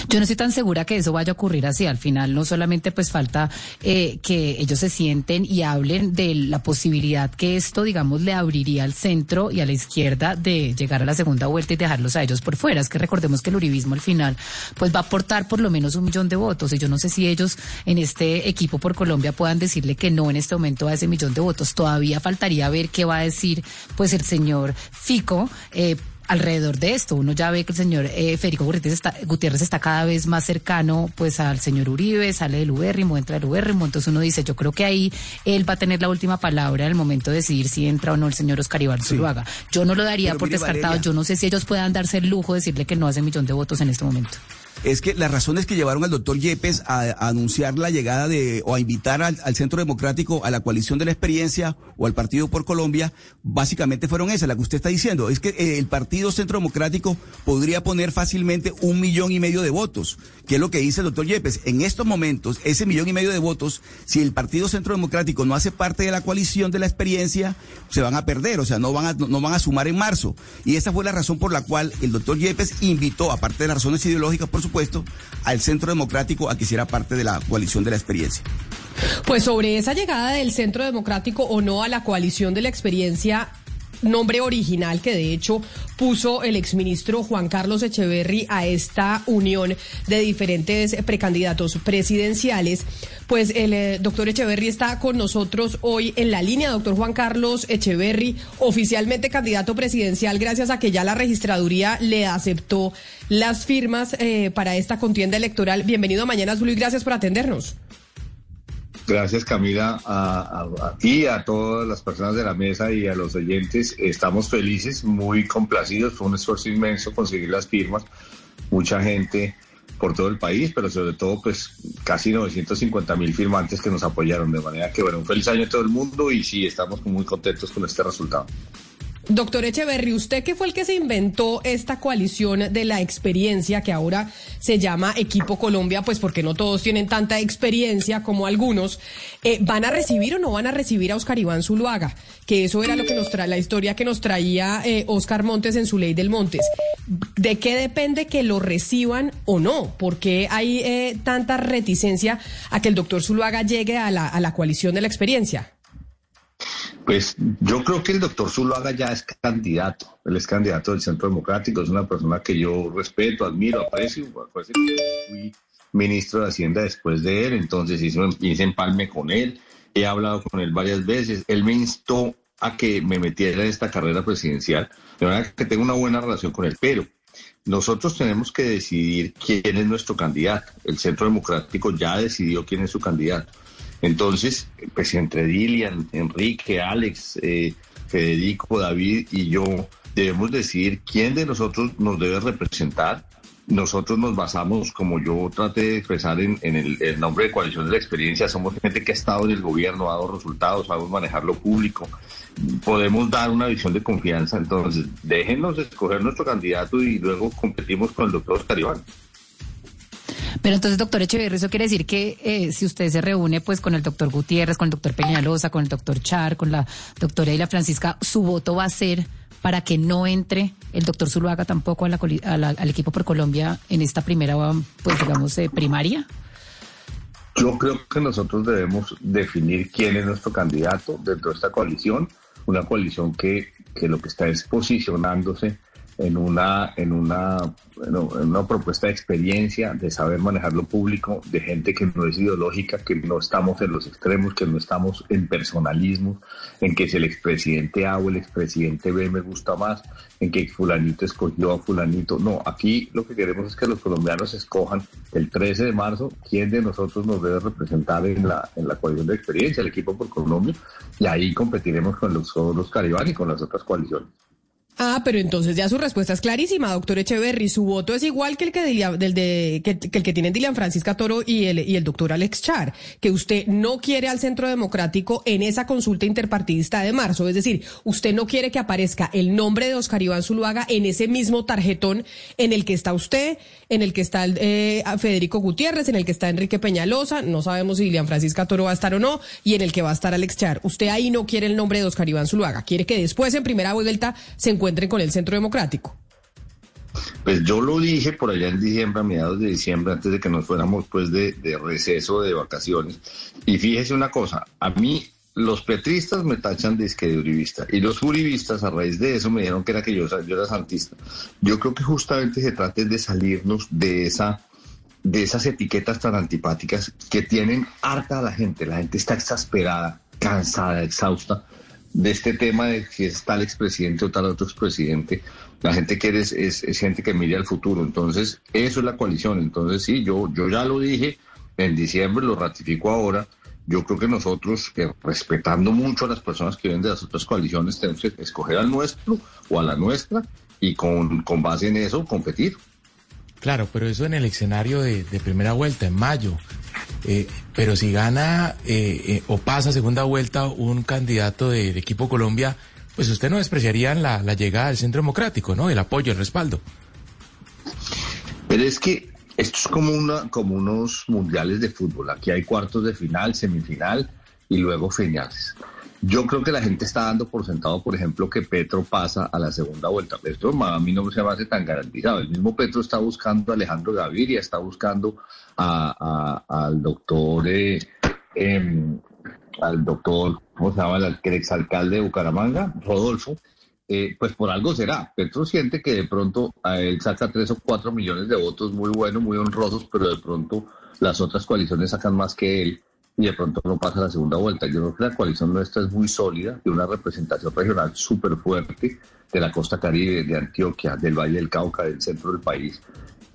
Yo no estoy tan segura que eso vaya a ocurrir así. Al final no solamente pues falta eh, que ellos se sienten y hablen de la posibilidad que esto, digamos, le abriría al centro y a la izquierda de llegar a la segunda vuelta y dejarlos a ellos por fuera. Es que recordemos que el uribismo al final pues va a aportar por lo menos un millón de votos y yo no sé si ellos en este equipo por Colombia puedan decirle que no en este momento a ese millón de votos. Todavía faltaría ver qué va a decir pues el señor Fico. Eh, alrededor de esto. Uno ya ve que el señor eh, Federico Gutiérrez está, Gutiérrez está cada vez más cercano pues al señor Uribe, sale del ubérrimo, entra del ubérrimo, entonces uno dice, yo creo que ahí él va a tener la última palabra en el momento de decidir si entra o no el señor Oscar Iván Zuluaga. Yo no lo daría Pero por mire, descartado, Valeria. yo no sé si ellos puedan darse el lujo de decirle que no hace millón de votos en este momento. Es que las razones que llevaron al doctor Yepes a, anunciar la llegada de, o a invitar al, al Centro Democrático, a la coalición de la experiencia o al Partido por Colombia, básicamente fueron esas, la que usted está diciendo. Es que eh, el Partido Centro Democrático podría poner fácilmente un millón y medio de votos, que es lo que dice el doctor Yepes. En estos momentos, ese millón y medio de votos, si el Partido Centro Democrático no hace parte de la coalición de la experiencia, se van a perder, o sea, no van a, no, no van a sumar en marzo. Y esa fue la razón por la cual el doctor Yepes invitó, aparte de las razones ideológicas, por supuesto, al Centro Democrático a que hiciera parte de la coalición de la experiencia. Pues sobre esa llegada del Centro Democrático o no a la coalición de la experiencia, nombre original que de hecho puso el exministro Juan Carlos Echeverry a esta unión de diferentes precandidatos presidenciales, pues el eh, doctor Echeverry está con nosotros hoy en la línea. Doctor Juan Carlos Echeverry, oficialmente candidato presidencial, gracias a que ya la registraduría le aceptó las firmas eh, para esta contienda electoral. Bienvenido a Mañanas Blue y gracias por atendernos. Gracias Camila, a, a- a ti, a todas las personas de la mesa y a los oyentes. Estamos felices, muy complacidos. Fue un esfuerzo inmenso conseguir las firmas mucha gente por todo el país, pero sobre todo pues casi 950 mil firmantes que nos apoyaron, de manera que bueno, un feliz año a todo el mundo y sí, estamos muy contentos con este resultado. Doctor Echeverry, usted que fue el que se inventó esta coalición de la experiencia que ahora se llama Equipo Colombia, pues porque no todos tienen tanta experiencia como algunos, eh, ¿van a recibir o no van a recibir a Oscar Iván Zuluaga? Que eso era lo que nos trae, la historia que nos traía eh, Oscar Montes en su ley del Montes. ¿De qué depende que lo reciban o no? ¿Por qué hay eh, tanta reticencia a que el doctor Zuluaga llegue a la, a la coalición de la experiencia? Pues yo creo que el doctor Zuluaga ya es candidato. Él es candidato del Centro Democrático. Es una persona que yo respeto, admiro, aprecio. Que Fui ministro de Hacienda después de él, entonces hice, hice empalme con él. He hablado con él varias veces. Él me instó a que me metiera en esta carrera presidencial. De manera que tengo una buena relación con él. Pero nosotros tenemos que decidir quién es nuestro candidato. El Centro Democrático ya decidió quién es su candidato. Entonces, pues entre Dilian, Enrique, Alex, eh, Federico, David y yo debemos decidir quién de nosotros nos debe representar. Nosotros nos basamos, como yo traté de expresar en, en el, nombre de Coalición de la Experiencia, somos gente que ha estado en el gobierno, ha dado resultados, sabemos manejar lo público, podemos dar una visión de confianza. Entonces, déjenos escoger nuestro candidato y luego competimos con el doctor Oscar. Pero entonces, doctor Echeverri, eso quiere decir que eh, si usted se reúne pues con el doctor Gutiérrez, con el doctor Peñalosa, con el doctor Char, con la doctora Eila Francisca, su voto va a ser para que no entre el doctor Zuluaga tampoco a la, al equipo por Colombia en esta primera, pues digamos, eh, primaria? Yo creo que nosotros debemos definir quién es nuestro candidato dentro de esta coalición, una coalición que, que lo que está es posicionándose en una, en una, en una propuesta de experiencia, de saber manejar lo público, de gente que no es ideológica, que no estamos en los extremos, que no estamos en personalismo, en que si el expresidente A o el expresidente B me gusta más, en que fulanito escogió a fulanito. No, aquí lo que queremos es que los colombianos escojan el 13 de marzo quién de nosotros nos debe representar en la, en la coalición de experiencia, el equipo por Colombia, y ahí competiremos con los, los Caribán y con las otras coaliciones. Ah, pero entonces ya su respuesta es clarísima, doctor Echeverry. Su voto es igual que el que, del de, que, que el que tienen Dilian Francisca Toro y el, y el doctor Alex Char, que usted no quiere al Centro Democrático en esa consulta interpartidista de marzo. Es decir, usted no quiere que aparezca el nombre de Oscar Iván Zuluaga en ese mismo tarjetón en el que está usted, en el que está eh, Federico Gutiérrez, en el que está Enrique Peñalosa, no sabemos si Dilian Francisca Toro va a estar o no, y en el que va a estar Alex Char. Usted ahí no quiere el nombre de Oscar Iván Zuluaga, quiere que después en primera vuelta se encuentre encuentren con el Centro Democrático? Pues yo lo dije por allá en diciembre, a mediados de diciembre, antes de que nos fuéramos pues de, de receso, de vacaciones. Y fíjese una cosa, a mí los petristas me tachan de izquierda uribista y los uribistas a raíz de eso me dijeron que era que yo, yo era santista. Yo creo que justamente se trata de salirnos de esa de esas etiquetas tan antipáticas que tienen harta a la gente. La gente está exasperada, cansada, exhausta de este tema de si es tal expresidente o tal otro expresidente. La gente quiere es, es, es, gente que mire al futuro. Entonces, eso es la coalición. Entonces, sí, yo, yo ya lo dije en diciembre, lo ratifico ahora. Yo creo que nosotros, que respetando mucho a las personas que vienen de las otras coaliciones, tenemos que escoger al nuestro o a la nuestra y con, con base en eso competir. Claro, pero eso en el escenario de, de primera vuelta, en mayo. Eh, pero si gana eh, eh, o pasa segunda vuelta un candidato de, de, equipo Colombia, pues usted no despreciaría la, la, llegada del Centro Democrático, ¿no? El apoyo, el respaldo. Pero es que esto es como, una, como unos mundiales de fútbol. Aquí hay cuartos de final, semifinal y luego finales. Yo creo que la gente está dando por sentado, por ejemplo, que Petro pasa a la segunda vuelta. Esto a mí no se me hace tan garantizado. El mismo Petro está buscando a Alejandro Gaviria, está buscando a, al doctor, eh, eh, al doctor, ¿cómo se llama? El exalcalde de Bucaramanga, Rodolfo. Eh, pues por algo será. Petro siente que de pronto a él saca tres o cuatro millones de votos muy buenos, muy honrosos, pero de pronto las otras coaliciones sacan más que él y de pronto no pasa la segunda vuelta. Yo creo que la coalición nuestra es muy sólida, de una representación regional súper fuerte de la costa caribe, de Antioquia, del Valle del Cauca, del centro del país.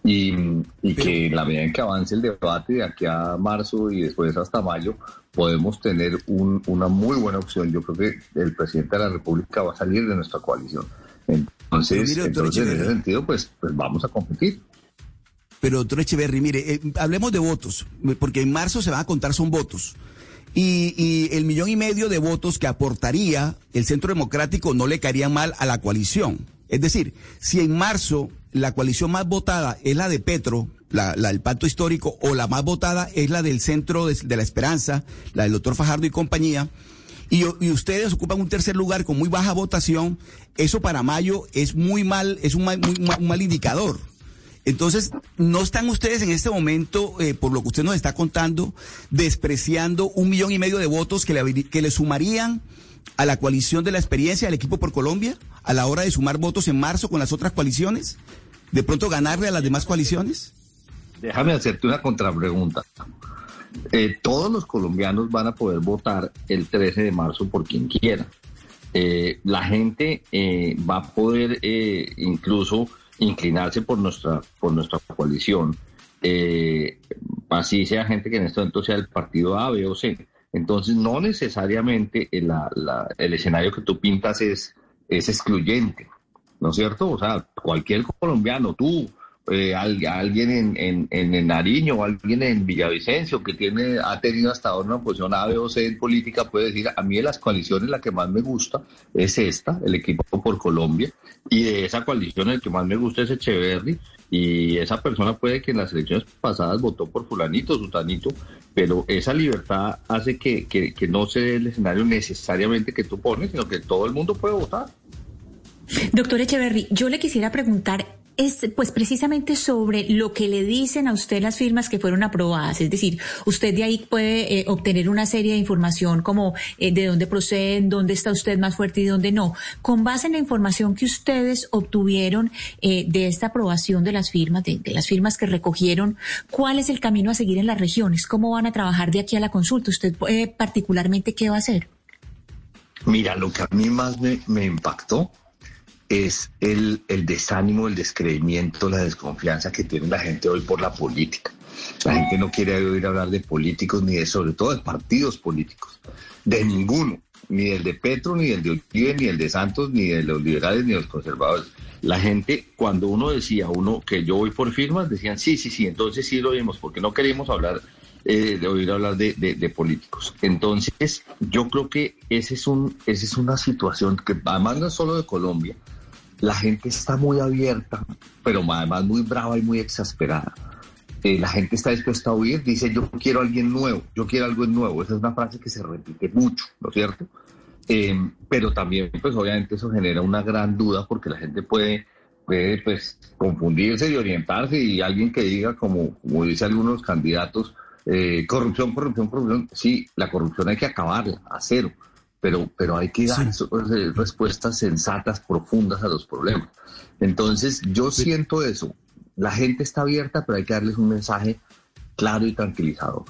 Y, y que en la medida en que avance el debate de aquí a marzo y después hasta mayo, podemos tener un, una muy buena opción. Yo creo que el presidente de la República va a salir de nuestra coalición. Entonces, entonces en ese sentido, pues, pues vamos a competir. Pero, doctor Echeverry, mire, eh, hablemos de votos, porque en marzo se van a contar son votos. Y, y, el millón y medio de votos que aportaría el Centro Democrático no le caería mal a la coalición. Es decir, si en marzo la coalición más votada es la de Petro, la, la pacto histórico, o la más votada es la del Centro de, la Esperanza, la del doctor Fajardo y compañía, y, y, ustedes ocupan un tercer lugar con muy baja votación, eso para mayo es muy mal, es un mal, muy, mal indicador. Entonces, ¿no están ustedes en este momento, eh, por lo que usted nos está contando, despreciando un millón y medio de votos que le, que le sumarían a la coalición de la experiencia del equipo por Colombia a la hora de sumar votos en marzo con las otras coaliciones? ¿De pronto ganarle a las demás coaliciones? Déjame hacerte una contrapregunta. Eh, todos los colombianos van a poder votar el 13 de marzo por quien quiera. Eh, la gente eh, va a poder eh, incluso inclinarse por nuestra, por nuestra coalición, así sea gente que en este momento sea el partido A, B o C. Entonces, no necesariamente el escenario que tú pintas es, es excluyente, ¿no es cierto? O sea, cualquier colombiano, tú, eh, alguien en, en, en, Nariño o alguien en Villavicencio que tiene, ha tenido hasta ahora una posición A, B o C en política puede decir, a mí de las coaliciones la que más me gusta es esta, el equipo por Colombia, y de esa coalición el que más me gusta es Echeverry, y esa persona puede que en las elecciones pasadas votó por fulanito, sutanito, pero esa libertad hace que, que, que no se dé el escenario necesariamente que tú pones, sino que todo el mundo puede votar. Doctor Echeverry, yo le quisiera preguntar es pues precisamente sobre lo que le dicen a usted las firmas que fueron aprobadas. Es decir, usted de ahí puede eh, obtener una serie de información como eh, de dónde proceden, dónde está usted más fuerte y dónde no. Con base en la información que ustedes obtuvieron eh, de esta aprobación de las firmas, de, las firmas que recogieron, ¿cuál es el camino a seguir en las regiones? ¿Cómo van a trabajar de aquí a la consulta? ¿Usted particularmente qué va a hacer? Mira, lo que a mí más me impactó es el, el, desánimo, el descreimiento, la desconfianza que tiene la gente hoy por la política. La gente no quiere oír hablar de políticos, ni de, sobre todo de partidos políticos, de ninguno, ni el de Petro, ni el de Uribe, ni el de Santos, ni de los liberales, ni de los conservadores. La gente, cuando uno decía, uno que yo voy por firmas, decían, sí, sí, sí, entonces sí lo vimos, porque no queríamos hablar eh, de oír hablar de, de, políticos. Entonces, yo creo que ese es un, esa es una situación que además no solo de Colombia, la gente está muy abierta, pero además muy brava y muy exasperada. Eh, la gente está dispuesta a oír, dice yo quiero alguien nuevo, yo quiero algo nuevo. Esa es una frase que se repite mucho, ¿no es cierto? Eh, pero también, pues obviamente eso genera una gran duda porque la gente puede, puede pues confundirse y orientarse y alguien que diga, como, como dice algunos candidatos, eh, corrupción, corrupción, corrupción. Sí, la corrupción hay que acabarla, a cero pero, pero hay que dar sí. respuestas sensatas, profundas a los problemas. Entonces, yo siento eso. La gente está abierta, pero hay que darles un mensaje claro y tranquilizador.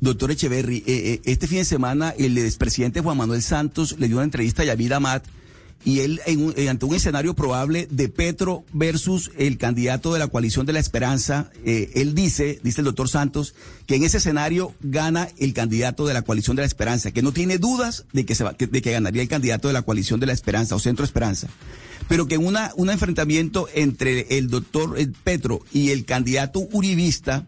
Doctor Echeverry, eh, eh, este fin de semana el expresidente Juan Manuel Santos le dio una entrevista a Yavid Amat y él en un, ante un escenario probable de Petro versus el candidato de la coalición de la esperanza, eh, él dice, dice el doctor Santos, que en ese escenario gana el candidato de la coalición de la esperanza, que no tiene dudas de que, se va, de que ganaría el candidato de la coalición de la esperanza o centro esperanza, pero que en una, un enfrentamiento entre el doctor Petro y el candidato uribista,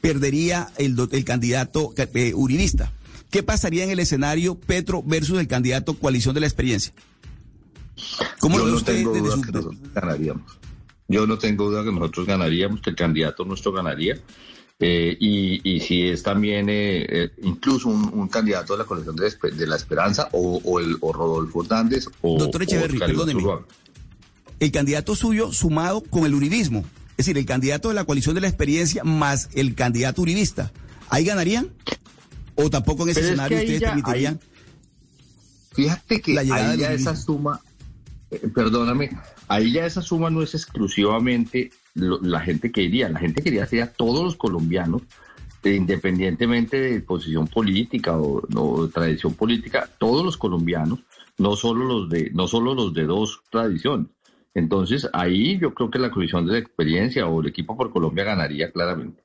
perdería el, el candidato eh, uribista. ¿Qué pasaría en el escenario Petro versus el candidato coalición de la experiencia? ¿Cómo Yo lo no tengo duda que nosotros ganaríamos. Yo no tengo duda que nosotros ganaríamos, que el candidato nuestro ganaría. Eh, y, y, si es también eh, eh, incluso un, un, candidato de la coalición de, de la esperanza o, o, el, o Rodolfo Hernández o doctor Echeverry, perdóneme. El candidato suyo sumado con el uribismo es decir el candidato de la coalición de la experiencia más el candidato uribista ahí ganarían o tampoco en ese Pero escenario es que ustedes ya, permitirían ahí, fíjate que la llegada ahí ya esa suma perdóname, ahí ya esa suma no es exclusivamente la gente que iría, la gente quería ser a todos los colombianos, eh, independientemente de posición política o, o, tradición política, todos los colombianos, no solo los de, no solo los de dos tradiciones. Entonces ahí yo creo que la coalición de la experiencia o el equipo por Colombia ganaría claramente.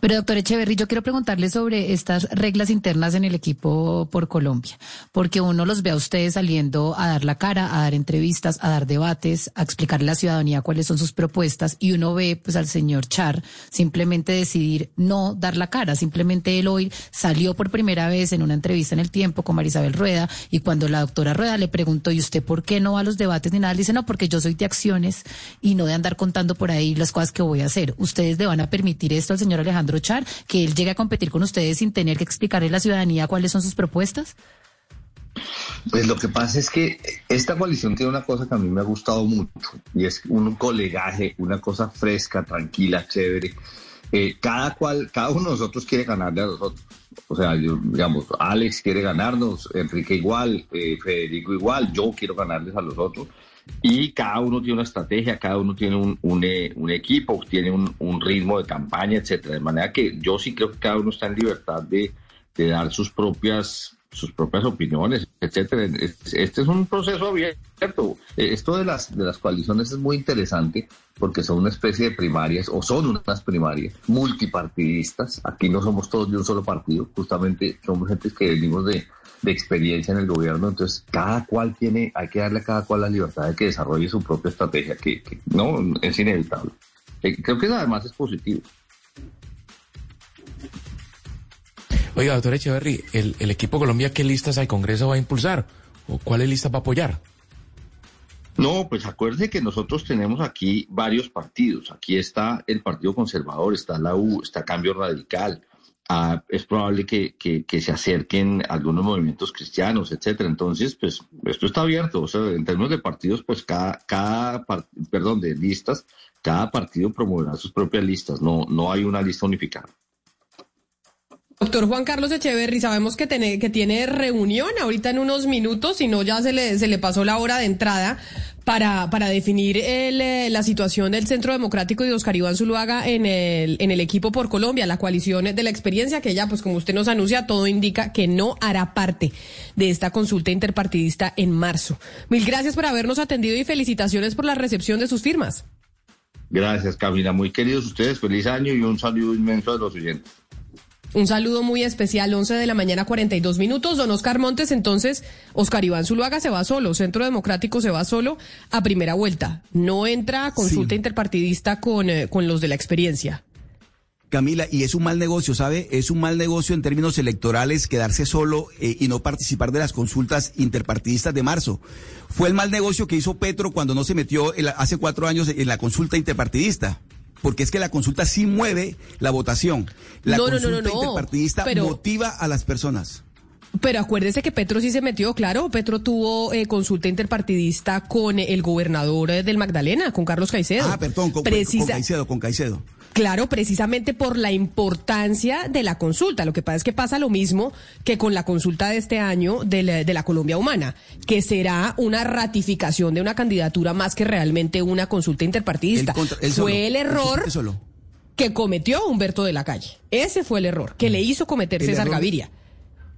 Pero doctor Echeverry, yo quiero preguntarle sobre estas reglas internas en el equipo por Colombia, porque uno los ve a ustedes saliendo a dar la cara, a dar entrevistas, a dar debates, a explicarle a la ciudadanía cuáles son sus propuestas y uno ve pues al señor Char simplemente decidir no dar la cara, simplemente él hoy salió por primera vez en una entrevista en el tiempo con Marisabel Rueda y cuando la doctora Rueda le preguntó, ¿y usted por qué no va a los debates ni nada? Él dice, no, porque yo soy de acciones y no de andar contando por ahí las cosas que voy a hacer. ¿Ustedes le van a permitir esto al señor Alejandro Char, que él llegue a competir con ustedes sin tener que explicarle a la ciudadanía cuáles son sus propuestas? Pues lo que pasa es que esta coalición tiene una cosa que a mí me ha gustado mucho y es un colegaje, una cosa fresca, tranquila, chévere. Eh, cada cual, cada uno de nosotros quiere ganarle a los otros. O sea, yo, digamos, Alex quiere ganarnos, Enrique igual, eh, Federico igual, yo quiero ganarles a los otros. Y cada uno tiene una estrategia, cada uno tiene un, un, eh, equipo, tiene un, ritmo de campaña, etcétera. De manera que yo sí creo que cada uno está en libertad de, dar sus propias sus propias opiniones, etcétera. Este es un proceso abierto. Esto de las de las coaliciones es muy interesante porque son una especie de primarias o son unas primarias multipartidistas. Aquí no somos todos de un solo partido, justamente somos gente que venimos de, de experiencia en el gobierno, entonces cada cual tiene, hay que darle a cada cual la libertad de que desarrolle su propia estrategia, que, que no es inevitable. Creo que eso además es positivo. Oiga, doctor Echeverry, ¿el, ¿el, equipo Colombia qué listas al Congreso va a impulsar? ¿O cuáles listas va a apoyar? No, pues acuérdese que nosotros tenemos aquí varios partidos. Aquí está el Partido Conservador, está la U, está Cambio Radical. Es probable que, que, que, se acerquen algunos movimientos cristianos, etcétera. Entonces, pues esto está abierto. O sea, en términos de partidos, pues cada, cada perdón, de listas, cada partido promoverá sus propias listas. No, no hay una lista unificada. Doctor Juan Carlos Echeverry, sabemos que tiene, que tiene reunión ahorita en unos minutos, si no ya se le, se le pasó la hora de entrada para, para definir el, eh, la situación del Centro Democrático de Oscar Iván Zuluaga en el, en el equipo por Colombia, la coalición de la experiencia, que ya, pues como usted nos anuncia, todo indica que no hará parte de esta consulta interpartidista en marzo. Mil gracias por habernos atendido y felicitaciones por la recepción de sus firmas. Gracias, Camila. Muy queridos ustedes, feliz año y un saludo inmenso a los oyentes. Un saludo muy especial, 11 de la mañana, 42 minutos. Don Oscar Montes, entonces, Oscar Iván Zuluaga se va solo, Centro Democrático se va solo a primera vuelta. No entra a consulta sí. interpartidista con, eh, con los de la experiencia. Camila, y es un mal negocio, ¿sabe? Es un mal negocio en términos electorales quedarse solo eh, y no participar de las consultas interpartidistas de marzo. Fue el mal negocio que hizo Petro cuando no se metió hace cuatro años en la consulta interpartidista porque es que la consulta sí mueve la votación. La no, consulta no, no, no, interpartidista pero... motiva a las personas. Pero acuérdese que Petro sí se metió, claro, Petro tuvo eh, consulta interpartidista con el gobernador del Magdalena, con Carlos Caicedo. Ah, perdón, con, Precisa... con Caicedo, con Caicedo. Claro, precisamente por la importancia de la consulta. Lo que pasa es que pasa lo mismo que con la consulta de este año de la, de la Colombia Humana, que será una ratificación de una candidatura más que realmente una consulta interpartidista. El contra, el Fue solo, el error el que cometió Humberto de la Calle. Ese fue el error que le hizo cometer César error- Gaviria.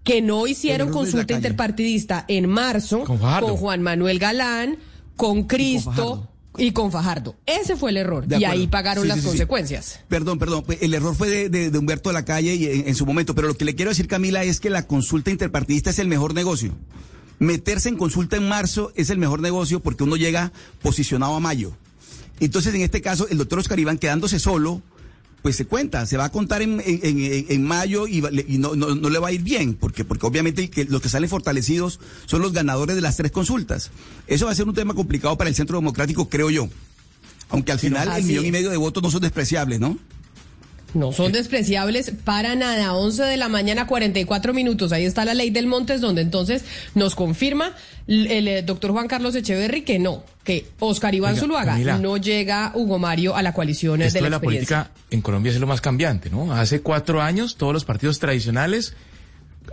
Que no hicieron consulta interpartidista en marzo Con Juan Manuel Galán, con Cristo. Y con Fajardo. Ese fue el error. De Y acuerdo. ahí pagaron Sí, las sí, sí, sí. consecuencias. Perdón, perdón. El error fue de, de- de Humberto de la Calle y en, en su momento. Pero lo que le quiero decir, Camila, es que la consulta interpartidista es el mejor negocio. Meterse en consulta en marzo es el mejor negocio porque uno llega posicionado a mayo. Entonces, en este caso, el doctor Oscar Iván quedándose solo, pues se cuenta, se va a contar en, en- en- en mayo y, y no, no- no le va a ir bien, porque, porque obviamente que los que salen fortalecidos son los ganadores de las tres consultas. Eso va a ser un tema complicado para el Centro Democrático, creo yo. Aunque al final el millón y medio de votos no son despreciables, ¿no? No son despreciables para nada. 11 de la mañana, 44 minutos. Ahí está la ley del Montes, donde entonces nos confirma el, eh, doctor Juan Carlos Echeverry que no, que Oscar Iván Oiga, Zuluaga Camila. no llega Hugo Mario a la coalición eh, Esto de la de la experiencia. política en Colombia es lo más cambiante, ¿no? Hace cuatro años todos los partidos tradicionales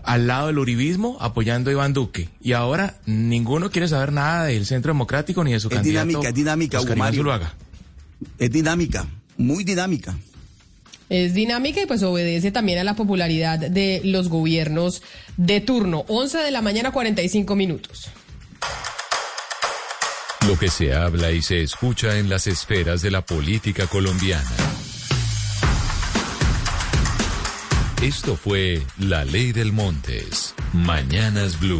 al lado del uribismo apoyando a Iván Duque. Y ahora ninguno quiere saber nada del Centro Democrático ni de su Es candidato dinámica, es dinámica, Oscar Hugo Iván Mario. Zuluaga. Es dinámica, muy dinámica. Es dinámica y pues obedece también a la popularidad de los gobiernos de turno. 11 de la mañana, 45 minutos. Lo que se habla y se escucha en las esferas de la política colombiana. Esto fue La Ley del Montes. Mañanas Blue.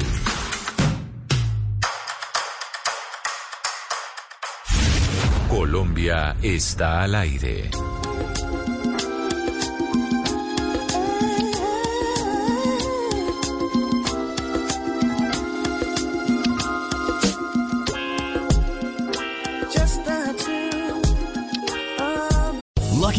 Colombia está al aire.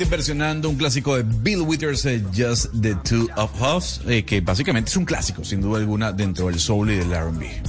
Smith versionando un clásico de Bill Withers, eh, Just the Two of Us, eh, que básicamente es un clásico, sin duda alguna, dentro del soul y del R&B.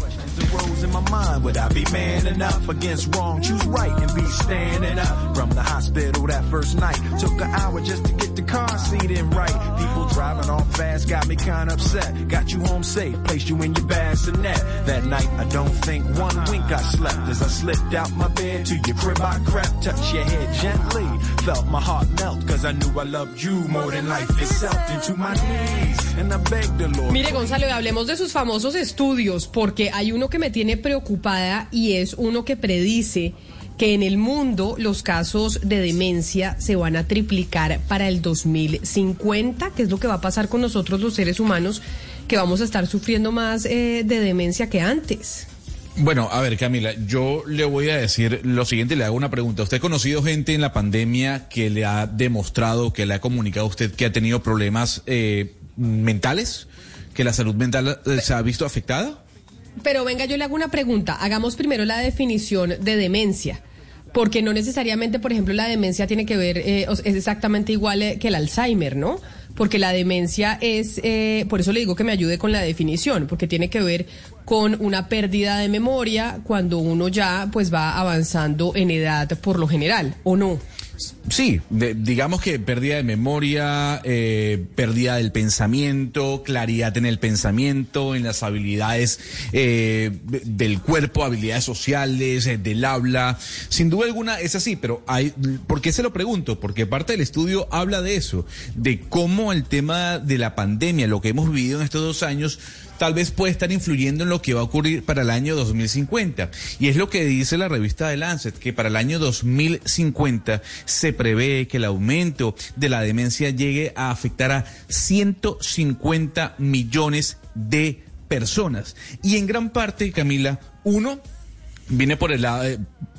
In my mind. Would I be man enough against wrong? Choose right and be standing up. From the hospital that first night, took an hour just to get the car seat in right. People driving off fast got me kinda upset. Got you home safe, placed you in your bassinet. That night, I don't think one wink I slept as I slipped out my bed to your crib. I crept, touched your head gently, felt my heart melt cause I knew I loved you more than life itself. Into my knees, and I begged the Lord. Mire, Gonzalo, hablemos de sus famosos estudios, porque hay uno que me tiene preocupada y es uno que predice que en el mundo los casos de demencia se van a triplicar para el 2050, que es lo que va a pasar con nosotros los seres humanos, que vamos a estar sufriendo más eh, de demencia que antes. Bueno, a ver, Camila, yo le voy a decir lo siguiente, le hago una pregunta. ¿Usted ha conocido gente en la pandemia que le ha demostrado, que le ha comunicado a usted que ha tenido problemas eh, mentales? ¿Que la salud mental eh, se ha visto afectada? Pero venga, yo le hago una pregunta. Hagamos primero la definición de demencia. Porque no necesariamente, por ejemplo, la demencia tiene que ver, eh, es exactamente igual eh, que el Alzheimer, ¿no? Porque la demencia es, eh, por eso le digo que me ayude con la definición, porque tiene que ver con una pérdida de memoria cuando uno ya pues va avanzando en edad por lo general, ¿o no? Sí, de- digamos que pérdida de memoria, eh, pérdida del pensamiento, claridad en el pensamiento, en las habilidades eh, de- del cuerpo, habilidades sociales, eh, del habla. Sin duda alguna es así, pero hay, ¿por qué se lo pregunto? Porque parte del estudio habla de eso, de cómo el tema de la pandemia, lo que hemos vivido en estos dos años, tal vez puede estar influyendo en lo que va a ocurrir para el año 2050. Y es lo que dice la revista de Lancet, que para el año 2050 se prevé que el aumento de la demencia llegue a afectar a 150 millones de personas. Y en gran parte, Camila, uno, viene por el lado,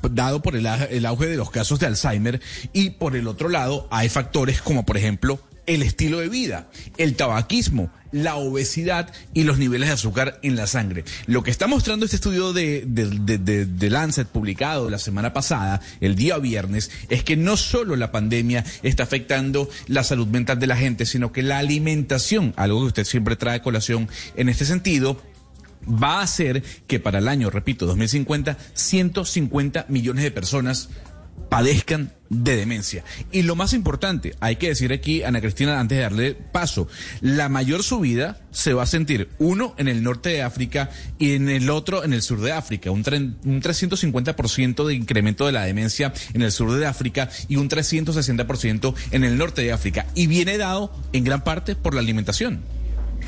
dado por el auge de los casos de Alzheimer y por el otro lado hay factores como por ejemplo el estilo de vida, el tabaquismo, la obesidad y los niveles de azúcar en la sangre. Lo que está mostrando este estudio de, de, de- de- Lancet publicado la semana pasada, el día viernes, es que no solo la pandemia está afectando la salud mental de la gente, sino que la alimentación, algo que usted siempre trae colación en este sentido, va a hacer que para el año, repito, 2050, 150 millones de personas padezcan de demencia. Y lo más importante, hay que decir aquí, Ana Cristina, antes de darle paso, la mayor subida se va a sentir uno en el norte de África y en el otro en el sur de África. Un, un 350% de incremento de la demencia en el sur de África y un 360% en el norte de África. Y viene dado en gran parte por la alimentación.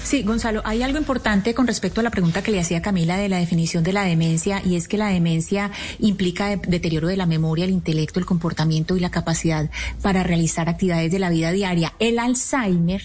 Sí, Gonzalo, hay algo importante con respecto a la pregunta que le hacía Camila de la definición de la demencia, y es que la demencia implica de- deterioro de la memoria, el intelecto, el comportamiento y la capacidad para realizar actividades de la vida diaria. El Alzheimer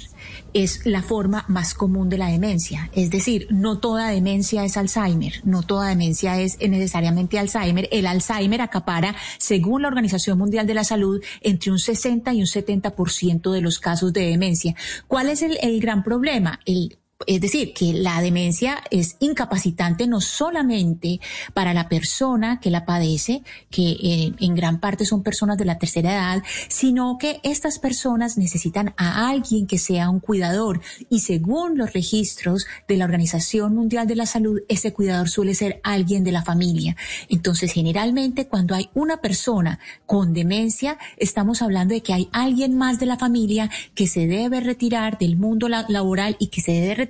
es la forma más común de la demencia, es decir, no toda demencia es Alzheimer, no toda demencia es necesariamente Alzheimer. El Alzheimer acapara, según la Organización Mundial de la Salud, entre un 60 y un 70% de los casos de demencia. ¿Cuál es el, el gran problema? El Es decir, que la demencia es incapacitante no solamente para la persona que la padece, que eh, en gran parte son personas de la tercera edad, sino que estas personas necesitan a alguien que sea un cuidador. Y según los registros de la Organización Mundial de la Salud, ese cuidador suele ser alguien de la familia. Entonces, generalmente cuando hay una persona con demencia, estamos hablando de que hay alguien más de la familia que se debe retirar del mundo la- laboral y que se debe retirar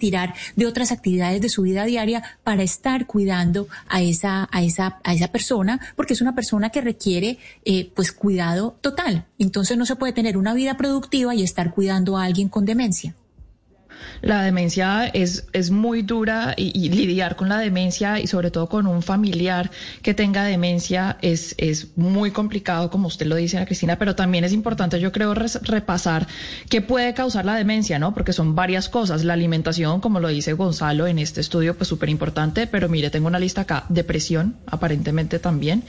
de otras actividades de su vida diaria para estar cuidando a esa, a esa, a esa persona, porque es una persona que requiere eh, pues cuidado total. Entonces no se puede tener una vida productiva y estar cuidando a alguien con demencia. La demencia es, es muy dura y, lidiar con la demencia y sobre todo con un familiar que tenga demencia es, es muy complicado, como usted lo dice, Ana Cristina, pero también es importante, yo creo, res- repasar qué puede causar la demencia, ¿no? Porque son varias cosas. La alimentación, como lo dice Gonzalo en este estudio, pues súper importante, pero mire, tengo una lista acá. Depresión, aparentemente también.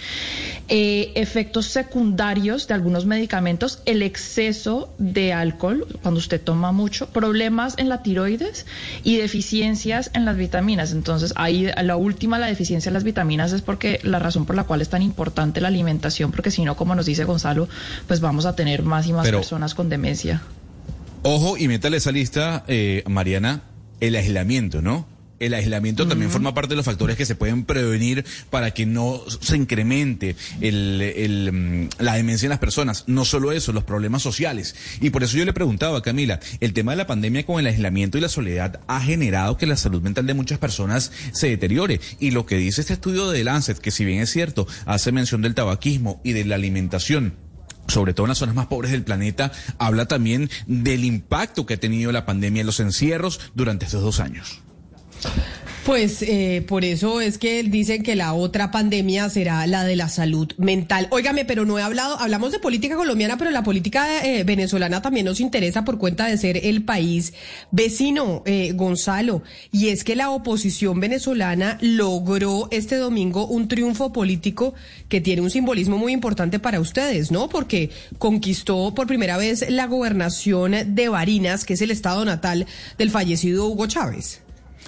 Eh, efectos secundarios de algunos medicamentos, el exceso de alcohol, cuando usted toma mucho, problemas en la tiroides y deficiencias en las vitaminas. Entonces, ahí la última, la deficiencia en las vitaminas es porque la razón por la cual es tan importante la alimentación, porque si no, como nos dice Gonzalo, pues vamos a tener más y más Pero- personas con demencia. Ojo y métale esa lista, eh, Mariana, el aislamiento, ¿no? El aislamiento también forma parte de los factores que se pueden prevenir para que no se incremente el, el, mm, la demencia en las personas. No solo eso, los problemas sociales. Y por eso yo le preguntaba a Camila, el tema de la pandemia con el aislamiento y la soledad ha generado que la salud mental de muchas personas se deteriore. Y lo que dice este estudio de Lancet, que si bien es cierto, hace mención del tabaquismo y de la alimentación, sobre todo en las zonas más pobres del planeta, habla también del impacto que ha tenido la pandemia en los encierros durante estos dos años. Pues eh, por eso es que dicen que la otra pandemia será la de la salud mental. Óigame, pero no he hablado, hablamos de política colombiana, pero la política eh, venezolana también nos interesa por cuenta de ser el país vecino, eh, Gonzalo. Y es que la oposición venezolana logró este domingo un triunfo político que tiene un simbolismo muy importante para ustedes, ¿no? Porque conquistó por primera vez la gobernación de Barinas, que es el estado natal del fallecido Hugo Chávez.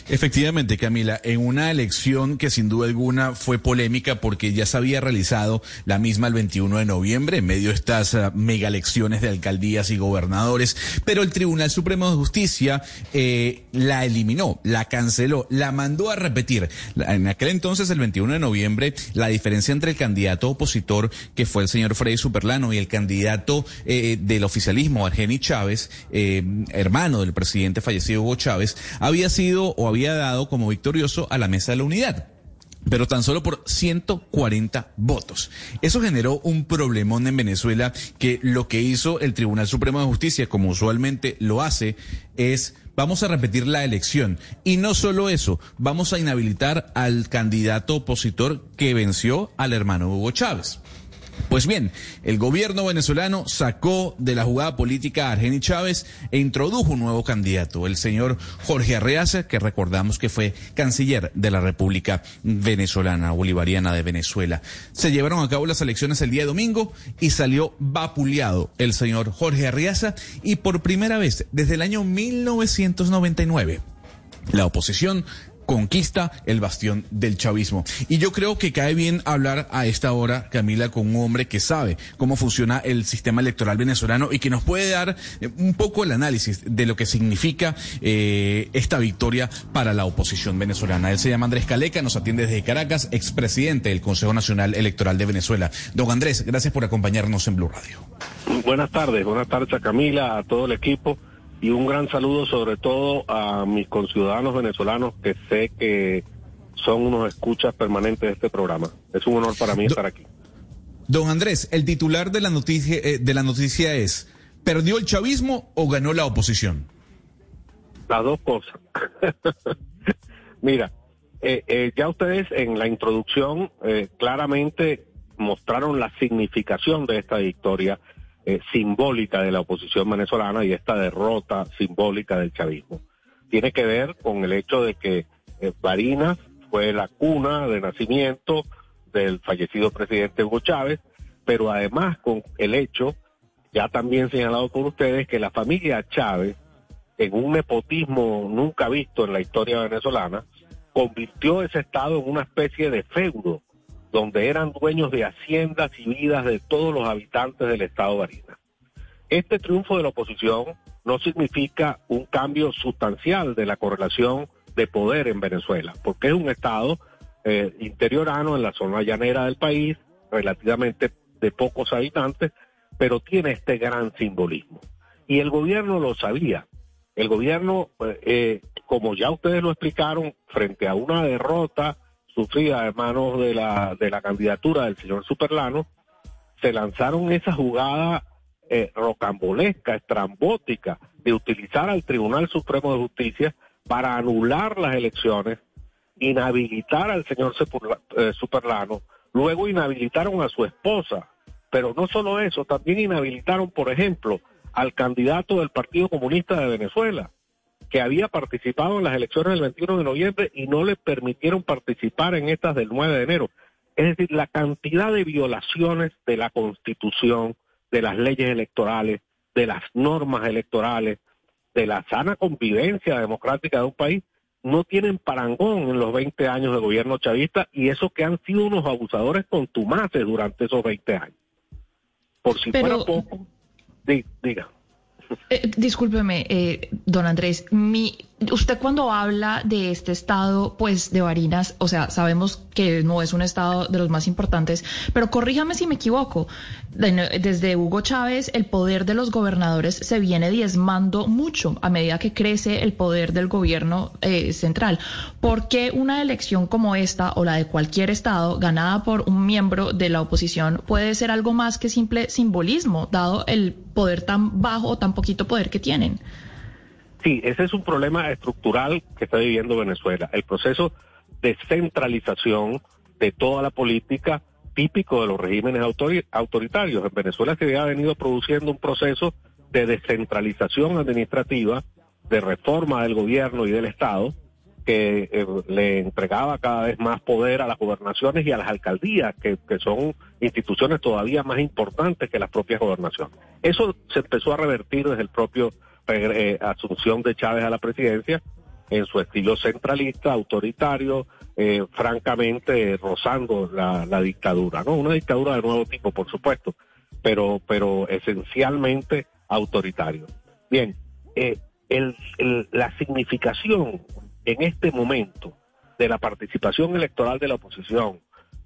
Efectivamente, Camila, en una elección que sin duda alguna fue polémica porque ya se había realizado la misma el 21 de noviembre en medio de estas uh, mega elecciones de alcaldías y gobernadores, pero el Tribunal Supremo de Justicia eh, la eliminó, la canceló, la mandó a repetir. En aquel entonces, el 21 de noviembre, la diferencia entre el candidato opositor, que fue el señor Freddy Superlano, y el candidato eh, del oficialismo, Argeni Chávez, eh, hermano del presidente fallecido Hugo Chávez, había sido o había dado como victorioso a la mesa de la unidad pero tan solo por 140 votos. Eso generó un problemón en Venezuela que lo que hizo el Tribunal Supremo de Justicia, como usualmente lo hace, es vamos a repetir la elección. Y no solo eso, vamos a inhabilitar al candidato opositor que venció al hermano Hugo Chávez. Pues bien, el gobierno venezolano sacó de la jugada política a Argeni Chávez e introdujo un nuevo candidato, el señor Jorge Arreaza, que recordamos que fue canciller de la República Venezolana, Bolivariana de Venezuela. Se llevaron a cabo las elecciones el día domingo y salió vapuleado el señor Jorge Arreaza y por primera vez desde el año 1999 la oposición conquista el bastión del chavismo. Y yo creo que cae bien hablar a esta hora, Camila, con un hombre que sabe cómo funciona el sistema electoral venezolano y que nos puede dar eh, un poco el análisis de lo que significa eh, esta victoria para la oposición venezolana. Él se llama Andrés Caleca, nos atiende desde Caracas, expresidente del Consejo Nacional Electoral de Venezuela. Don Andrés, gracias por acompañarnos en Blue Radio. Buenas tardes, buenas tardes a Camila, a todo el equipo y un gran saludo sobre todo a mis conciudadanos venezolanos que sé que son unos escuchas permanentes de este programa. Es un honor para mí estar aquí. Don Andrés, el titular de la noticia, eh, de la noticia es, ¿perdió el chavismo o ganó la oposición? Las dos cosas. Mira, eh, eh, ya ustedes en la introducción eh, claramente mostraron la significación de esta victoria eh, simbólica de la oposición venezolana y esta derrota simbólica del chavismo. Tiene que ver con el hecho de que eh, Barinas fue la cuna de nacimiento del fallecido presidente Hugo Chávez, pero además con el hecho, ya también señalado por ustedes, que la familia Chávez en un nepotismo nunca visto en la historia venezolana, convirtió ese Estado en una especie de feudo, donde eran dueños de haciendas y vidas de todos los habitantes del Estado Barinas. Este triunfo de la oposición no significa un cambio sustancial de la correlación de poder en Venezuela, porque es un Estado eh, interiorano en la zona llanera del país, relativamente de pocos habitantes, pero tiene este gran simbolismo. Y el gobierno lo sabía. El gobierno, eh, como ya ustedes lo explicaron, frente a una derrota sufrida de manos de la, de la candidatura del señor Superlano, se lanzaron esa jugada eh, rocambolesca, estrambótica, de utilizar al Tribunal Supremo de Justicia para anular las elecciones, inhabilitar al señor eh, Superlano, luego inhabilitaron a su esposa, pero no solo eso, también inhabilitaron, por ejemplo, al candidato del Partido Comunista de Venezuela, que había participado en las elecciones del 21 de noviembre y no le permitieron participar en estas del 9 de enero. Es decir, la cantidad de violaciones de la Constitución, de las leyes electorales, de las normas electorales, de la sana convivencia democrática de un país, no tienen parangón en los 20 años de gobierno chavista y eso que han sido unos abusadores contumaces durante esos 20 años. Por si Pero- fuera poco, di- diga. Eh, discúlpeme, eh, don Andrés, mi, usted cuando habla de este estado, pues de Barinas, o sea, sabemos que no es un estado de los más importantes, pero corríjame si me equivoco. De- Desde Hugo Chávez, el poder de los gobernadores se viene diezmando mucho a medida que crece el poder del gobierno eh, central. ¿Por qué una elección como esta o la de cualquier estado ganada por un miembro de la oposición puede ser algo más que simple simbolismo, dado el poder tan bajo o tan poquito poder que tienen? Sí, ese es un problema estructural que está viviendo Venezuela. El proceso de centralización de toda la política típico de los regímenes autori- autoritarios. En Venezuela se ha venido produciendo un proceso de descentralización administrativa, de reforma del gobierno y del Estado, que eh, le entregaba cada vez más poder a las gobernaciones y a las alcaldías, que, que son instituciones todavía más importantes que las propias gobernaciones. Eso se empezó a revertir desde el propio eh, asunción de Chávez a la presidencia en su estilo centralista, autoritario, eh, francamente rozando la, la dictadura, ¿no? Una dictadura de nuevo tipo, por supuesto, pero, pero esencialmente autoritario. Bien, eh, el- el- la significación en este momento de la participación electoral de la oposición,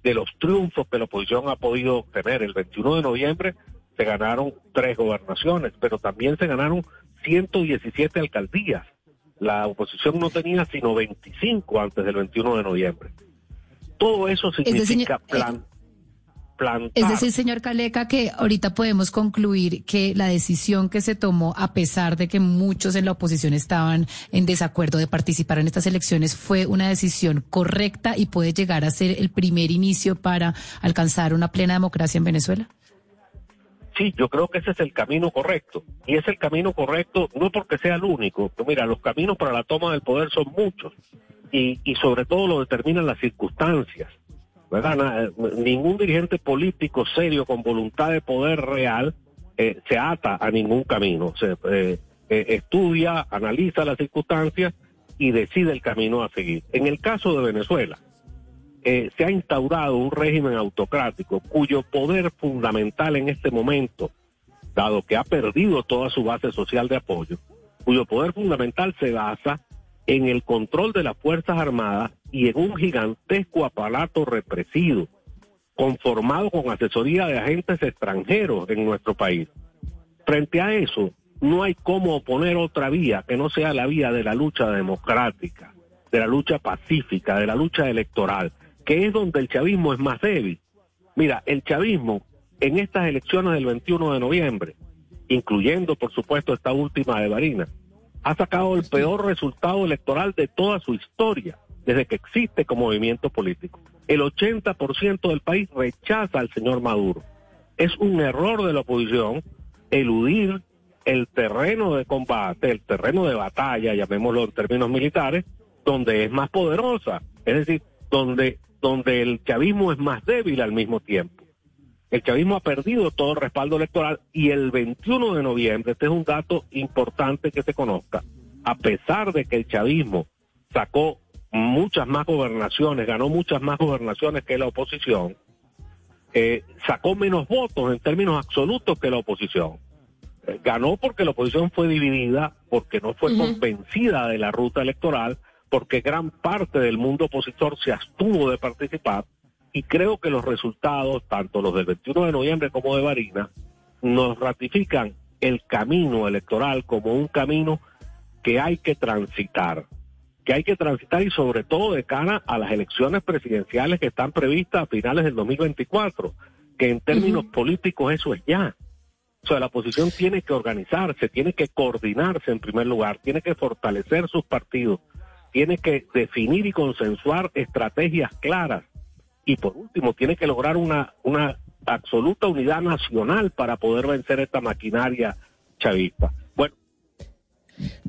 de los triunfos que la oposición ha podido obtener. El 21 de noviembre se ganaron tres gobernaciones, pero también se ganaron 117 alcaldías. La oposición no tenía sino 25 antes del 21 de noviembre. Todo eso significa eh, plan, plantar. Es decir, señor Caleca, que ahorita podemos concluir que la decisión que se tomó, a pesar de que muchos en la oposición estaban en desacuerdo de participar en estas elecciones, fue una decisión correcta y puede llegar a ser el primer inicio para alcanzar una plena democracia en Venezuela. Sí, yo creo que ese es el camino correcto. Y es el camino correcto no porque sea el único. mira, los caminos para la toma del poder son muchos. Y, y sobre todo lo determinan las circunstancias. ¿verdad? Na- Ningún dirigente político serio con voluntad de poder real eh, se ata a ningún camino. Se eh, eh, estudia, analiza las circunstancias y decide el camino a seguir. En el caso de Venezuela, eh, se ha instaurado un régimen autocrático cuyo poder fundamental en este momento, dado que ha perdido toda su base social de apoyo, cuyo poder fundamental se basa en el control de las Fuerzas Armadas y en un gigantesco aparato represivo, conformado con asesoría de agentes extranjeros en nuestro país. Frente a eso, no hay cómo oponer otra vía que no sea la vía de la lucha democrática, de la lucha pacífica, de la lucha electoral, que es donde el chavismo es más débil. Mira, el chavismo en estas elecciones del 21 de noviembre, incluyendo por supuesto esta última de Barinas, ha sacado el peor resultado electoral de toda su historia, desde que existe como movimiento político. El 80% del país rechaza al señor Maduro. Es un error de la oposición eludir el terreno de combate, el terreno de batalla, llamémoslo en términos militares, donde es más poderosa, es decir, donde, donde el chavismo es más débil al mismo tiempo. El chavismo ha perdido todo el respaldo electoral y el 21 de noviembre, este es un dato importante que se conozca, a pesar de que el chavismo sacó muchas más gobernaciones, ganó muchas más gobernaciones que la oposición, eh, sacó menos votos en términos absolutos que la oposición. Eh, ganó porque la oposición fue dividida, porque no fue convencida de la ruta electoral, porque gran parte del mundo opositor se abstuvo de participar y creo que los resultados, tanto los del 21 de noviembre como de Varina, nos ratifican el camino electoral como un camino que hay que transitar, que hay que transitar y sobre todo de cara a las elecciones presidenciales que están previstas a finales del 2024, que en términos políticos eso es ya. O sea, la oposición tiene que organizarse, tiene que coordinarse en primer lugar, tiene que fortalecer sus partidos, tiene que definir y consensuar estrategias claras y por último tiene que lograr una, una absoluta unidad nacional para poder vencer esta maquinaria chavista.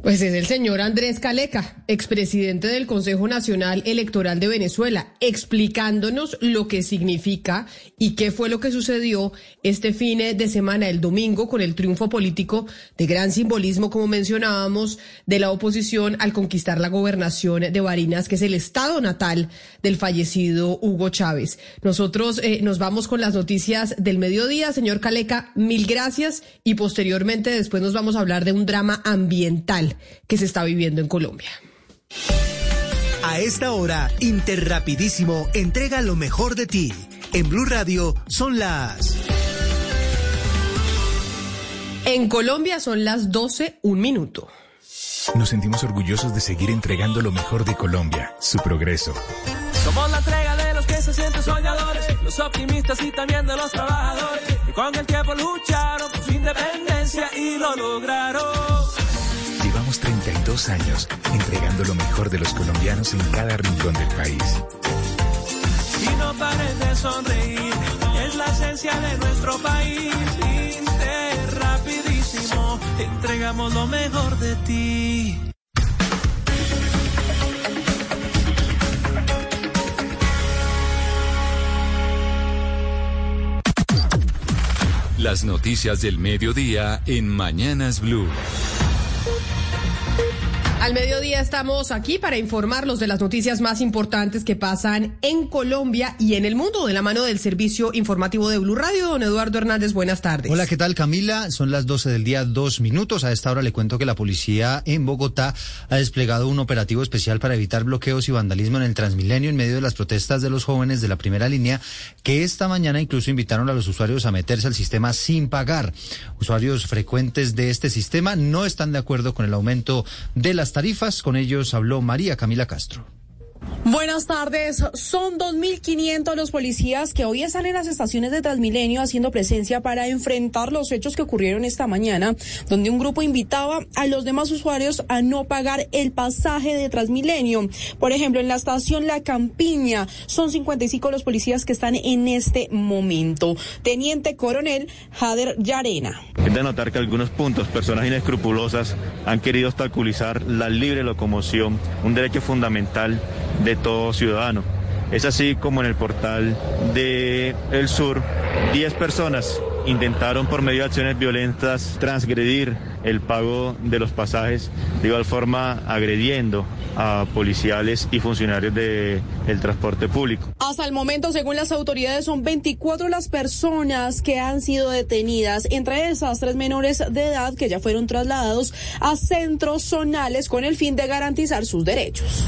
Pues es el señor Andrés Caleca, expresidente del Consejo Nacional Electoral de Venezuela, explicándonos lo que significa y qué fue lo que sucedió este fin de semana, el domingo, con el triunfo político de gran simbolismo, como mencionábamos, de la oposición al conquistar la gobernación de Barinas, que es el estado natal del fallecido Hugo Chávez. Nosotros eh, nos vamos con las noticias del mediodía. Señor Caleca, mil gracias y posteriormente después nos vamos a hablar de un drama ambiental que se está viviendo en Colombia. A esta hora, Interrapidísimo entrega lo mejor de ti. En Blue Radio son las... En Colombia son las 12, un minuto. Nos sentimos orgullosos de seguir entregando lo mejor de Colombia, su progreso. Somos la entrega de los que se sienten soñadores, los optimistas y también de los trabajadores, que con el tiempo lucharon por su independencia y lo lograron. Llevamos 32 años entregando lo mejor de los colombianos en cada rincón del país. Y no pares de sonreír, es la esencia de nuestro país. Inter rapidísimo, entregamos lo mejor de ti. Las noticias del mediodía en Mañanas Blue. Al mediodía estamos aquí para informarlos de las noticias más importantes que pasan en Colombia y en el mundo de la mano del servicio informativo de Blue Radio. Don Eduardo Hernández, buenas tardes. Hola, ¿qué tal Camila? Son las 12 del día, dos minutos. A esta hora le cuento que la policía en Bogotá ha desplegado un operativo especial para evitar bloqueos y vandalismo en el Transmilenio en medio de las protestas de los jóvenes de la primera línea que esta mañana incluso invitaron a los usuarios a meterse al sistema sin pagar. Usuarios frecuentes de este sistema no están de acuerdo con el aumento de las tarifas. Con ellos habló María Camila Castro. Buenas tardes. Son 2.500 los policías que hoy están en las estaciones de Transmilenio haciendo presencia para enfrentar los hechos que ocurrieron esta mañana, donde un grupo invitaba a los demás usuarios a no pagar el pasaje de Transmilenio. Por ejemplo, en la estación La Campiña son 55 los policías que están en este momento. Teniente Coronel Jader Yarena. Es de notar que algunos puntos, personas inescrupulosas, han querido obstaculizar la libre locomoción, un derecho fundamental de todo ciudadano. Es así como en el portal de El Sur, 10 personas intentaron por medio de acciones violentas transgredir el pago de los pasajes, de igual forma agrediendo a policiales y funcionarios del transporte público. Hasta el momento, según las autoridades, son 24 las personas que han sido detenidas, entre esas tres menores de edad que ya fueron trasladados a centros zonales con el fin de garantizar sus derechos.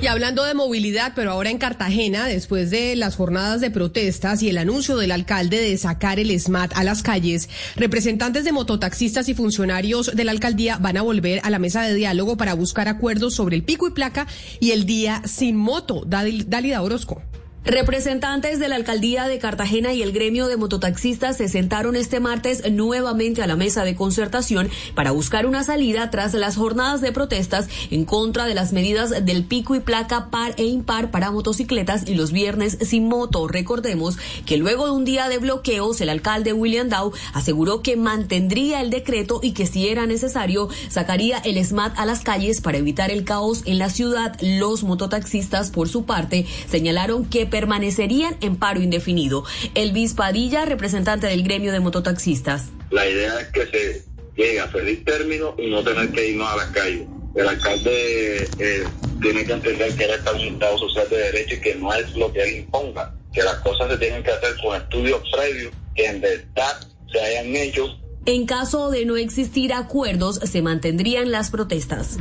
Y hablando de movilidad, pero ahora en Cartagena, después de las jornadas de protestas y el anuncio del alcalde de sacar el SMAT a las calles, representantes de mototaxistas y funcionarios de la alcaldía van a volver a la mesa de diálogo para buscar acuerdos sobre el pico y placa y el día sin moto. Dalida Orozco. Representantes de la alcaldía de Cartagena y el gremio de mototaxistas se sentaron este martes nuevamente a la mesa de concertación para buscar una salida tras las jornadas de protestas en contra de las medidas del pico y placa par e impar para motocicletas y los viernes sin moto. Recordemos que luego de un día de bloqueos, el alcalde William Dow aseguró que mantendría el decreto y que si era necesario sacaría el SMAT a las calles para evitar el caos en la ciudad. Los mototaxistas, por su parte, señalaron que permanecerían en paro indefinido. Elvis Padilla, representante del gremio de mototaxistas. La idea es que se llegue a feliz término y no tener que irnos a la calle. el alcalde eh, tiene que entender que él está en un Estado social de derecho y que no es lo que él imponga, que las cosas se tienen que hacer con estudios previos que en verdad se hayan hecho. En caso de no existir acuerdos, se mantendrían las protestas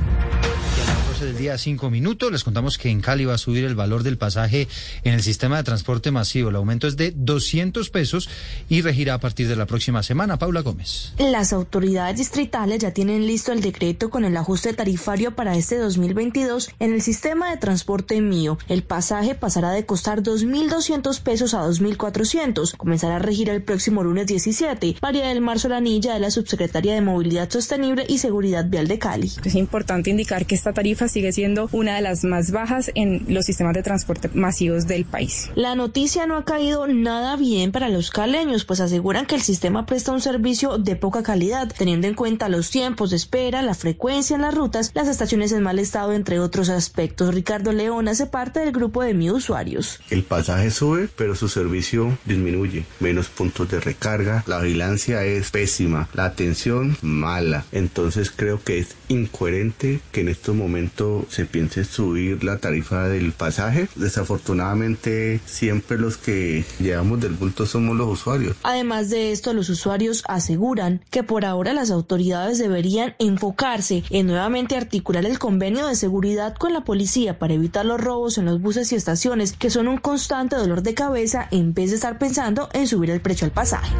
del día, cinco minutos. Les contamos que en Cali va a subir el valor del pasaje en el sistema de transporte masivo. El aumento es de 200 pesos y regirá a partir de la próxima semana. Paula Gómez. Las autoridades distritales ya tienen listo el decreto con el ajuste tarifario para este 2022 en el sistema de transporte mío. El pasaje pasará de costar 2.200 pesos a 2.400. Comenzará a regir el próximo lunes 17. María del Mar Solanilla de la Subsecretaría de Movilidad Sostenible y Seguridad Vial de Cali. Es importante indicar que esta tarifa sigue siendo una de las más bajas en los sistemas de transporte masivos del país. La noticia no ha caído nada bien para los caleños, pues aseguran que el sistema presta un servicio de poca calidad, teniendo en cuenta los tiempos de espera, la frecuencia en las rutas, las estaciones en mal estado, entre otros aspectos. Ricardo León hace parte del grupo de mi usuarios. El pasaje sube, pero su servicio disminuye. Menos puntos de recarga, la vigilancia es pésima, la atención mala. Entonces creo que es incoherente que en estos momentos se piense subir la tarifa del pasaje. Desafortunadamente siempre los que llevamos del bulto somos los usuarios. Además de esto, los usuarios aseguran que por ahora las autoridades deberían enfocarse en nuevamente articular el convenio de seguridad con la policía para evitar los robos en los buses y estaciones que son un constante dolor de cabeza en vez de estar pensando en subir el precio al pasaje.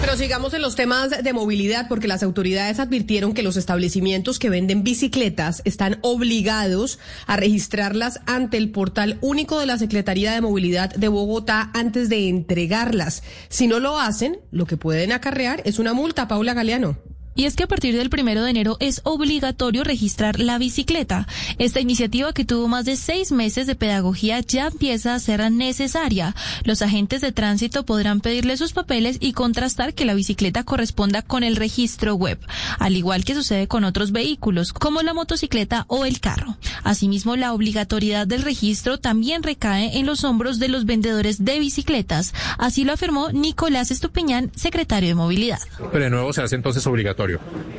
Pero sigamos en los temas de movilidad porque las autoridades advirtieron que los establecimientos que venden bicicletas están obligados a registrarlas ante el portal único de la Secretaría de Movilidad de Bogotá antes de entregarlas. Si no lo hacen, lo que pueden acarrear es una multa, Paula Galeano. Y es que a partir del primero de enero es obligatorio registrar la bicicleta. Esta iniciativa que tuvo más de seis meses de pedagogía ya empieza a ser necesaria. Los agentes de tránsito podrán pedirle sus papeles y contrastar que la bicicleta corresponda con el registro web, al igual que sucede con otros vehículos, como la motocicleta o el carro. Asimismo, la obligatoriedad del registro también recae en los hombros de los vendedores de bicicletas. Así lo afirmó Nicolás Estupiñán, secretario de Movilidad. Pero de nuevo se hace entonces obligatorio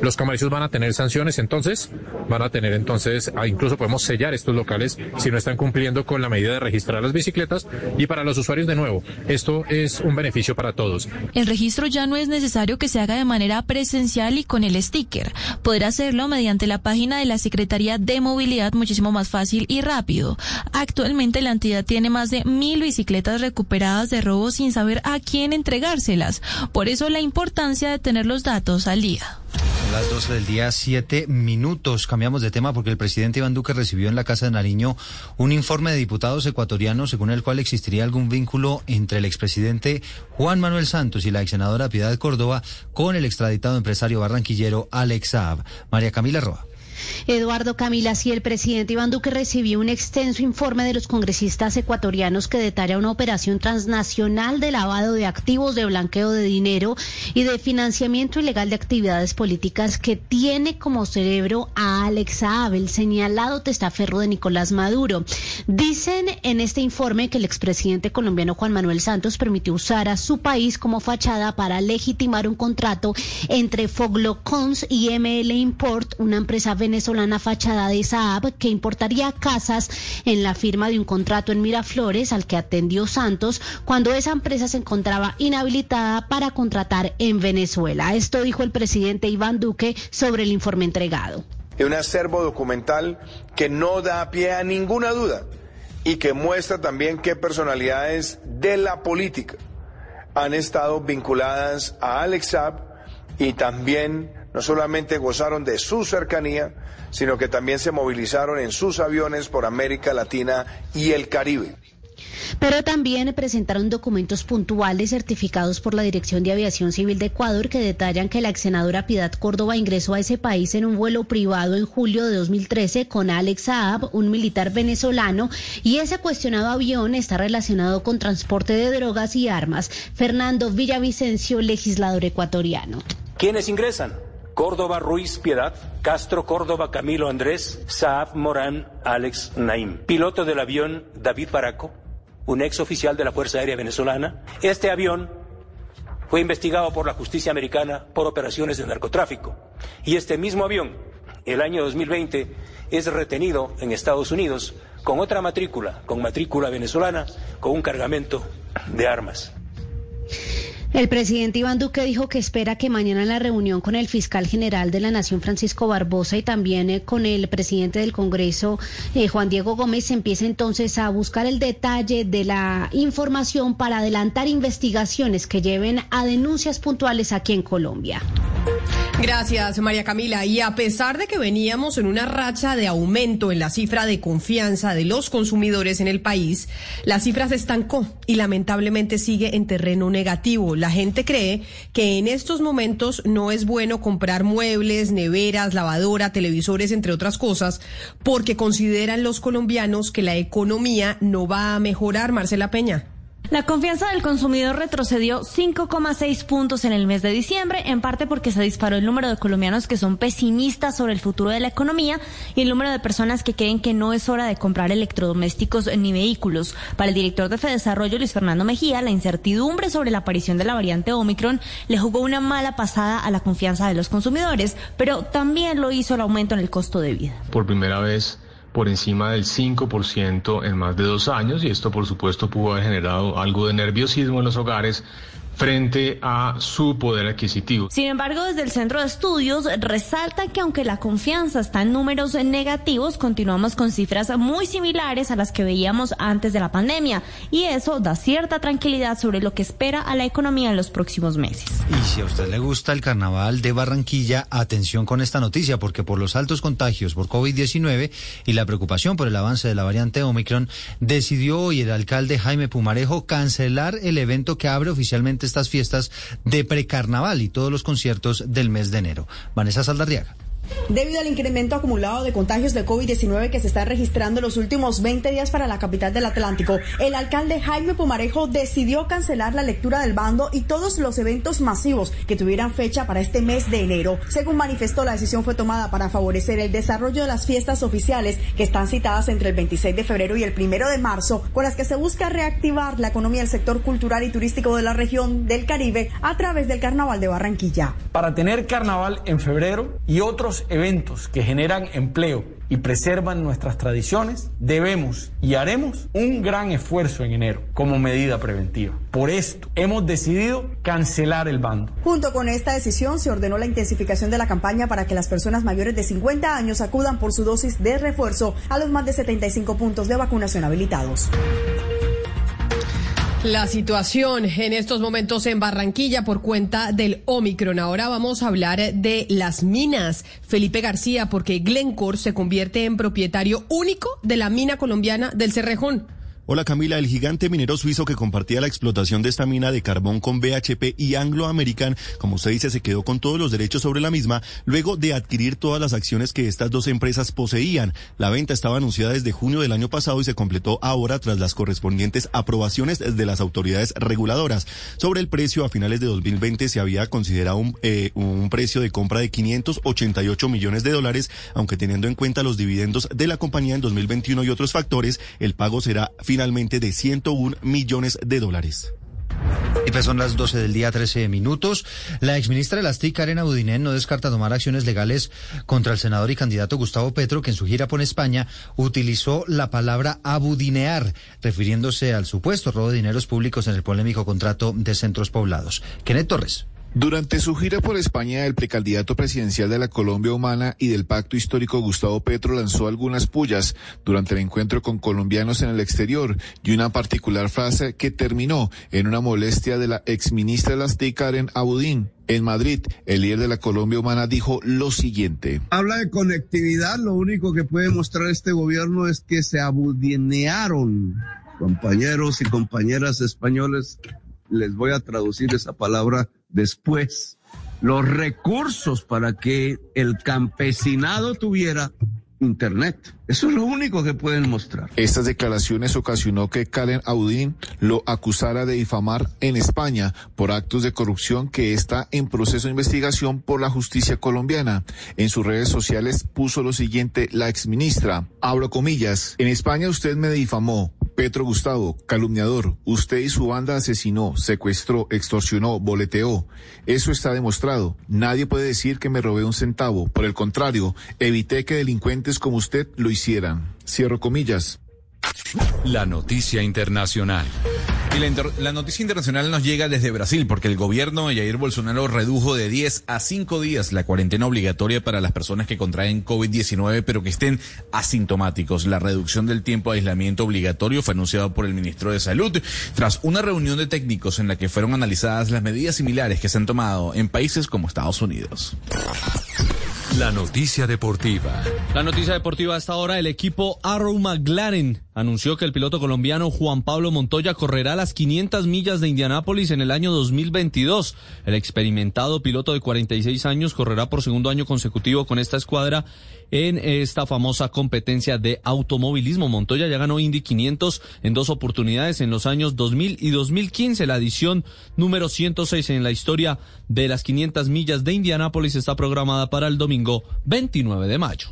los comercios van a tener sanciones, entonces van a tener entonces, ah, incluso podemos sellar estos locales si no están cumpliendo con la medida de registrar las bicicletas y para los usuarios de nuevo, esto es un beneficio para todos. El registro ya no es necesario que se haga de manera presencial y con el sticker. Podrá hacerlo mediante la página de la Secretaría de Movilidad muchísimo más fácil y rápido. Actualmente la entidad tiene más de mil bicicletas recuperadas de robo sin saber a quién entregárselas. Por eso la importancia de tener los datos al día. Las 12 del día, 7 minutos. Cambiamos de tema porque el presidente Iván Duque recibió en la Casa de Nariño un informe de diputados ecuatorianos según el cual existiría algún vínculo entre el expresidente Juan Manuel Santos y la ex senadora Piedad Córdoba con el extraditado empresario barranquillero Alex Saab. María Camila Roa. Eduardo Camila, si el presidente Iván Duque recibió un extenso informe de los congresistas ecuatorianos que detalla una operación transnacional de lavado de activos, de blanqueo de dinero y de financiamiento ilegal de actividades políticas que tiene como cerebro a Alex Saab, señalado testaferro de Nicolás Maduro. Dicen en este informe que el expresidente colombiano Juan Manuel Santos permitió usar a su país como fachada para legitimar un contrato entre Foglocons y ML Import, una empresa venezolana venezolana fachada de Saab que importaría casas en la firma de un contrato en Miraflores al que atendió Santos cuando esa empresa se encontraba inhabilitada para contratar en Venezuela. Esto dijo el presidente Iván Duque sobre el informe entregado. Un acervo documental que no da pie a ninguna duda y que muestra también qué personalidades de la política han estado vinculadas a Alex Saab y también no solamente gozaron de su cercanía, sino que también se movilizaron en sus aviones por América Latina y el Caribe. Pero también presentaron documentos puntuales certificados por la Dirección de Aviación Civil de Ecuador que detallan que la ex senadora Piedad Córdoba ingresó a ese país en un vuelo privado en julio de 2013 con Alex Saab, un militar venezolano, y ese cuestionado avión está relacionado con transporte de drogas y armas. Fernando Villavicencio, legislador ecuatoriano. ¿Quiénes ingresan? Córdoba Ruiz Piedad, Castro Córdoba Camilo Andrés, Saab Morán Alex Naim. Piloto del avión David Baraco, un ex oficial de la Fuerza Aérea Venezolana. Este avión fue investigado por la justicia americana por operaciones de narcotráfico. Y este mismo avión el año 2020 es retenido en Estados Unidos con otra matrícula, con matrícula venezolana, con un cargamento de armas. El presidente Iván Duque dijo que espera que mañana en la reunión con el fiscal general de la Nación, Francisco Barbosa, y también eh, con el presidente del Congreso, eh, Juan Diego Gómez, se empiece entonces a buscar el detalle de la información para adelantar investigaciones que lleven a denuncias puntuales aquí en Colombia. Gracias, María Camila. Y a pesar de que veníamos en una racha de aumento en la cifra de confianza de los consumidores en el país, la cifra se estancó y lamentablemente sigue en terreno negativo. La gente cree que en estos momentos no es bueno comprar muebles, neveras, lavadora, televisores, entre otras cosas, porque consideran los colombianos que la economía no va a mejorar, Marcela Peña. La confianza del consumidor retrocedió 5,6 puntos en el mes de diciembre, en parte porque se disparó el número de colombianos que son pesimistas sobre el futuro de la economía y el número de personas que creen que no es hora de comprar electrodomésticos ni vehículos. Para el director de Fedesarrollo, Luis Fernando Mejía, la incertidumbre sobre la aparición de la variante Omicron le jugó una mala pasada a la confianza de los consumidores, pero también lo hizo el aumento en el costo de vida. Por primera vez por encima del 5% en más de dos años y esto por supuesto pudo haber generado algo de nerviosismo en los hogares frente a su poder adquisitivo. Sin embargo, desde el Centro de Estudios resalta que aunque la confianza está en números negativos, continuamos con cifras muy similares a las que veíamos antes de la pandemia y eso da cierta tranquilidad sobre lo que espera a la economía en los próximos meses. Y si a usted le gusta el carnaval de Barranquilla, atención con esta noticia porque por los altos contagios por COVID-19 y la preocupación por el avance de la variante Omicron, decidió hoy el alcalde Jaime Pumarejo cancelar el evento que abre oficialmente estas fiestas de precarnaval y todos los conciertos del mes de enero. Vanessa Saldarriaga. Debido al incremento acumulado de contagios de COVID-19 que se está registrando en los últimos 20 días para la capital del Atlántico, el alcalde Jaime Pumarejo decidió cancelar la lectura del bando y todos los eventos masivos que tuvieran fecha para este mes de enero. Según manifestó, la decisión fue tomada para favorecer el desarrollo de las fiestas oficiales que están citadas entre el 26 de febrero y el 1 de marzo, con las que se busca reactivar la economía del sector cultural y turístico de la región del Caribe a través del Carnaval de Barranquilla. Para tener carnaval en febrero y otros eventos que generan empleo y preservan nuestras tradiciones, debemos y haremos un gran esfuerzo en enero como medida preventiva. Por esto hemos decidido cancelar el bando. Junto con esta decisión se ordenó la intensificación de la campaña para que las personas mayores de 50 años acudan por su dosis de refuerzo a los más de 75 puntos de vacunación habilitados. La situación en estos momentos en Barranquilla por cuenta del Omicron. Ahora vamos a hablar de las minas. Felipe García, porque Glencore se convierte en propietario único de la mina colombiana del Cerrejón. Hola Camila, el gigante minero suizo que compartía la explotación de esta mina de carbón con BHP y Anglo American, como usted dice, se quedó con todos los derechos sobre la misma luego de adquirir todas las acciones que estas dos empresas poseían. La venta estaba anunciada desde junio del año pasado y se completó ahora tras las correspondientes aprobaciones de las autoridades reguladoras. Sobre el precio, a finales de 2020 se había considerado un, eh, un precio de compra de 588 millones de dólares, aunque teniendo en cuenta los dividendos de la compañía en 2021 y otros factores, el pago será finalmente finalmente de 101 millones de dólares. Pues son las 12 del día, 13 minutos. La exministra de las TIC, Karen Abudinen, no descarta tomar acciones legales contra el senador y candidato Gustavo Petro, que en su gira por España utilizó la palabra abudinear, refiriéndose al supuesto robo de dineros públicos en el polémico contrato de centros poblados. Kenneth Torres. Durante su gira por España, el precandidato presidencial de la Colombia Humana y del Pacto Histórico Gustavo Petro lanzó algunas pullas durante el encuentro con colombianos en el exterior y una particular frase que terminó en una molestia de la exministra de las TIC, Karen Abudín. En Madrid, el líder de la Colombia Humana dijo lo siguiente. Habla de conectividad, lo único que puede mostrar este gobierno es que se abudinearon compañeros y compañeras españoles. Les voy a traducir esa palabra después los recursos para que el campesinado tuviera Internet. Eso es lo único que pueden mostrar. Estas declaraciones ocasionó que Karen Audín lo acusara de difamar en España por actos de corrupción que está en proceso de investigación por la justicia colombiana. En sus redes sociales puso lo siguiente la exministra, abro comillas, en España usted me difamó, Petro Gustavo, calumniador, usted y su banda asesinó, secuestró, extorsionó, boleteó. Eso está demostrado. Nadie puede decir que me robé un centavo. Por el contrario, evité que delincuentes como usted lo hicieran. Cierro comillas. La noticia internacional. La, noticia internacional nos llega desde Brasil porque el gobierno de Jair Bolsonaro redujo de 10 a 5 días la cuarentena obligatoria para las personas que contraen COVID-19 pero que estén asintomáticos. La reducción del tiempo de aislamiento obligatorio fue anunciado por el ministro de Salud tras una reunión de técnicos en la que fueron analizadas las medidas similares que se han tomado en países como Estados Unidos. La noticia deportiva. La noticia deportiva hasta ahora, el equipo Arrow McLaren anunció que el piloto colombiano Juan Pablo Montoya correrá las 500 millas de Indianápolis en el año 2022. El experimentado piloto de 46 años correrá por segundo año consecutivo con esta escuadra en esta famosa competencia de automovilismo. Montoya ya ganó Indy 500 en dos oportunidades en los años 2000 y 2015. La edición número 106 en la historia de las 500 millas de Indianápolis está programada para el domingo 29 de mayo.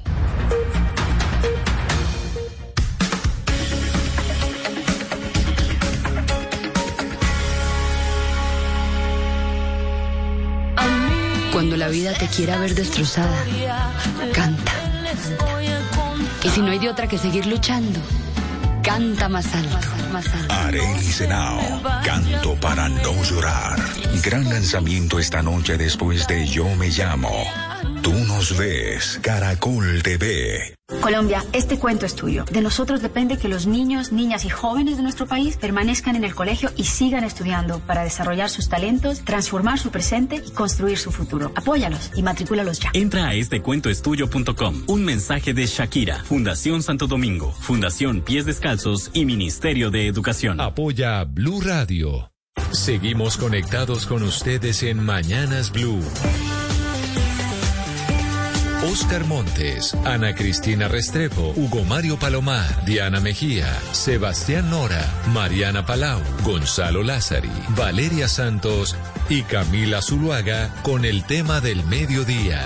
Cuando la vida te quiera ver destrozada, canta. Y si no hay de otra que seguir luchando, canta más alto, más alto. Arely Senao, canto para no llorar. Gran lanzamiento esta noche después de Yo Me Llamo. Tú nos ves, Caracol TV. Colombia, este cuento es tuyo. De nosotros depende que los niños, niñas y jóvenes de nuestro país permanezcan en el colegio y sigan estudiando para desarrollar sus talentos, transformar su presente y construir su futuro. Apóyalos y matricúlalos ya. Entra a estecuentoestudio.com. Un mensaje de Shakira, Fundación Santo Domingo, Fundación Pies Descalzos y Ministerio de Educación. Apoya Blue Radio. Seguimos conectados con ustedes en Mañanas Blue. Oscar Montes, Ana Cristina Restrepo, Hugo Mario Palomar, Diana Mejía, Sebastián Nora, Mariana Palau, Gonzalo Lázari, Valeria Santos y Camila Zuluaga con el tema del mediodía.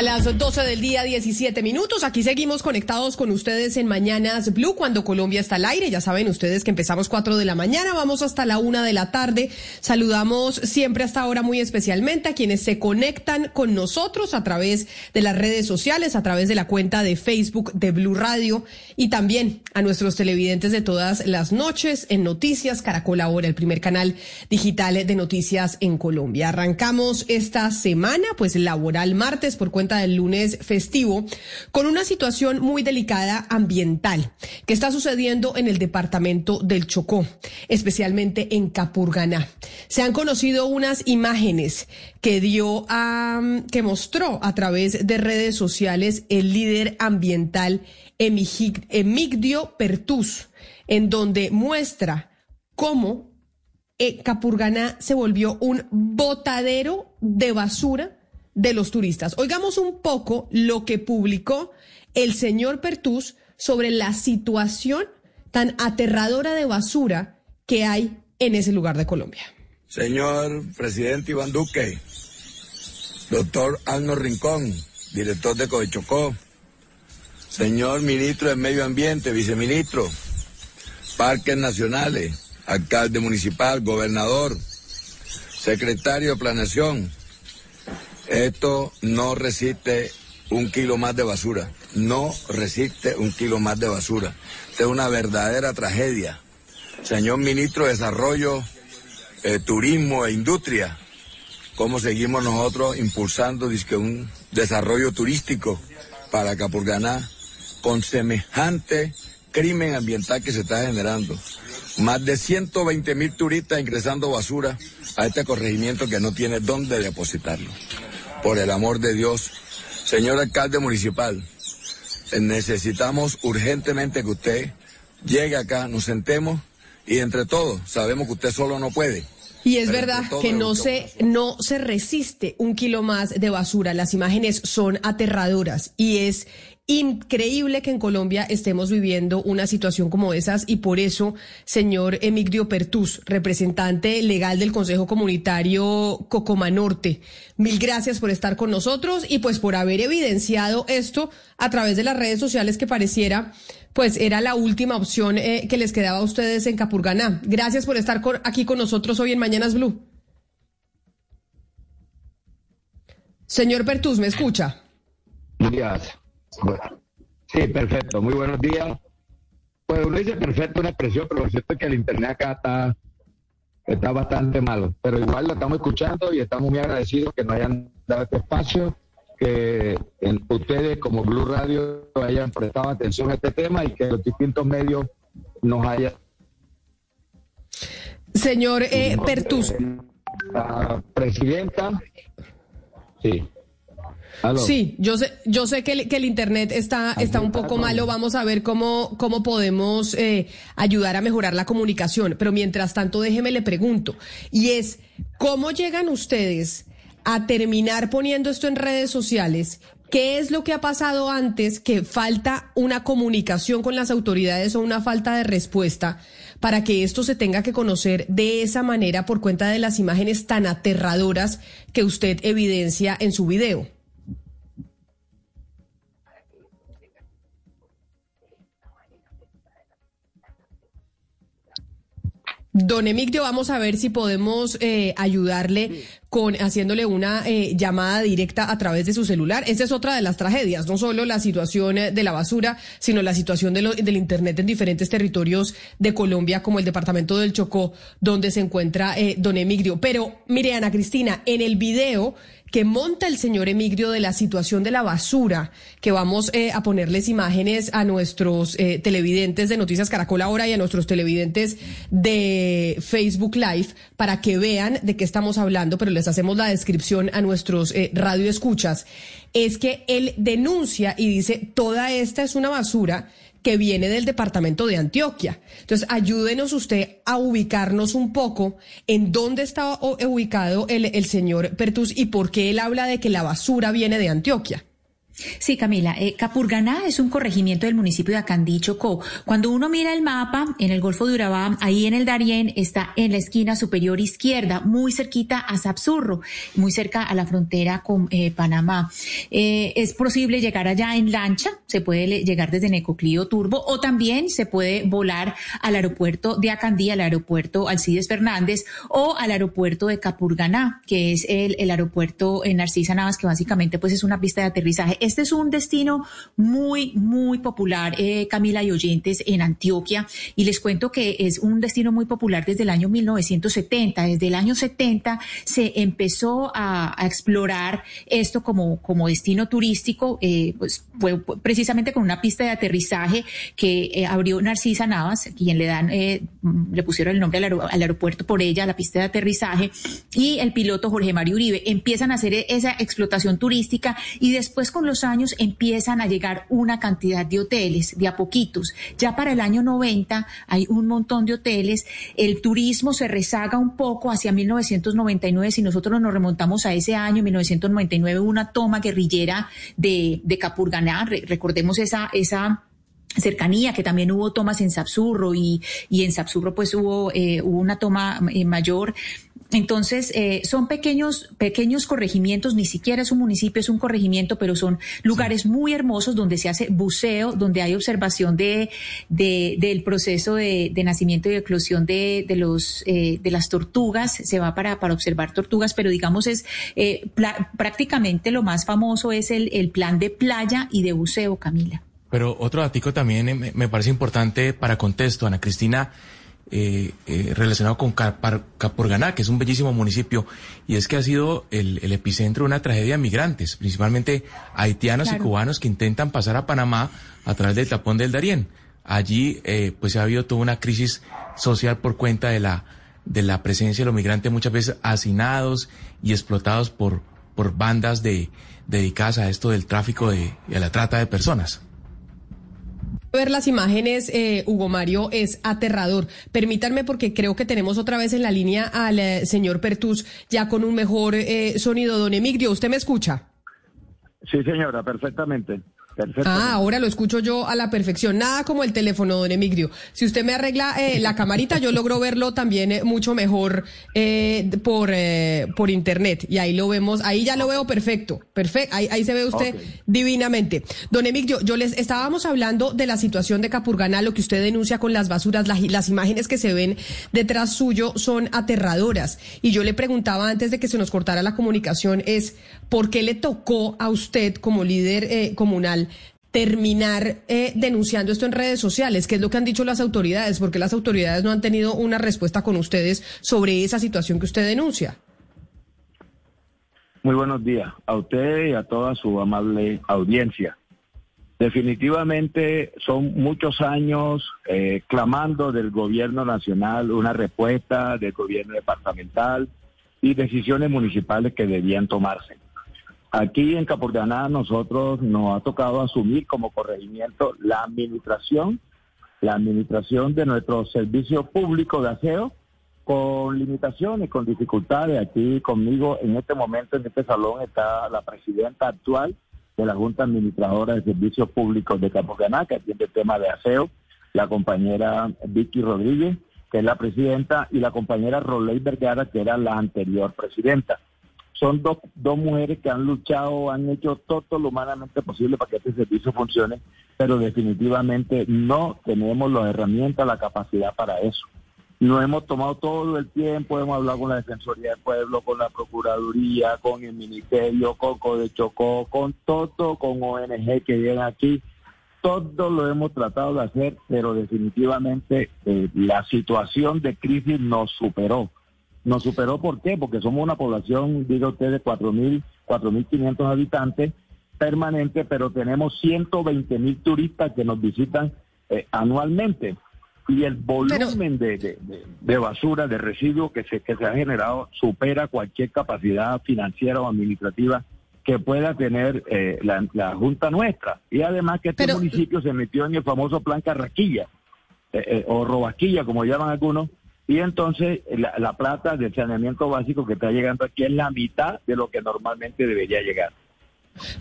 A las 12 del día, 17 minutos. Aquí seguimos conectados con ustedes en Mañanas Blue cuando Colombia está al aire. Ya saben ustedes que empezamos 4 de la mañana, vamos hasta la 1 de la tarde. Saludamos siempre hasta ahora muy especialmente a quienes se conectan con nosotros a través de las redes sociales, a través de la cuenta de Facebook de Blue Radio y también a nuestros televidentes de todas las noches en Noticias Caracol Ahora, el primer canal digital de noticias en Colombia. Arrancamos esta semana, pues laboral martes por cuenta del lunes festivo, con una situación muy delicada ambiental que está sucediendo en el departamento del Chocó, especialmente en Capurganá. Se han conocido unas imágenes que dio que mostró a través de redes sociales el líder ambiental Emigdio Pertus, en donde muestra cómo eh, Capurganá se volvió un botadero de basura de los turistas. Oigamos un poco lo que publicó el señor Pertus sobre la situación tan aterradora de basura que hay en ese lugar de Colombia. Señor presidente Iván Duque, doctor Arno Rincón, director de Covechocó, señor ministro de Medio Ambiente, viceministro, parques nacionales, alcalde municipal, gobernador, secretario de planeación, esto no resiste un kilo más de basura. No resiste un kilo más de basura. Esta es una verdadera tragedia. Señor ministro de Desarrollo, eh, Turismo e Industria, ¿cómo seguimos nosotros impulsando un desarrollo turístico para Capurganá con semejante crimen ambiental que se está generando? Más de 120 mil turistas ingresando basura a este corregimiento que no tiene dónde depositarlo por el amor de Dios. Señor alcalde municipal, necesitamos urgentemente que usted llegue acá, nos sentemos y entre todos sabemos que usted solo no puede. Y es verdad que no se, no se resiste un kilo más de basura. Las imágenes son aterradoras y es increíble que en Colombia estemos viviendo una situación como esas y por eso, señor Emigdio Pertus, representante legal del Consejo Comunitario Cocoma Norte, mil gracias por estar con nosotros y pues por haber evidenciado esto a través de las redes sociales que pareciera pues era la última opción eh, que les quedaba a ustedes en Capurganá. Gracias por estar aquí con nosotros hoy en Mañanas Blue. Señor Pertus, ¿me escucha? Sí, perfecto. Muy buenos días. Pues uno dice perfecto una expresión, pero lo cierto es que el internet acá está, está bastante malo. Pero igual lo estamos escuchando y estamos muy agradecidos que nos hayan dado este espacio, que ustedes como Blue Radio hayan prestado atención a este tema y que los distintos medios nos hayan... Señor eh, Pertus. La presidenta. Sí. Sí, yo sé, yo sé que el, que el internet está, está un poco malo. Vamos a ver cómo, cómo podemos eh, ayudar a mejorar la comunicación. Pero mientras tanto, déjeme le pregunto. Y es, ¿cómo llegan ustedes a terminar poniendo esto en redes sociales? ¿Qué es lo que ha pasado antes que falta una comunicación con las autoridades o una falta de respuesta para que esto se tenga que conocer de esa manera por cuenta de las imágenes tan aterradoras que usted evidencia en su video? Don Emigdio, vamos a ver si podemos eh, ayudarle con haciéndole una eh, llamada directa a través de su celular. Esa es otra de las tragedias, no solo la situación eh, de la basura, sino la situación de del Internet en diferentes territorios de Colombia, como el departamento del Chocó, donde se encuentra Don Emigdio. Pero, mire, Ana Cristina, en el video que monta el señor Emigdio de la situación de la basura, que vamos eh, a ponerles imágenes a nuestros eh, televidentes de Noticias Caracol ahora y a nuestros televidentes de Facebook Live para que vean de qué estamos hablando, pero les hacemos la descripción a nuestros eh, radioescuchas. Es que él denuncia y dice, toda esta es una basura que viene del departamento de Antioquia. Entonces, ayúdenos usted a ubicarnos un poco en dónde está ubicado el, el señor Pertus y por qué él habla de que la basura viene de Antioquia. Sí, Camila. Eh, Capurganá es un corregimiento del municipio de Acandí, Chocó. Cuando uno mira el mapa, en el Golfo de Urabá, ahí en el Darién, está en la esquina superior izquierda, muy cerquita a Sapsurro, muy cerca a la frontera con eh, Panamá. Eh, es posible llegar allá en lancha, se puede llegar desde Necoclío Turbo, o también se puede volar al aeropuerto de Acandí, al aeropuerto Alcides Fernández, o al aeropuerto de Capurganá, que es el, el aeropuerto en Narcisa Navas, que básicamente pues es una pista de aterrizaje este es un destino muy, muy popular, eh, Camila y oyentes, en Antioquia. Y les cuento que es un destino muy popular desde el año 1970. Desde el año 70 se empezó a, explorar esto como, como destino turístico, eh, pues fue precisamente con una pista de aterrizaje que eh, abrió Narcisa Navas, quien le dan, le pusieron el nombre al, al, aeropuerto por ella, la pista de aterrizaje, y el piloto Jorge Mario Uribe. Empiezan a hacer esa explotación turística y después con los años empiezan a llegar una cantidad de hoteles, de a poquitos. Ya para el año 90 hay un montón de hoteles. El turismo se rezaga un poco hacia 1999. Si nosotros nos remontamos a ese año, 1999, una toma guerrillera de, de Capurganá. recordemos esa, esa cercanía, que también hubo tomas en Sapsurro y, y en Sapsurro pues hubo, eh, hubo una toma eh, mayor entonces, eh, son pequeños, pequeños corregimientos, ni siquiera es un municipio, es un corregimiento, pero son lugares muy hermosos donde se hace buceo, donde hay observación de, de del proceso de, de, nacimiento y eclosión de, de los, eh, de las tortugas, se va para, para observar tortugas, pero digamos es eh, prácticamente lo más famoso es el, el plan de playa y de buceo, Camila. Pero otro dato también me parece importante para contexto, Ana Cristina, eh, eh, relacionado con Capurganá, que es un bellísimo municipio, y es que ha sido el, epicentro de una tragedia de migrantes, principalmente haitianos y cubanos que intentan pasar a Panamá a través del tapón del Darién. Allí, eh, pues ha habido toda una crisis social por cuenta de la, de la presencia de los migrantes muchas veces hacinados y explotados por, por bandas de, dedicadas a esto del tráfico de, y a la trata de personas ver las imágenes, eh, Hugo Mario, es aterrador. Permítanme porque creo que tenemos otra vez en la línea al eh, señor Pertus ya con un mejor eh, sonido. Don Emigdio, ¿usted me escucha? Sí, señora, perfectamente. Perfecto. Ah, ahora lo escucho yo a la perfección. Nada como el teléfono, don Emigdio. Si usted me arregla eh, la camarita, yo logro verlo también eh, mucho mejor eh, por, eh, por internet. Y ahí lo vemos, ahí ya lo veo perfecto. Perfecto, ahí, ahí se ve usted divinamente. Don Emigdio, yo les estábamos hablando de la situación de Capurganá, lo que usted denuncia con las basuras, las, las imágenes que se ven detrás suyo son aterradoras. Y yo le preguntaba antes de que se nos cortara la comunicación, es ¿por qué le tocó a usted como líder eh, comunal terminar eh, denunciando esto en redes sociales? ¿Qué es lo que han dicho las autoridades? Porque las autoridades no han tenido una respuesta con ustedes sobre esa situación que usted denuncia. Muy buenos días a usted y a toda su amable audiencia. Definitivamente son muchos años eh, clamando del gobierno nacional una respuesta del gobierno departamental y decisiones municipales que debían tomarse. Aquí en Capurganá nosotros nos ha tocado asumir como corregimiento la administración, la administración de nuestro servicio público de aseo con limitaciones, con dificultades. Aquí conmigo en este momento, en este salón, está la presidenta actual de la Junta Administradora de Servicios Públicos de Capurganá, que atiende el tema de aseo, la compañera Vicky Rodríguez, que es la presidenta, y la compañera Roley Vergara, que era la anterior presidenta son dos, dos mujeres que han luchado, han hecho todo lo humanamente posible para que este servicio funcione, pero definitivamente no tenemos las herramientas, la capacidad para eso. No hemos tomado todo el tiempo, hemos hablado con la Defensoría del Pueblo, con la Procuraduría, con el Ministerio, con Code Chocó, con todo, con ONG que llegan aquí. Todo lo hemos tratado de hacer, pero definitivamente eh, la situación de crisis nos superó nos superó, ¿por qué? Porque somos una población, diga usted, de 4.000, 4.500 habitantes permanentes, pero tenemos 120.000 turistas que nos visitan eh, anualmente. Y el volumen de, de, basura, de residuos que se, que se ha generado supera cualquier capacidad financiera o administrativa que pueda tener eh, la, Junta nuestra. Y además que este municipio se metió en el famoso plan Carraquilla, eh, o Robasquilla, como llaman algunos, y entonces la, plata del saneamiento básico que está llegando aquí es la mitad de lo que normalmente debería llegar.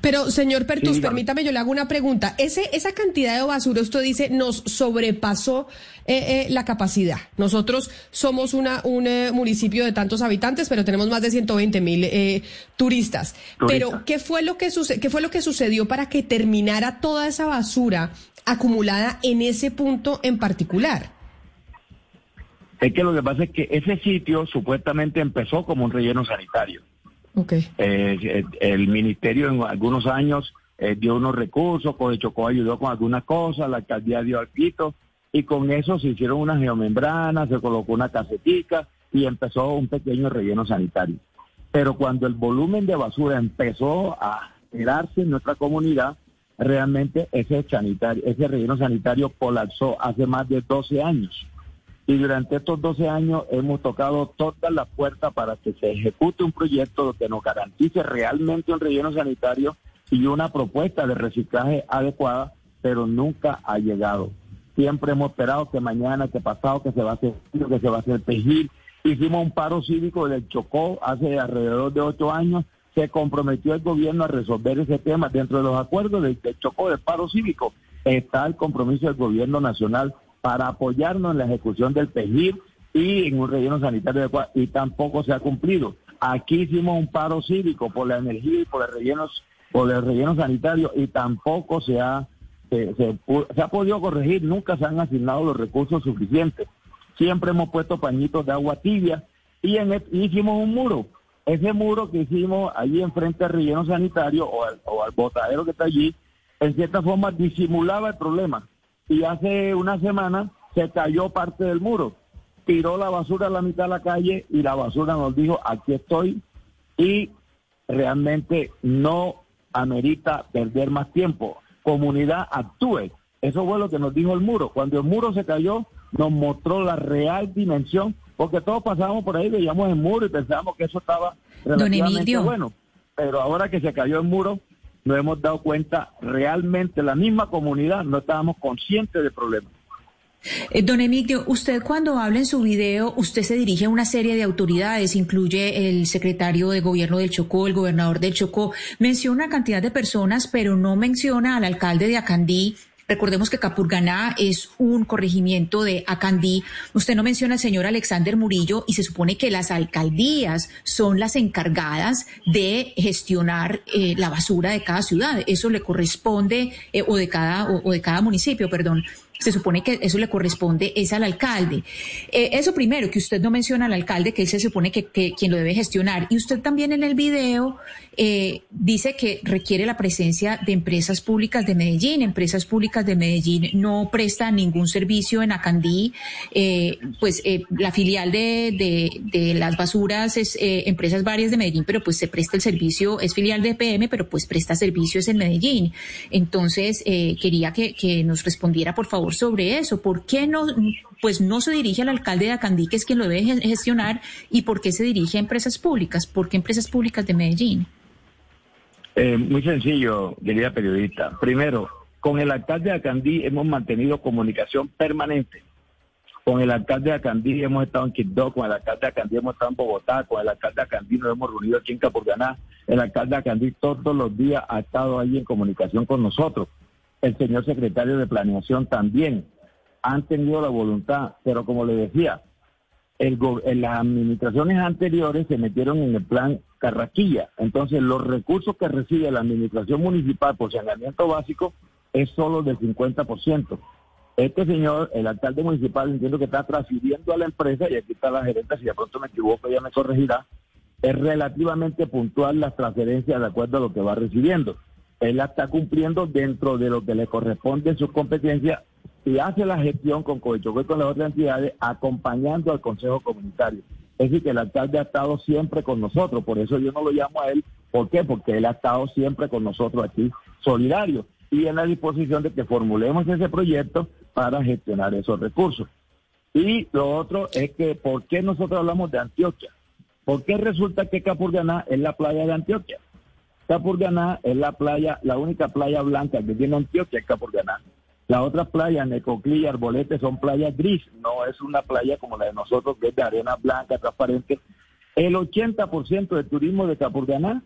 Pero, señor Pertus, permítame, yo le hago una pregunta. Ese, esa cantidad de basura, usted dice, nos sobrepasó eh, eh, la capacidad. Nosotros somos una, un eh, municipio de tantos habitantes, pero tenemos más de 120 mil turistas. Pero, ¿qué fue, lo que ¿qué fue lo que sucedió para que terminara toda esa basura acumulada en ese punto en particular? Es que lo que pasa es que ese sitio supuestamente empezó como un relleno sanitario. Okay. Eh, el ministerio en algunos años eh, dio unos recursos, Chocó ayudó con algunas cosas, la alcaldía dio alquito y con eso se hicieron unas geomembranas, se colocó una casetica y empezó un pequeño relleno sanitario. Pero cuando el volumen de basura empezó a generarse en nuestra comunidad, realmente ese sanitario, ese relleno sanitario colapsó hace más de 12 años y durante estos 12 años hemos tocado todas las puertas para que se ejecute un proyecto que nos garantice realmente un relleno sanitario y una propuesta de reciclaje adecuada, pero nunca ha llegado. Siempre hemos esperado que mañana, que pasado, que se va a hacer, que se va a hacer. Hicimos un paro cívico del Chocó hace alrededor de ocho años. Se comprometió el gobierno a resolver ese tema. Dentro de los acuerdos del Chocó del paro cívico está el compromiso del gobierno nacional para apoyarnos en la ejecución del PEGIR y en un relleno sanitario adecuado, y tampoco se ha cumplido. Aquí hicimos un paro cívico por la energía y por el relleno, por el relleno sanitario y tampoco se ha, se, ha podido corregir, nunca se han asignado los recursos suficientes. Siempre hemos puesto pañitos de agua tibia y, en hicimos un muro. Ese muro que hicimos allí enfrente al relleno sanitario o al, o al botadero que está allí, en cierta forma disimulaba el problema y hace una semana se cayó parte del muro. Tiró la basura a la mitad de la calle y la basura nos dijo, aquí estoy y realmente no amerita perder más tiempo. Comunidad, actúe. Eso fue lo que nos dijo el muro. Cuando el muro se cayó, nos mostró la real dimensión, porque todos pasábamos por ahí, veíamos el muro y pensábamos que eso estaba relativamente bueno. Pero ahora que se cayó el muro, nos hemos dado cuenta realmente, la misma comunidad, no estábamos conscientes del problema. Eh, don Emilio, usted cuando habla en su video, usted se dirige a una serie de autoridades, incluye el secretario de gobierno del Chocó, el gobernador del Chocó, menciona una cantidad de personas, pero no menciona al alcalde de Acandí, Recordemos que Capurganá es un corregimiento de Acandí. Usted no menciona al señor Alexander Murillo y se supone que las alcaldías son las encargadas de gestionar eh, la basura de cada ciudad. Eso le corresponde, eh, o, de cada, o de cada municipio, perdón se supone que eso le corresponde es al alcalde. Eh, eso primero, que usted no menciona al alcalde, que él se supone que, quien lo debe gestionar. Y usted también en el video eh, dice que requiere la presencia de empresas públicas de Medellín. Empresas públicas de Medellín no prestan ningún servicio en Acandí. Eh, pues la filial de, de, las basuras es empresas varias de Medellín, pero pues se presta el servicio, es filial de PM, pero pues presta servicios en Medellín. Entonces, quería que, que nos respondiera, por favor, sobre eso. ¿Por qué no, pues no se dirige al alcalde de Acandí, que es quien lo debe gestionar, y por qué se dirige a empresas públicas? ¿Por qué empresas públicas de Medellín? Eh, muy sencillo, querida periodista. Primero, con el alcalde de Acandí hemos mantenido comunicación permanente. Con el alcalde de Acandí hemos estado en Quibdó, con el alcalde de Acandí hemos estado en Bogotá, con el alcalde de Acandí nos hemos reunido aquí en Capurganá. El alcalde de Acandí todos los días ha estado ahí en comunicación con nosotros el señor secretario de Planeación también han tenido la voluntad, pero como le decía, en las administraciones anteriores se metieron en el plan Carraquilla. Entonces, los recursos que recibe la administración municipal por saneamiento básico es solo del 50%. Este señor, el alcalde municipal, entiendo que está transfiriendo a la empresa, y aquí está la gerente, si de pronto me equivoco, ella me corregirá, es relativamente puntual las transferencias de acuerdo a lo que va recibiendo él la está cumpliendo dentro de lo que le corresponde en sus competencias y hace la gestión con Covichocó y con las otras entidades acompañando al Consejo Comunitario. Es decir, que el alcalde ha estado siempre con nosotros, por eso yo no lo llamo a él. ¿Por qué? Porque él ha estado siempre con nosotros aquí, solidario, y en la disposición de que formulemos ese proyecto para gestionar esos recursos. Y lo otro es que, ¿por qué nosotros hablamos de Antioquia? ¿Por qué resulta que Capurganá es la playa de Antioquia? Capurganá es la playa, la única playa blanca que tiene Antioquia es Capurganá. Las otras playas, Necoclí y Arbolete, son playas gris, no es una playa como la de nosotros, que es de arena blanca, transparente. El 80% del turismo de Capurganá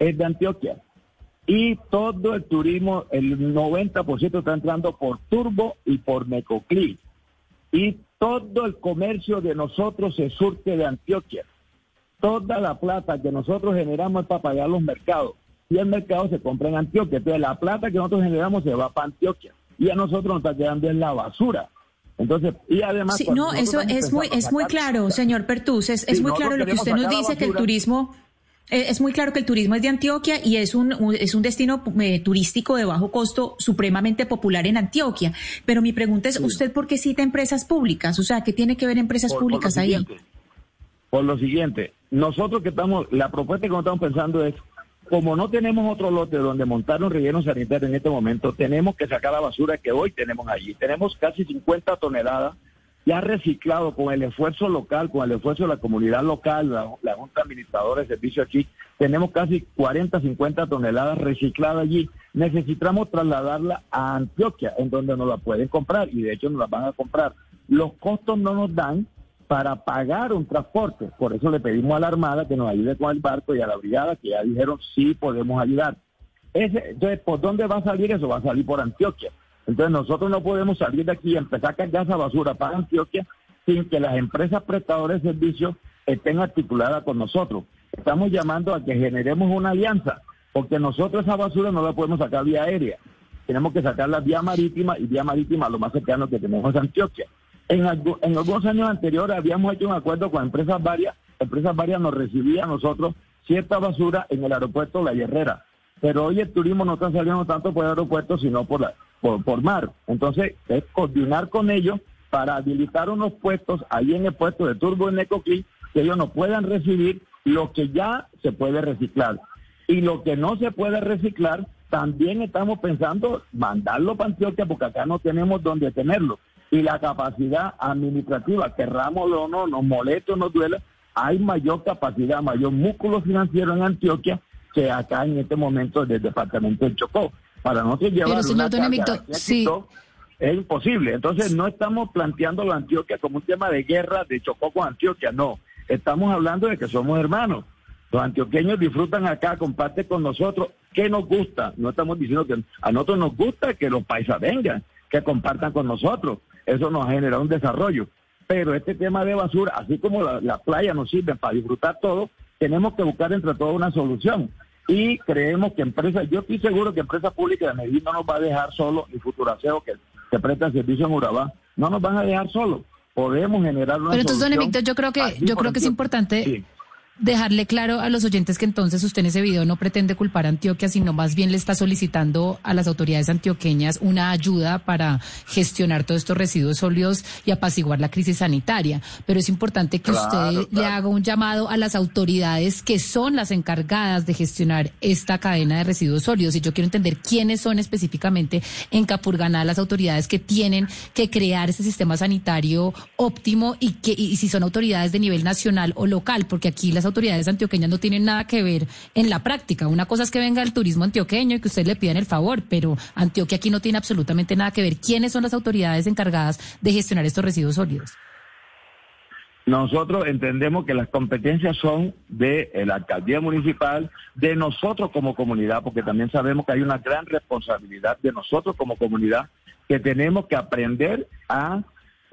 es de Antioquia. Y todo el turismo, el 90% está entrando por Turbo y por Necoclí. Y todo el comercio de nosotros se surte de Antioquia. Toda la plata que nosotros generamos es para pagar los mercados y el mercado se compra en Antioquia. Entonces la plata que nosotros generamos se va para Antioquia y a nosotros nos está quedando en la basura. Entonces, y además... Sí, no, eso es muy, es muy claro, señor Pertus, es, muy claro lo que usted nos dice, que el turismo... Eh, es muy claro que el turismo es de Antioquia y es un, es un destino eh, turístico de bajo costo supremamente popular en Antioquia. Pero mi pregunta es, ¿usted por qué cita empresas públicas? O sea, ¿qué tiene que ver empresas públicas ahí? Por lo siguiente, nosotros que estamos, la propuesta que estamos pensando es como no tenemos otro lote donde montar un relleno sanitario en este momento, tenemos que sacar la basura que hoy tenemos allí. Tenemos casi 50 toneladas ya reciclado con el esfuerzo local, con el esfuerzo de la comunidad local, la, Junta Administradora de Servicio aquí, tenemos casi 40, 50 toneladas recicladas allí. Necesitamos trasladarla a Antioquia, en donde nos la pueden comprar, y de hecho nos la van a comprar. Los costos no nos dan para pagar un transporte. Por eso le pedimos a la Armada que nos ayude con el barco y a la brigada que ya dijeron sí podemos ayudar. Ese, entonces, ¿por dónde va a salir eso? Va a salir por Antioquia. Entonces nosotros no podemos salir de aquí y empezar a cargar esa basura para Antioquia sin que las empresas prestadoras de servicios estén articuladas con nosotros. Estamos llamando a que generemos una alianza, porque nosotros esa basura no la podemos sacar vía aérea. Tenemos que sacarla vía marítima y vía marítima lo más cercano que tenemos es Antioquia. En, algunos años anteriores habíamos hecho un acuerdo con empresas varias, empresas varias nos recibían a nosotros cierta basura en el aeropuerto La Herrera, pero hoy el turismo no está saliendo tanto por el aeropuerto, sino por, la, por, mar. Entonces, es coordinar con ellos para habilitar unos puestos ahí en el puesto de Turbo en Necoclí, que ellos no puedan recibir lo que ya se puede reciclar. Y lo que no se puede reciclar, también estamos pensando mandarlo para Antioquia, porque acá no tenemos donde tenerlo y la capacidad administrativa, querrámoslo o no, nos moleste o nos duele, hay mayor capacidad, mayor músculo financiero en Antioquia que acá en este momento del departamento de Chocó. Para nosotros llevar Pero señor Don sí. es imposible. Entonces no estamos planteando la Antioquia como un tema de guerra de Chocó con Antioquia, no. Estamos hablando de que somos hermanos. Los antioqueños disfrutan acá, comparten con nosotros. ¿Qué nos gusta? No estamos diciendo que a nosotros nos gusta que los paisas vengan, que compartan con nosotros. Eso nos genera un desarrollo. Pero este tema de basura, así como la, la playa nos sirve para disfrutar todo, tenemos que buscar entre todos una solución. Y creemos que empresas, yo estoy seguro que Empresa Pública de Medellín no nos va a dejar solo, ni Futuraceo que, que presta servicio en Urabá, no nos van a dejar solos. Podemos generar una Pero entonces, don. Evicto, yo creo que, yo creo que es importante sí. Dejarle claro a los oyentes que entonces usted en ese video no pretende culpar a Antioquia, sino más bien le está solicitando a las autoridades antioqueñas una ayuda para gestionar todos estos residuos sólidos y apaciguar la crisis sanitaria. Pero es importante que Claro, usted le haga un llamado a las autoridades que son las encargadas de gestionar esta cadena de residuos sólidos. Y yo quiero entender quiénes son específicamente en Capurganá las autoridades que tienen que crear ese sistema sanitario óptimo y que y si son autoridades de nivel nacional o local, porque aquí las autoridades antioqueñas no tienen nada que ver en la práctica. Una cosa es que venga el turismo antioqueño y que ustedes le pidan el favor, pero Antioquia aquí no tiene absolutamente nada que ver. ¿Quiénes son las autoridades encargadas de gestionar estos residuos sólidos? Nosotros entendemos que las competencias son de eh, la alcaldía municipal, de nosotros como comunidad, porque también sabemos que hay una gran responsabilidad de nosotros como comunidad, que tenemos que aprender a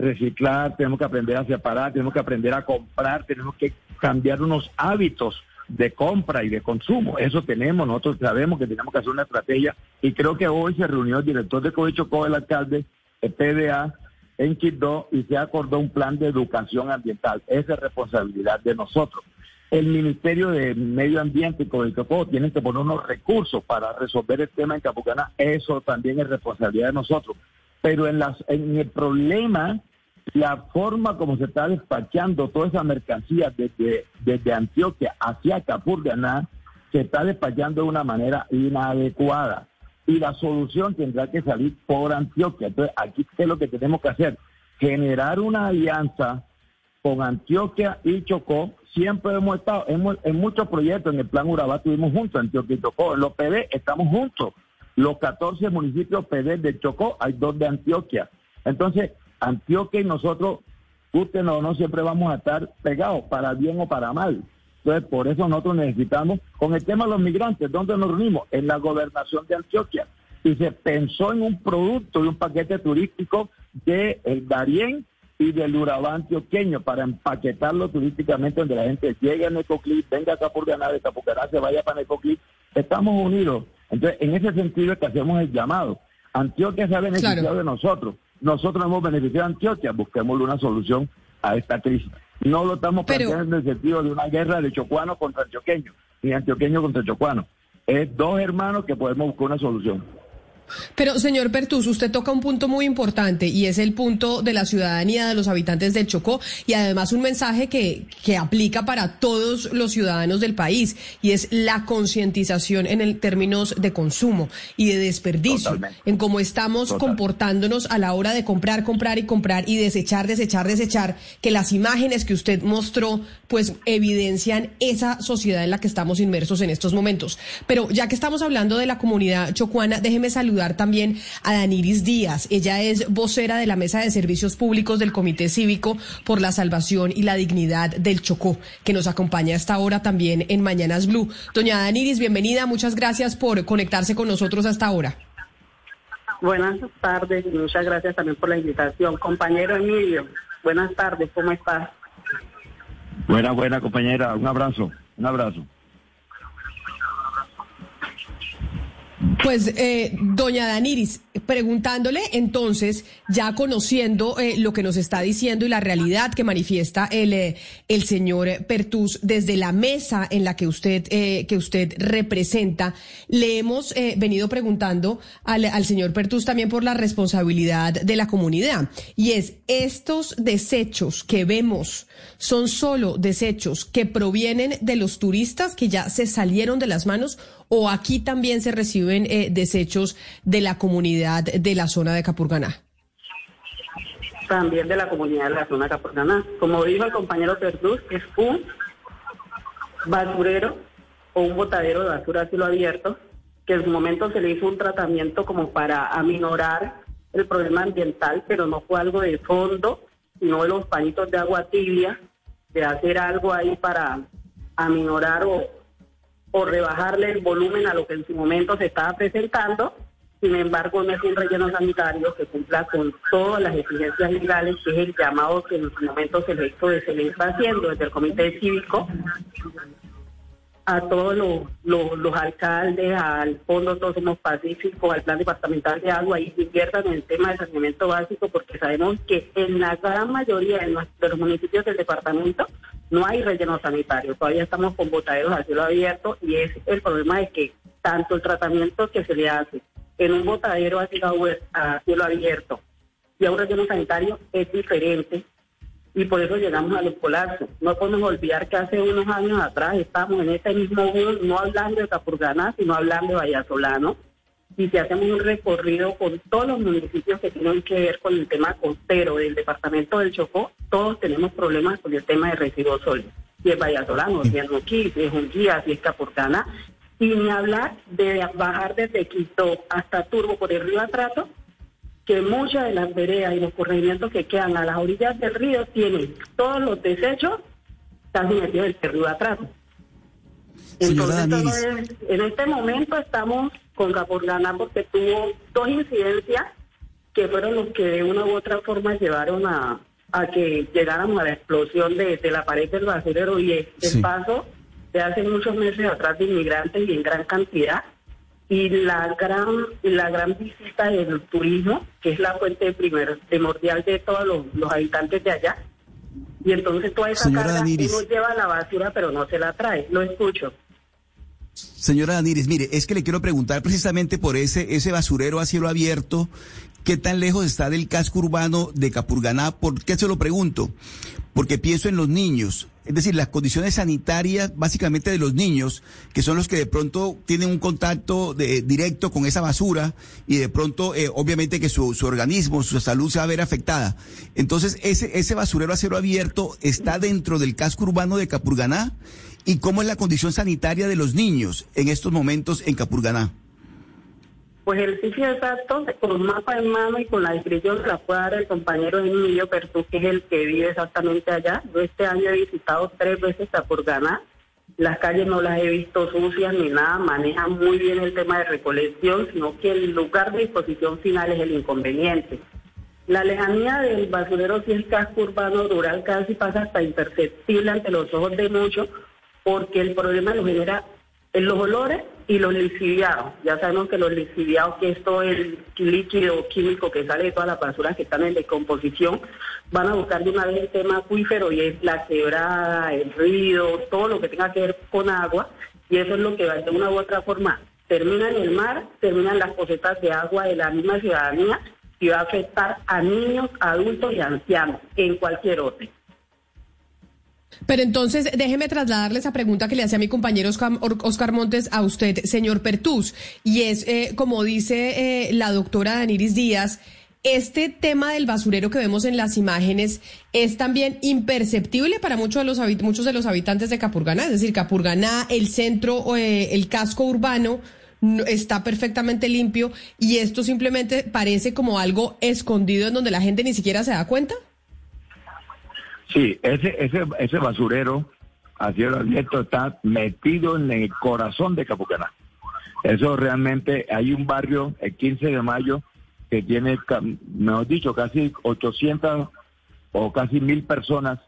reciclar, tenemos que aprender a separar, tenemos que aprender a comprar, tenemos que cambiar unos hábitos de compra y de consumo. Eso tenemos, nosotros sabemos que tenemos que hacer una estrategia y creo que hoy se reunió el director de Covichocó, el alcalde, el PDA, en Quibdó y se acordó un plan de educación ambiental. Esa es responsabilidad de nosotros. El Ministerio de Medio Ambiente y Covichocó tienen que poner unos recursos para resolver el tema en Capucana. Eso también es responsabilidad de nosotros. Pero en, las, en el problema, la forma como se está despachando toda esa mercancía desde, desde Antioquia hacia Capurganá, se está despachando de una manera inadecuada. Y la solución tendrá que salir por Antioquia. Entonces, aquí, ¿qué es lo que tenemos que hacer? Generar una alianza con Antioquia y Chocó. Siempre hemos estado hemos, en muchos proyectos, en el plan Urabá estuvimos juntos, Antioquia y Chocó. En los PD estamos juntos. Los 14 municipios PD de Chocó, hay dos de Antioquia. Entonces, Antioquia y nosotros, gusten o no, siempre vamos a estar pegados, para bien o para mal. Entonces, por eso nosotros necesitamos, con el tema de los migrantes, ¿dónde nos reunimos? En la gobernación de Antioquia. Y se pensó en un producto y un paquete turístico de el Darién y del Urabá antioqueño para empaquetarlo turísticamente donde la gente llegue a Necoclí, venga acá por ganar de Capucará, se vaya para Necoclí. Estamos unidos. Entonces, en ese sentido es que hacemos el llamado. Antioquia se ha beneficiado Claro. de nosotros. Nosotros hemos beneficiado a Antioquia. Busquémosle una solución a esta crisis. No lo estamos Pero- planteando en el sentido de una guerra de chocuano contra antioqueño, ni antioqueño contra chocuano. Es dos hermanos que podemos buscar una solución. Pero, señor Pertus, usted toca un punto muy importante y es el punto de la ciudadanía, de los habitantes del Chocó y además un mensaje que, que aplica para todos los ciudadanos del país y es la concientización en el términos de consumo y de desperdicio, en cómo estamos comportándonos a la hora de comprar, comprar y comprar y desechar, desechar, desechar, que las imágenes que usted mostró pues evidencian esa sociedad en la que estamos inmersos en estos momentos. Pero ya que estamos hablando de la comunidad chocuana, déjeme saludar también a Daniris Díaz. Ella es vocera de la Mesa de Servicios Públicos del Comité Cívico por la Salvación y la Dignidad del Chocó, que nos acompaña a esta hora también en Mañanas Blue. Doña Daniris, bienvenida. Muchas gracias por conectarse con nosotros hasta ahora. Buenas tardes muchas gracias también por la invitación. Compañero Emilio, buenas tardes, ¿cómo estás? Buena, buena compañera. Un abrazo. Un abrazo. Pues, eh, doña Daniris, preguntándole entonces, ya conociendo eh, lo que nos está diciendo y la realidad que manifiesta el, eh, el señor Pertus desde la mesa en la que usted, eh, que usted representa, le hemos eh, venido preguntando al, al señor Pertus también por la responsabilidad de la comunidad. Y es, estos desechos que vemos son solo desechos que provienen de los turistas que ya se salieron de las manos o aquí también se reciben eh, desechos de la comunidad de la zona de Capurganá. También de la comunidad de la zona Capurganá. Como dijo el compañero Perduz, es un basurero o un botadero de basura a cielo abierto, que en su momento se le hizo un tratamiento como para aminorar el problema ambiental, pero no fue algo de fondo, sino de los pañitos de agua tibia, de hacer algo ahí para aminorar o, o rebajarle el volumen a lo que en su momento se estaba presentando. Sin embargo, no es un relleno sanitario que cumpla con todas las exigencias legales, que es el llamado que en su momento se le, se está haciendo desde el Comité Cívico a todos los, alcaldes, al Fondo Todos Somos Pacíficos, al Plan Departamental de Agua, y inviertan en el tema de saneamiento básico, porque sabemos que en la gran mayoría de los municipios del departamento no hay relleno sanitario. Todavía estamos con botaderos a cielo abierto y es el problema de que tanto el tratamiento que se le hace en un botadero a cielo, abierto y a un relleno sanitario es diferente y por eso llegamos a los. No podemos olvidar que hace unos años atrás estamos en este mismo bus, no hablando de Capurganá, sino hablando de Vallasolano. Y si hacemos un recorrido con todos los municipios que tienen que ver con el tema costero del departamento del Chocó, todos tenemos problemas con el tema de residuos sólidos. Si es Vallasolano, si es Noquí, si es Unguía, si es Capurganá. Y ni hablar de bajar desde Quito hasta Turbo por el río Atrato, que muchas de las veredas y los corregimientos que quedan a las orillas del río tienen todos los desechos casi metidos en el río atrás. Entonces, en este momento estamos con Capurgana porque tuvo dos incidencias que fueron los que de una u otra forma llevaron a, a que llegáramos a la explosión de, de la pared del basurero y el, el paso de hace muchos meses atrás de inmigrantes y en gran cantidad y la gran la gran visita del turismo, que es la fuente primer, primordial de todos los, habitantes de allá. Y entonces toda esa Señora carga uno lleva la basura, pero no se la trae. Lo escucho. Señora Daniris, mire, es que le quiero preguntar precisamente por ese, ese basurero a cielo abierto, ¿qué tan lejos está del casco urbano de Capurganá? ¿Por qué se lo pregunto? Porque pienso en los niños, es decir, las condiciones sanitarias básicamente de los niños, que son los que de pronto tienen un contacto de- directo con esa basura y de pronto eh, obviamente que su, su organismo, su salud se va a ver afectada. Entonces, ese, ese basurero a cielo abierto está dentro del casco urbano de Capurganá. ¿Y cómo es la condición sanitaria de los niños en estos momentos en Capurganá? Pues el sitio exacto, con mapa en mano y con la descripción se la puede dar el compañero Emilio Pertú, que es el que vive exactamente allá. Yo este año he visitado tres veces Capurganá. Las calles no las he visto sucias ni nada, manejan muy bien el tema de recolección, sino que el lugar de disposición final es el inconveniente. La lejanía del basurero, si es casco urbano rural, casi pasa hasta imperceptible ante los ojos de muchos, porque el problema lo genera en los olores y los lixiviados. Ya sabemos que los lixiviados, que es el líquido químico que sale de todas las basuras que están en decomposición, van a buscar de una vez el tema acuífero y es la quebrada, el río, todo lo que tenga que ver con agua, y eso es lo que va de una u otra forma termina en el mar, terminan las cosetas de agua de la misma ciudadanía y va a afectar a niños, adultos y ancianos en cualquier orden. Pero entonces, déjeme trasladarle esa pregunta que le hacía mi compañero Oscar, Montes a usted, señor Pertús. Y es, eh, como dice eh, la doctora Daniris Díaz, este tema del basurero que vemos en las imágenes es también imperceptible para muchos de los, muchos de los habitantes de Capurganá. Es decir, Capurganá, el centro, eh, el casco urbano, no- está perfectamente limpio y esto simplemente parece como algo escondido en donde la gente ni siquiera se da cuenta. Sí, ese, ese, ese basurero a cielo abierto está metido en el corazón de Capucaná. Eso realmente, hay un barrio, el 15 de mayo, que tiene, mejor dicho, casi 800 o casi mil personas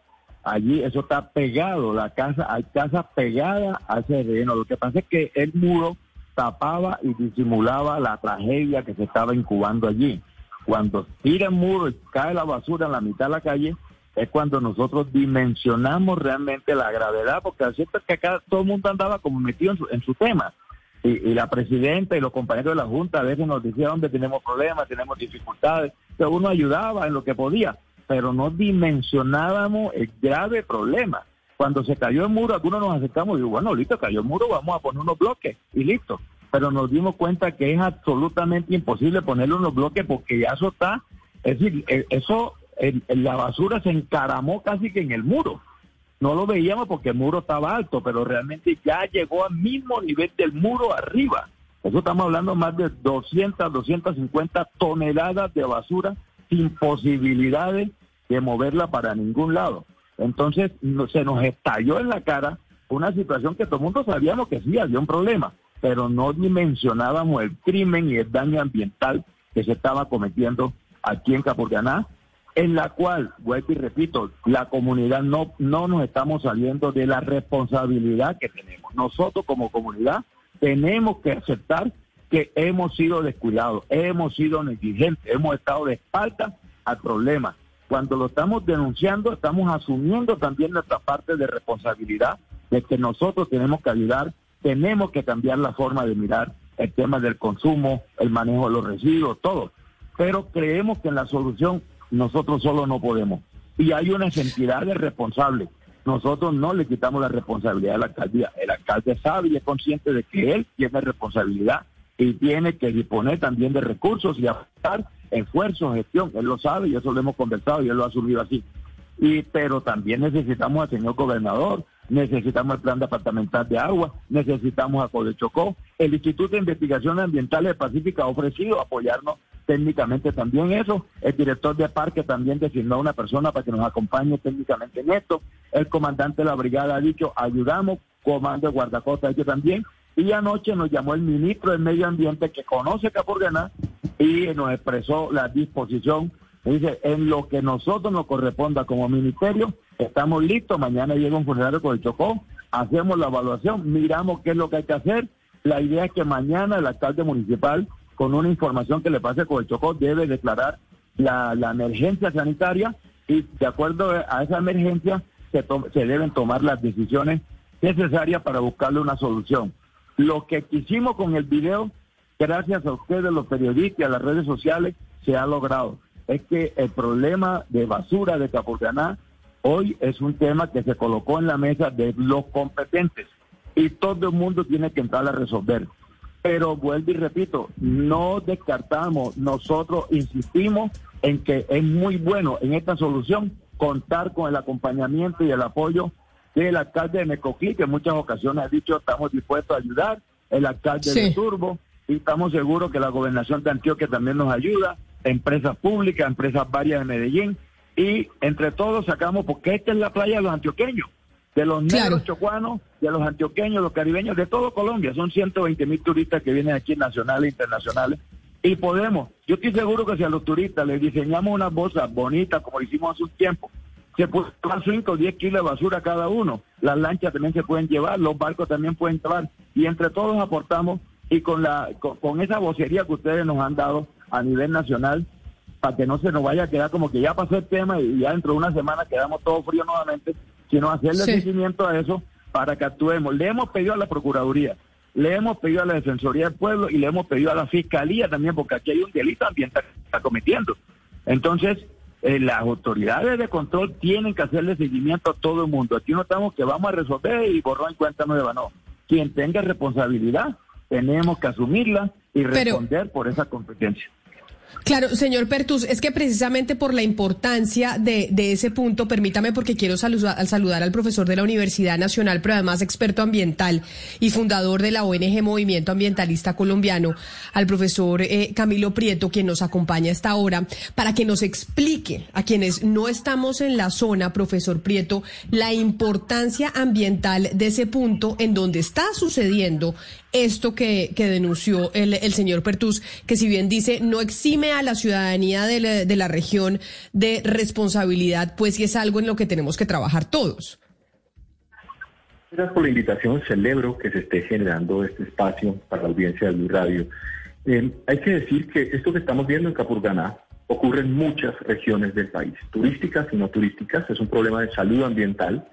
allí. Eso está pegado, la casa, hay casas pegadas a ese relleno. Lo que pasa es que el muro tapaba y disimulaba la tragedia que se estaba incubando allí. Cuando tira el muro y cae la basura en la mitad de la calle, es cuando nosotros dimensionamos realmente la gravedad, porque es cierto que acá todo el mundo andaba como metido en su, en su tema. Y, y la presidenta y los compañeros de la Junta a veces nos decían dónde tenemos problemas, tenemos dificultades, pero uno ayudaba en lo que podía, pero no dimensionábamos el grave problema. Cuando se cayó el muro, algunos nos acercamos y digo, bueno, listo, cayó el muro, vamos a poner unos bloques y listo. Pero nos dimos cuenta que es absolutamente imposible ponerle unos bloques porque ya eso está, es decir, eh, eso, el- la basura se encaramó casi que en el muro. No lo veíamos porque el muro estaba alto, pero realmente ya llegó al mismo nivel del muro arriba. Eso estamos hablando más de 200, 250 toneladas de basura sin posibilidades de moverla para ningún lado. Entonces se nos estalló en la cara una situación que todo el mundo sabíamos que sí había un problema, pero no dimensionábamos el crimen y el daño ambiental que se estaba cometiendo aquí en Capurganá, en la cual, vuelvo y repito, la comunidad no, no nos estamos saliendo de la responsabilidad que tenemos. Nosotros como comunidad tenemos que aceptar que hemos sido descuidados, hemos sido negligentes, hemos estado de espalda al problema. Cuando lo estamos denunciando, estamos asumiendo también nuestra parte de responsabilidad de que nosotros tenemos que ayudar, tenemos que cambiar la forma de mirar el tema del consumo, el manejo de los residuos, todo. Pero creemos que la solución nosotros solo no podemos. Y hay unas entidades responsables nosotros no le quitamos la responsabilidad a la alcaldía. El alcalde sabe y es consciente de que él tiene responsabilidad y tiene que disponer también de recursos y aportar esfuerzo, gestión. Él lo sabe y eso lo hemos conversado y él lo ha asumido así. Y, pero también necesitamos al señor gobernador, necesitamos el plan departamental de agua, necesitamos a Chocó. El Instituto de Investigaciones Ambientales Pacífica ha ofrecido apoyarnos técnicamente también eso. El director de parque también designó a una persona para que nos acompañe técnicamente en esto. El comandante de la brigada ha dicho, ayudamos, comando de guardacosta ha también. Y anoche nos llamó el ministro del Medio Ambiente que conoce Capurganá y nos expresó la disposición. Dice, en lo que nosotros nos corresponda como ministerio, estamos listos. Mañana llega un funcionario con el Chocó, hacemos la evaluación, miramos qué es lo que hay que hacer. La idea es que mañana el alcalde municipal con una información que le pase con el Chocó, debe declarar la, emergencia sanitaria y de acuerdo a esa emergencia se, se deben tomar las decisiones necesarias para buscarle una solución. Lo que quisimos con el video, gracias a ustedes, los periodistas, a las redes sociales, se ha logrado. Es que el problema de basura de Capurganá hoy es un tema que se colocó en la mesa de los competentes y todo el mundo tiene que entrar a resolver. Pero vuelvo y repito, no descartamos, nosotros insistimos en que es muy bueno en esta solución contar con el acompañamiento y el apoyo del alcalde de Mecoquí, que en muchas ocasiones ha dicho estamos dispuestos a ayudar, el alcalde de Turbo, y estamos seguros que la gobernación de Antioquia también nos ayuda, empresas públicas, empresas varias de Medellín, y entre todos sacamos, porque esta es la playa de los antioqueños de los negros chocuanos, de los antioqueños, los caribeños, de todo Colombia. Son 120 mil turistas que vienen aquí nacionales e internacionales. Y podemos, yo estoy seguro que si a los turistas les diseñamos una bolsa bonita, como hicimos hace un tiempo, se pueden llevar 5 o 10 kilos de basura cada uno. Las lanchas también se pueden llevar, los barcos también pueden llevar. Y entre todos aportamos y con, la, con, esa vocería que ustedes nos han dado a nivel nacional, para que no se nos vaya a quedar como que ya pasó el tema y ya dentro de una semana quedamos todos fríos nuevamente, sino hacerle seguimiento a eso para que actuemos. Le hemos pedido a la Procuraduría, le hemos pedido a la Defensoría del Pueblo y le hemos pedido a la Fiscalía también, porque aquí hay un delito ambiental que está cometiendo. Entonces, eh, las autoridades de control tienen que hacerle seguimiento a todo el mundo. Aquí no estamos que vamos a resolver y borrón en cuenta nueva, no. Quien tenga responsabilidad, tenemos que asumirla y responder por esa competencia. Claro, señor Pertus, es que precisamente por la importancia de, ese punto, permítame porque quiero saludar, saludar al profesor de la Universidad Nacional, pero además experto ambiental y fundador de la ONG Movimiento Ambientalista Colombiano, al profesor eh, Camilo Prieto, quien nos acompaña a esta hora, para que nos explique a quienes no estamos en la zona, profesor Prieto, la importancia ambiental de ese punto en donde está sucediendo esto que, denunció el, señor Pertus, que si bien dice no exime a la ciudadanía de la, región de responsabilidad, pues sí es algo en lo que tenemos que trabajar todos. Gracias por la invitación. Celebro que se esté generando este espacio para la audiencia de Blue Radio. Eh, hay que decir que esto que estamos viendo en Capurganá ocurre en muchas regiones del país, turísticas y no turísticas. Es un problema de salud ambiental.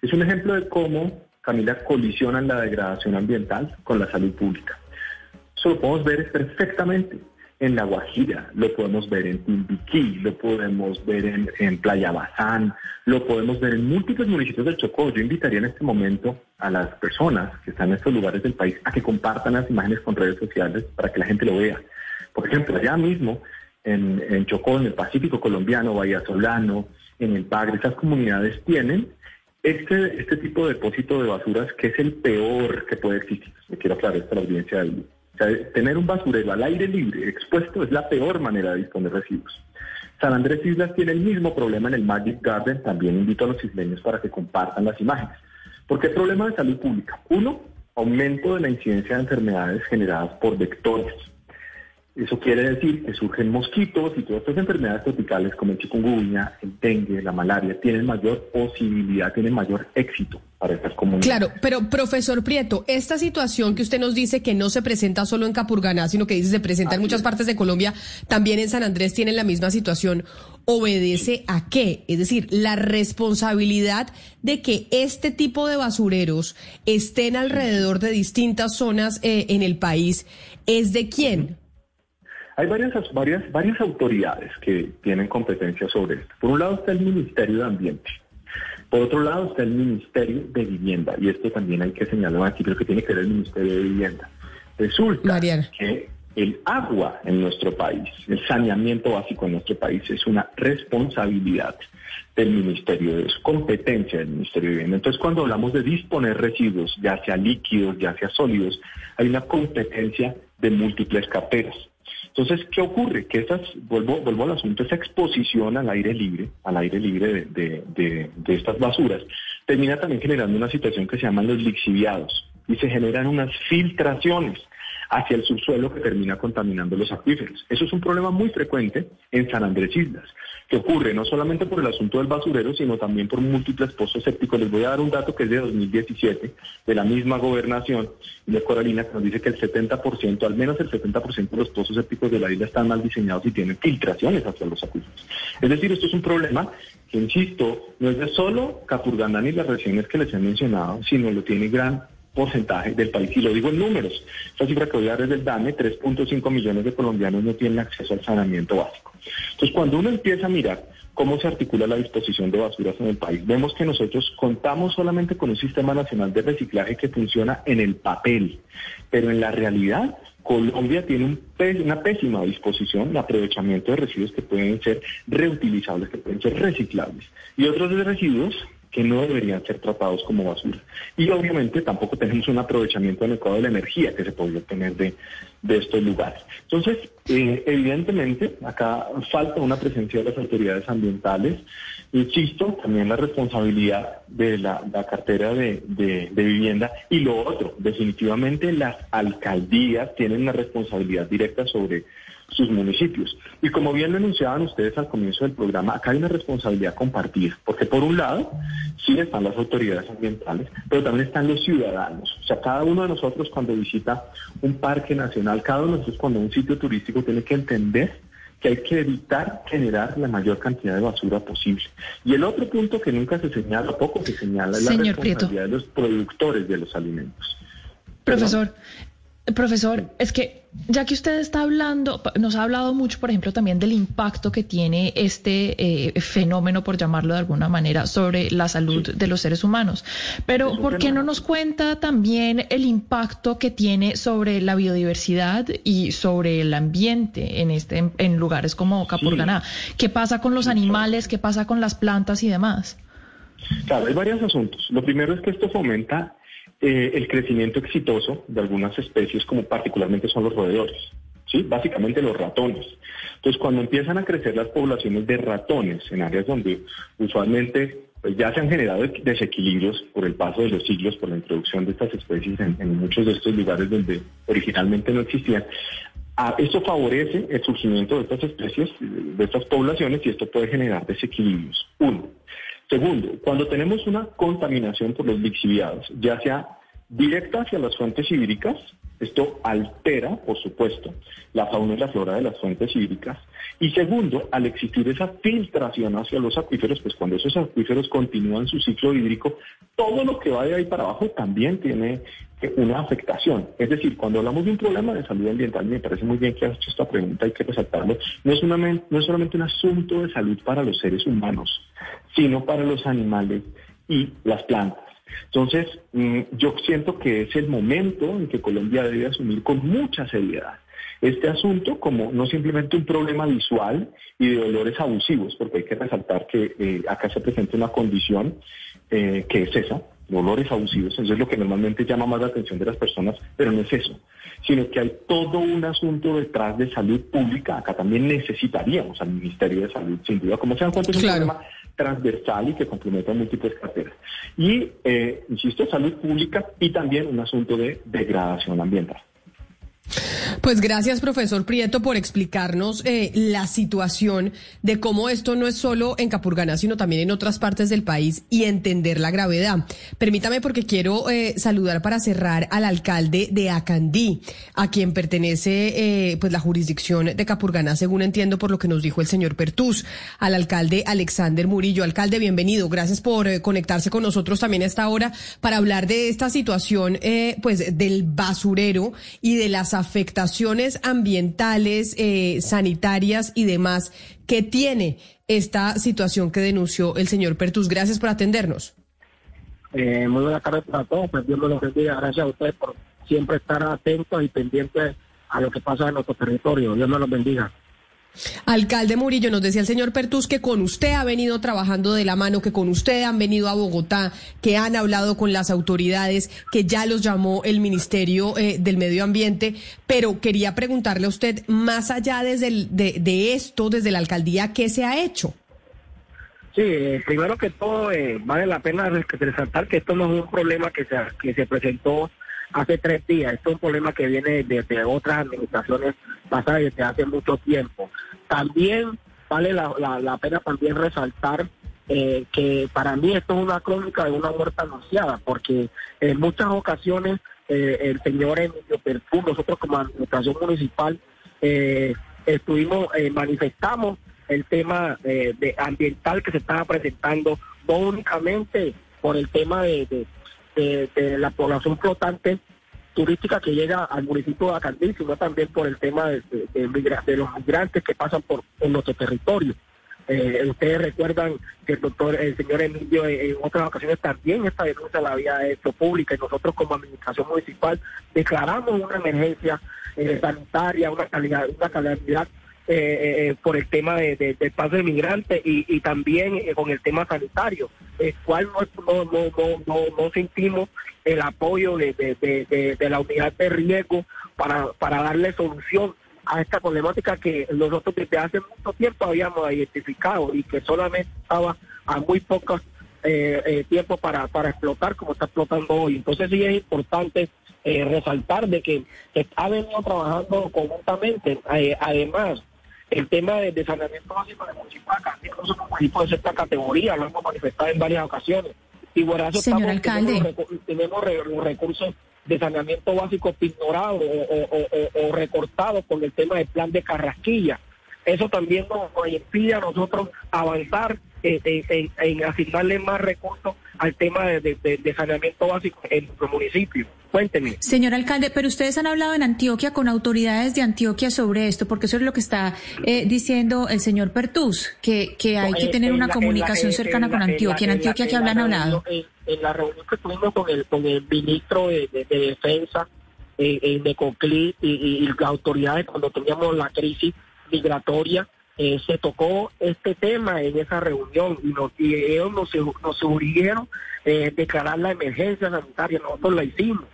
Es un ejemplo de cómo Camila, colisionan la degradación ambiental con la salud pública. Eso lo podemos ver perfectamente en La Guajira, lo podemos ver en Timbiquí, lo podemos ver en, Playa Bazán, lo podemos ver en múltiples municipios del Chocó. Yo invitaría en este momento a las personas que están en estos lugares del país a que compartan las imágenes con redes sociales para que la gente lo vea. Por ejemplo, allá mismo en, en Chocó, en el Pacífico colombiano, Bahía Solano, en el Pagre, esas comunidades tienen este, este tipo de depósito de basuras, que es el peor que puede existir, me quiero aclarar esto a la audiencia, se sea, tener un basurero al aire libre, expuesto, es la peor manera de disponer residuos. San Andrés Islas tiene el mismo problema en el Magic Garden. También invito a los isleños para que compartan las imágenes. ¿Por qué problema de salud pública? Uno, aumento de la incidencia de enfermedades generadas por vectores. Eso quiere decir que surgen mosquitos y todas estas enfermedades tropicales como el chikungunya, el dengue, la malaria, tienen mayor posibilidad, tienen mayor éxito para estas comunidades. Claro, pero profesor Prieto, esta situación que usted nos dice que no se presenta solo en Capurganá, sino que dice se presenta en muchas partes de Colombia, también en San Andrés tienen la misma situación, ¿obedece a qué? Es decir, la responsabilidad de que este tipo de basureros estén alrededor de distintas zonas eh, en el país, ¿es de quién? Hay varias, varias, varias autoridades que tienen competencia sobre esto. Por un lado está el Ministerio de Ambiente. Por otro lado está el Ministerio de Vivienda. Y esto también hay que señalar aquí, pero que tiene que ver el Ministerio de Vivienda. Resulta que el agua en nuestro país, el saneamiento básico en nuestro país es una responsabilidad del Ministerio, de su competencia del Ministerio de Vivienda. Entonces, cuando hablamos de disponer residuos, ya sea líquidos, ya sea sólidos, hay una competencia de múltiples carteras. Entonces, ¿qué ocurre? Que esas, vuelvo, vuelvo al asunto, esa exposición al aire libre, al aire libre de, de estas basuras, termina también generando una situación que se llaman los lixiviados y se generan unas filtraciones hacia el subsuelo que termina contaminando los acuíferos. Eso es un problema muy frecuente en San Andrés Islas, que ocurre no solamente por el asunto del basurero, sino también por múltiples pozos sépticos. Les voy a dar un dato que es de 2017, de la misma gobernación de Coralina, que nos dice que el 70%, al menos el 70% de los pozos sépticos de la isla están mal diseñados y tienen filtraciones hacia los acuíferos. Es decir, esto es un problema que, insisto, no es de solo Capurganá ni las regiones que les he mencionado, sino lo tiene gran porcentaje del país. Y lo digo en números. Esta cifra que voy a dar es del DANE, 3.5 millones de colombianos no tienen acceso al saneamiento básico. Entonces, cuando uno empieza a mirar cómo se articula la disposición de basuras en el país, vemos que nosotros contamos solamente con un sistema nacional de reciclaje que funciona en el papel, pero en la realidad Colombia tiene una pésima disposición de aprovechamiento de residuos que pueden ser reutilizables, que pueden ser reciclables, y otros residuos que no deberían ser tratados como basura. Y obviamente tampoco tenemos un aprovechamiento adecuado de la energía que se podría obtener de, de estos lugares. Entonces, eh, evidentemente, acá falta una presencia de las autoridades ambientales. Insisto, también la responsabilidad de la, cartera de, de, vivienda. Y lo otro, definitivamente las alcaldías tienen una responsabilidad directa sobre sus municipios. Y como bien lo anunciaban ustedes al comienzo del programa, acá hay una responsabilidad compartida, porque por un lado sí están las autoridades ambientales, pero también están los ciudadanos. O sea, cada uno de nosotros cuando visita un parque nacional, cada uno de nosotros cuando un sitio turístico tiene que entender que hay que evitar generar la mayor cantidad de basura posible. Y el otro punto que nunca se señala, poco se señala, es la responsabilidad de los productores de los alimentos. Profesor, Profesor, es que ya que usted está hablando, nos ha hablado mucho, por ejemplo, también del impacto que tiene este eh, fenómeno, por llamarlo de alguna manera, sobre la salud de los seres humanos. Pero, ¿por qué no nos cuenta también el impacto que tiene sobre la biodiversidad y sobre el ambiente en, este, en lugares como Capurganá? ¿Qué pasa con los animales? ¿Qué pasa con las plantas y demás? Claro, hay varios asuntos. Lo primero es que esto fomenta eh, el crecimiento exitoso de algunas especies, como particularmente son los roedores, ¿sí? básicamente los ratones. Entonces, cuando empiezan a crecer las poblaciones de ratones en áreas donde usualmente pues, ya se han generado desequilibrios por el paso de los siglos, por la introducción de estas especies en, muchos de estos lugares donde originalmente no existían, ah, esto favorece el surgimiento de estas especies, de estas poblaciones, y esto puede generar desequilibrios. Uno. Segundo, cuando tenemos una contaminación por los lixiviados, ya sea directa hacia las fuentes hídricas, esto altera, por supuesto, la fauna y la flora de las fuentes hídricas. Y segundo, al existir esa filtración hacia los acuíferos, pues cuando esos acuíferos continúan su ciclo hídrico, todo lo que va de ahí para abajo también tiene una afectación. Es decir, cuando hablamos de un problema de salud ambiental, me parece muy bien que has hecho esta pregunta, hay que resaltarlo, no es, no es solamente un asunto de salud para los seres humanos, sino para los animales y las plantas. Entonces, mm, yo siento que es el momento en que Colombia debe asumir con mucha seriedad este asunto como no simplemente un problema visual y de dolores abusivos, porque hay que resaltar que eh, acá se presenta una condición eh, que es esa, olores abusivos, eso es lo que normalmente llama más la atención de las personas, pero no es eso, sino que hay todo un asunto detrás de salud pública. Acá también necesitaríamos al Ministerio de Salud, sin duda, como se dan cuenta, es un problema transversal y que complementa múltiples carteras. Y, eh, insisto, salud pública y también un asunto de degradación ambiental. Pues gracias, profesor Prieto, por explicarnos eh, la situación de cómo esto no es solo en Capurganá, sino también en otras partes del país y entender la gravedad. Permítame porque quiero eh, saludar para cerrar al alcalde de Acandí, a quien pertenece eh, pues la jurisdicción de Capurganá, según entiendo por lo que nos dijo el señor Pertús, al alcalde Alexander Murillo. Alcalde, bienvenido. Gracias por conectarse con nosotros también a esta hora para hablar de esta situación pues del basurero y de las afectaciones ambientales, eh, sanitarias y demás que tiene esta situación que denunció el señor Pertus. Gracias por atendernos. Eh, muy buenas tardes para todos. Pues Dios me los bendiga. Gracias a ustedes por siempre estar atentos y pendientes a lo que pasa en nuestro territorio. Dios me los bendiga. Alcalde Murillo, nos decía el señor Pertus que con usted ha venido trabajando de la mano, que con usted han venido a Bogotá, que han hablado con las autoridades, que ya los llamó el Ministerio eh, del Medio Ambiente, pero quería preguntarle a usted, más allá desde de, esto, desde la alcaldía, ¿qué se ha hecho? Sí, eh, primero que todo, eh, vale la pena resaltar que esto no es un problema que se, que se presentó hace tres días. Esto es un problema que viene desde otras administraciones pasadas desde hace mucho tiempo. También vale la, la, pena también resaltar eh, que para mí esto es una crónica de una muerte anunciada, porque en muchas ocasiones eh, el señor Emilio Perfú, nosotros como administración municipal, eh, estuvimos, manifestamos el tema de ambiental que se estaba presentando, no únicamente por el tema de, la población flotante turística que llega al municipio de Acandí, sino también por el tema de, de, los migrantes que pasan por, nuestro territorio. Eh, ustedes recuerdan que el doctor, el señor Emilio en otras ocasiones también esta denuncia la había hecho pública y nosotros como administración municipal declaramos una emergencia eh, sanitaria, una calidad, una calamidad eh, eh, eh, por el tema de, del paso de migrantes y, también con el tema sanitario, el cual no, no, no, no, sentimos el apoyo de, de, la unidad de riesgo para, para darle solución a esta problemática que nosotros desde hace mucho tiempo habíamos identificado y que solamente estaba a muy pocos tiempo para, para explotar como está explotando hoy. Entonces sí es importante resaltar de que, ha venido trabajando conjuntamente. además, el tema de, saneamiento básico de Mochipaca, incluso como equipo de cierta categoría, lo hemos manifestado en varias ocasiones. Y por eso Señor alcalde. Tenemos, los recursos de saneamiento básico ignorados o, recortados con el tema del plan de Carrasquilla. Eso también nos, impide a nosotros avanzar en, asignarle más recursos al tema de, saneamiento básico en nuestro municipio. Cuénteme. Señor alcalde, pero ustedes han hablado en Antioquia con autoridades de Antioquia sobre esto, porque eso es lo que está eh, diciendo el señor Pertus, que, que hay que tener una comunicación cercana con Antioquia. En, Antioquia, ¿qué hablan hablado? En, la reunión que tuvimos con el, con el ministro de, Defensa eh, de Conclí y, y las autoridades cuando teníamos la crisis migratoria, eh, se tocó este tema en esa reunión y, nos, y ellos nos, nos sugirieron eh, declarar la emergencia sanitaria, nosotros la hicimos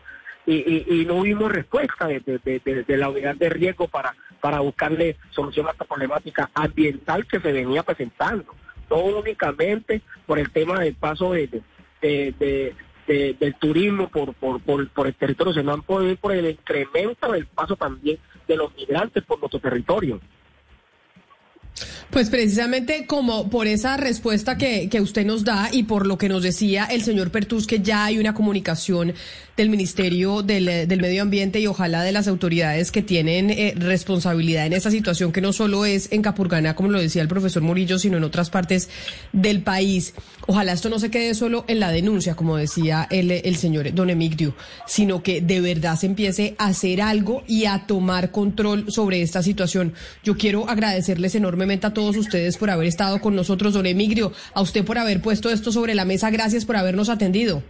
y, y, no hubo respuesta de, la unidad de riesgo para, para buscarle solución a esta problemática ambiental que se venía presentando, no únicamente por el tema del paso de, del turismo por, por, por, por el territorio, sino por el incremento del paso también de los migrantes por nuestro territorio. Pues precisamente como por esa respuesta que, que, usted nos da y por lo que nos decía el señor Pertus, que ya hay una comunicación del Ministerio del, del Medio Ambiente y ojalá de las autoridades que tienen eh, responsabilidad en esta situación, que no solo es en Capurganá, como lo decía el profesor Murillo, sino en otras partes del país. Ojalá esto no se quede solo en la denuncia, como decía el, el señor Don Emigdio, sino que de verdad se empiece a hacer algo y a tomar control sobre esta situación. Yo quiero agradecerles enormemente a todos ustedes por haber estado con nosotros, don Emigdio, a usted por haber puesto esto sobre la mesa. Gracias por habernos atendido.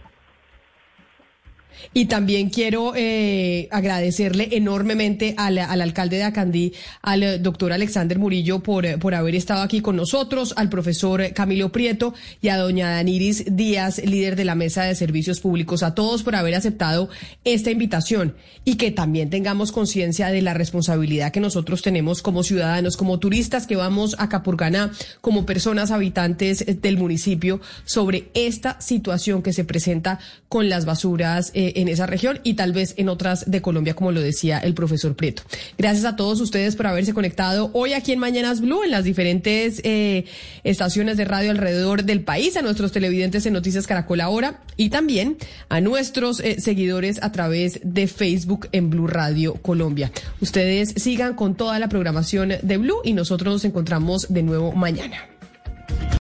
Y también quiero eh, agradecerle enormemente al, al, alcalde de Acandí, al doctor Alexander Murillo, por, por haber estado aquí con nosotros, al profesor Camilo Prieto y a doña Daniris Díaz, líder de la Mesa de Servicios Públicos, a todos por haber aceptado esta invitación y que también tengamos conciencia de la responsabilidad que nosotros tenemos como ciudadanos, como turistas que vamos a Capurganá, como personas habitantes del municipio, sobre esta situación que se presenta con las basuras. Eh, en esa región y tal vez en otras de Colombia, como lo decía el profesor Prieto. Gracias a todos ustedes por haberse conectado hoy aquí en Mañanas Blue, en las diferentes eh, estaciones de radio alrededor del país, a nuestros televidentes en Noticias Caracol ahora y también a nuestros eh, seguidores a través de Facebook en Blue Radio Colombia. Ustedes sigan con toda la programación de Blue y nosotros nos encontramos de nuevo mañana.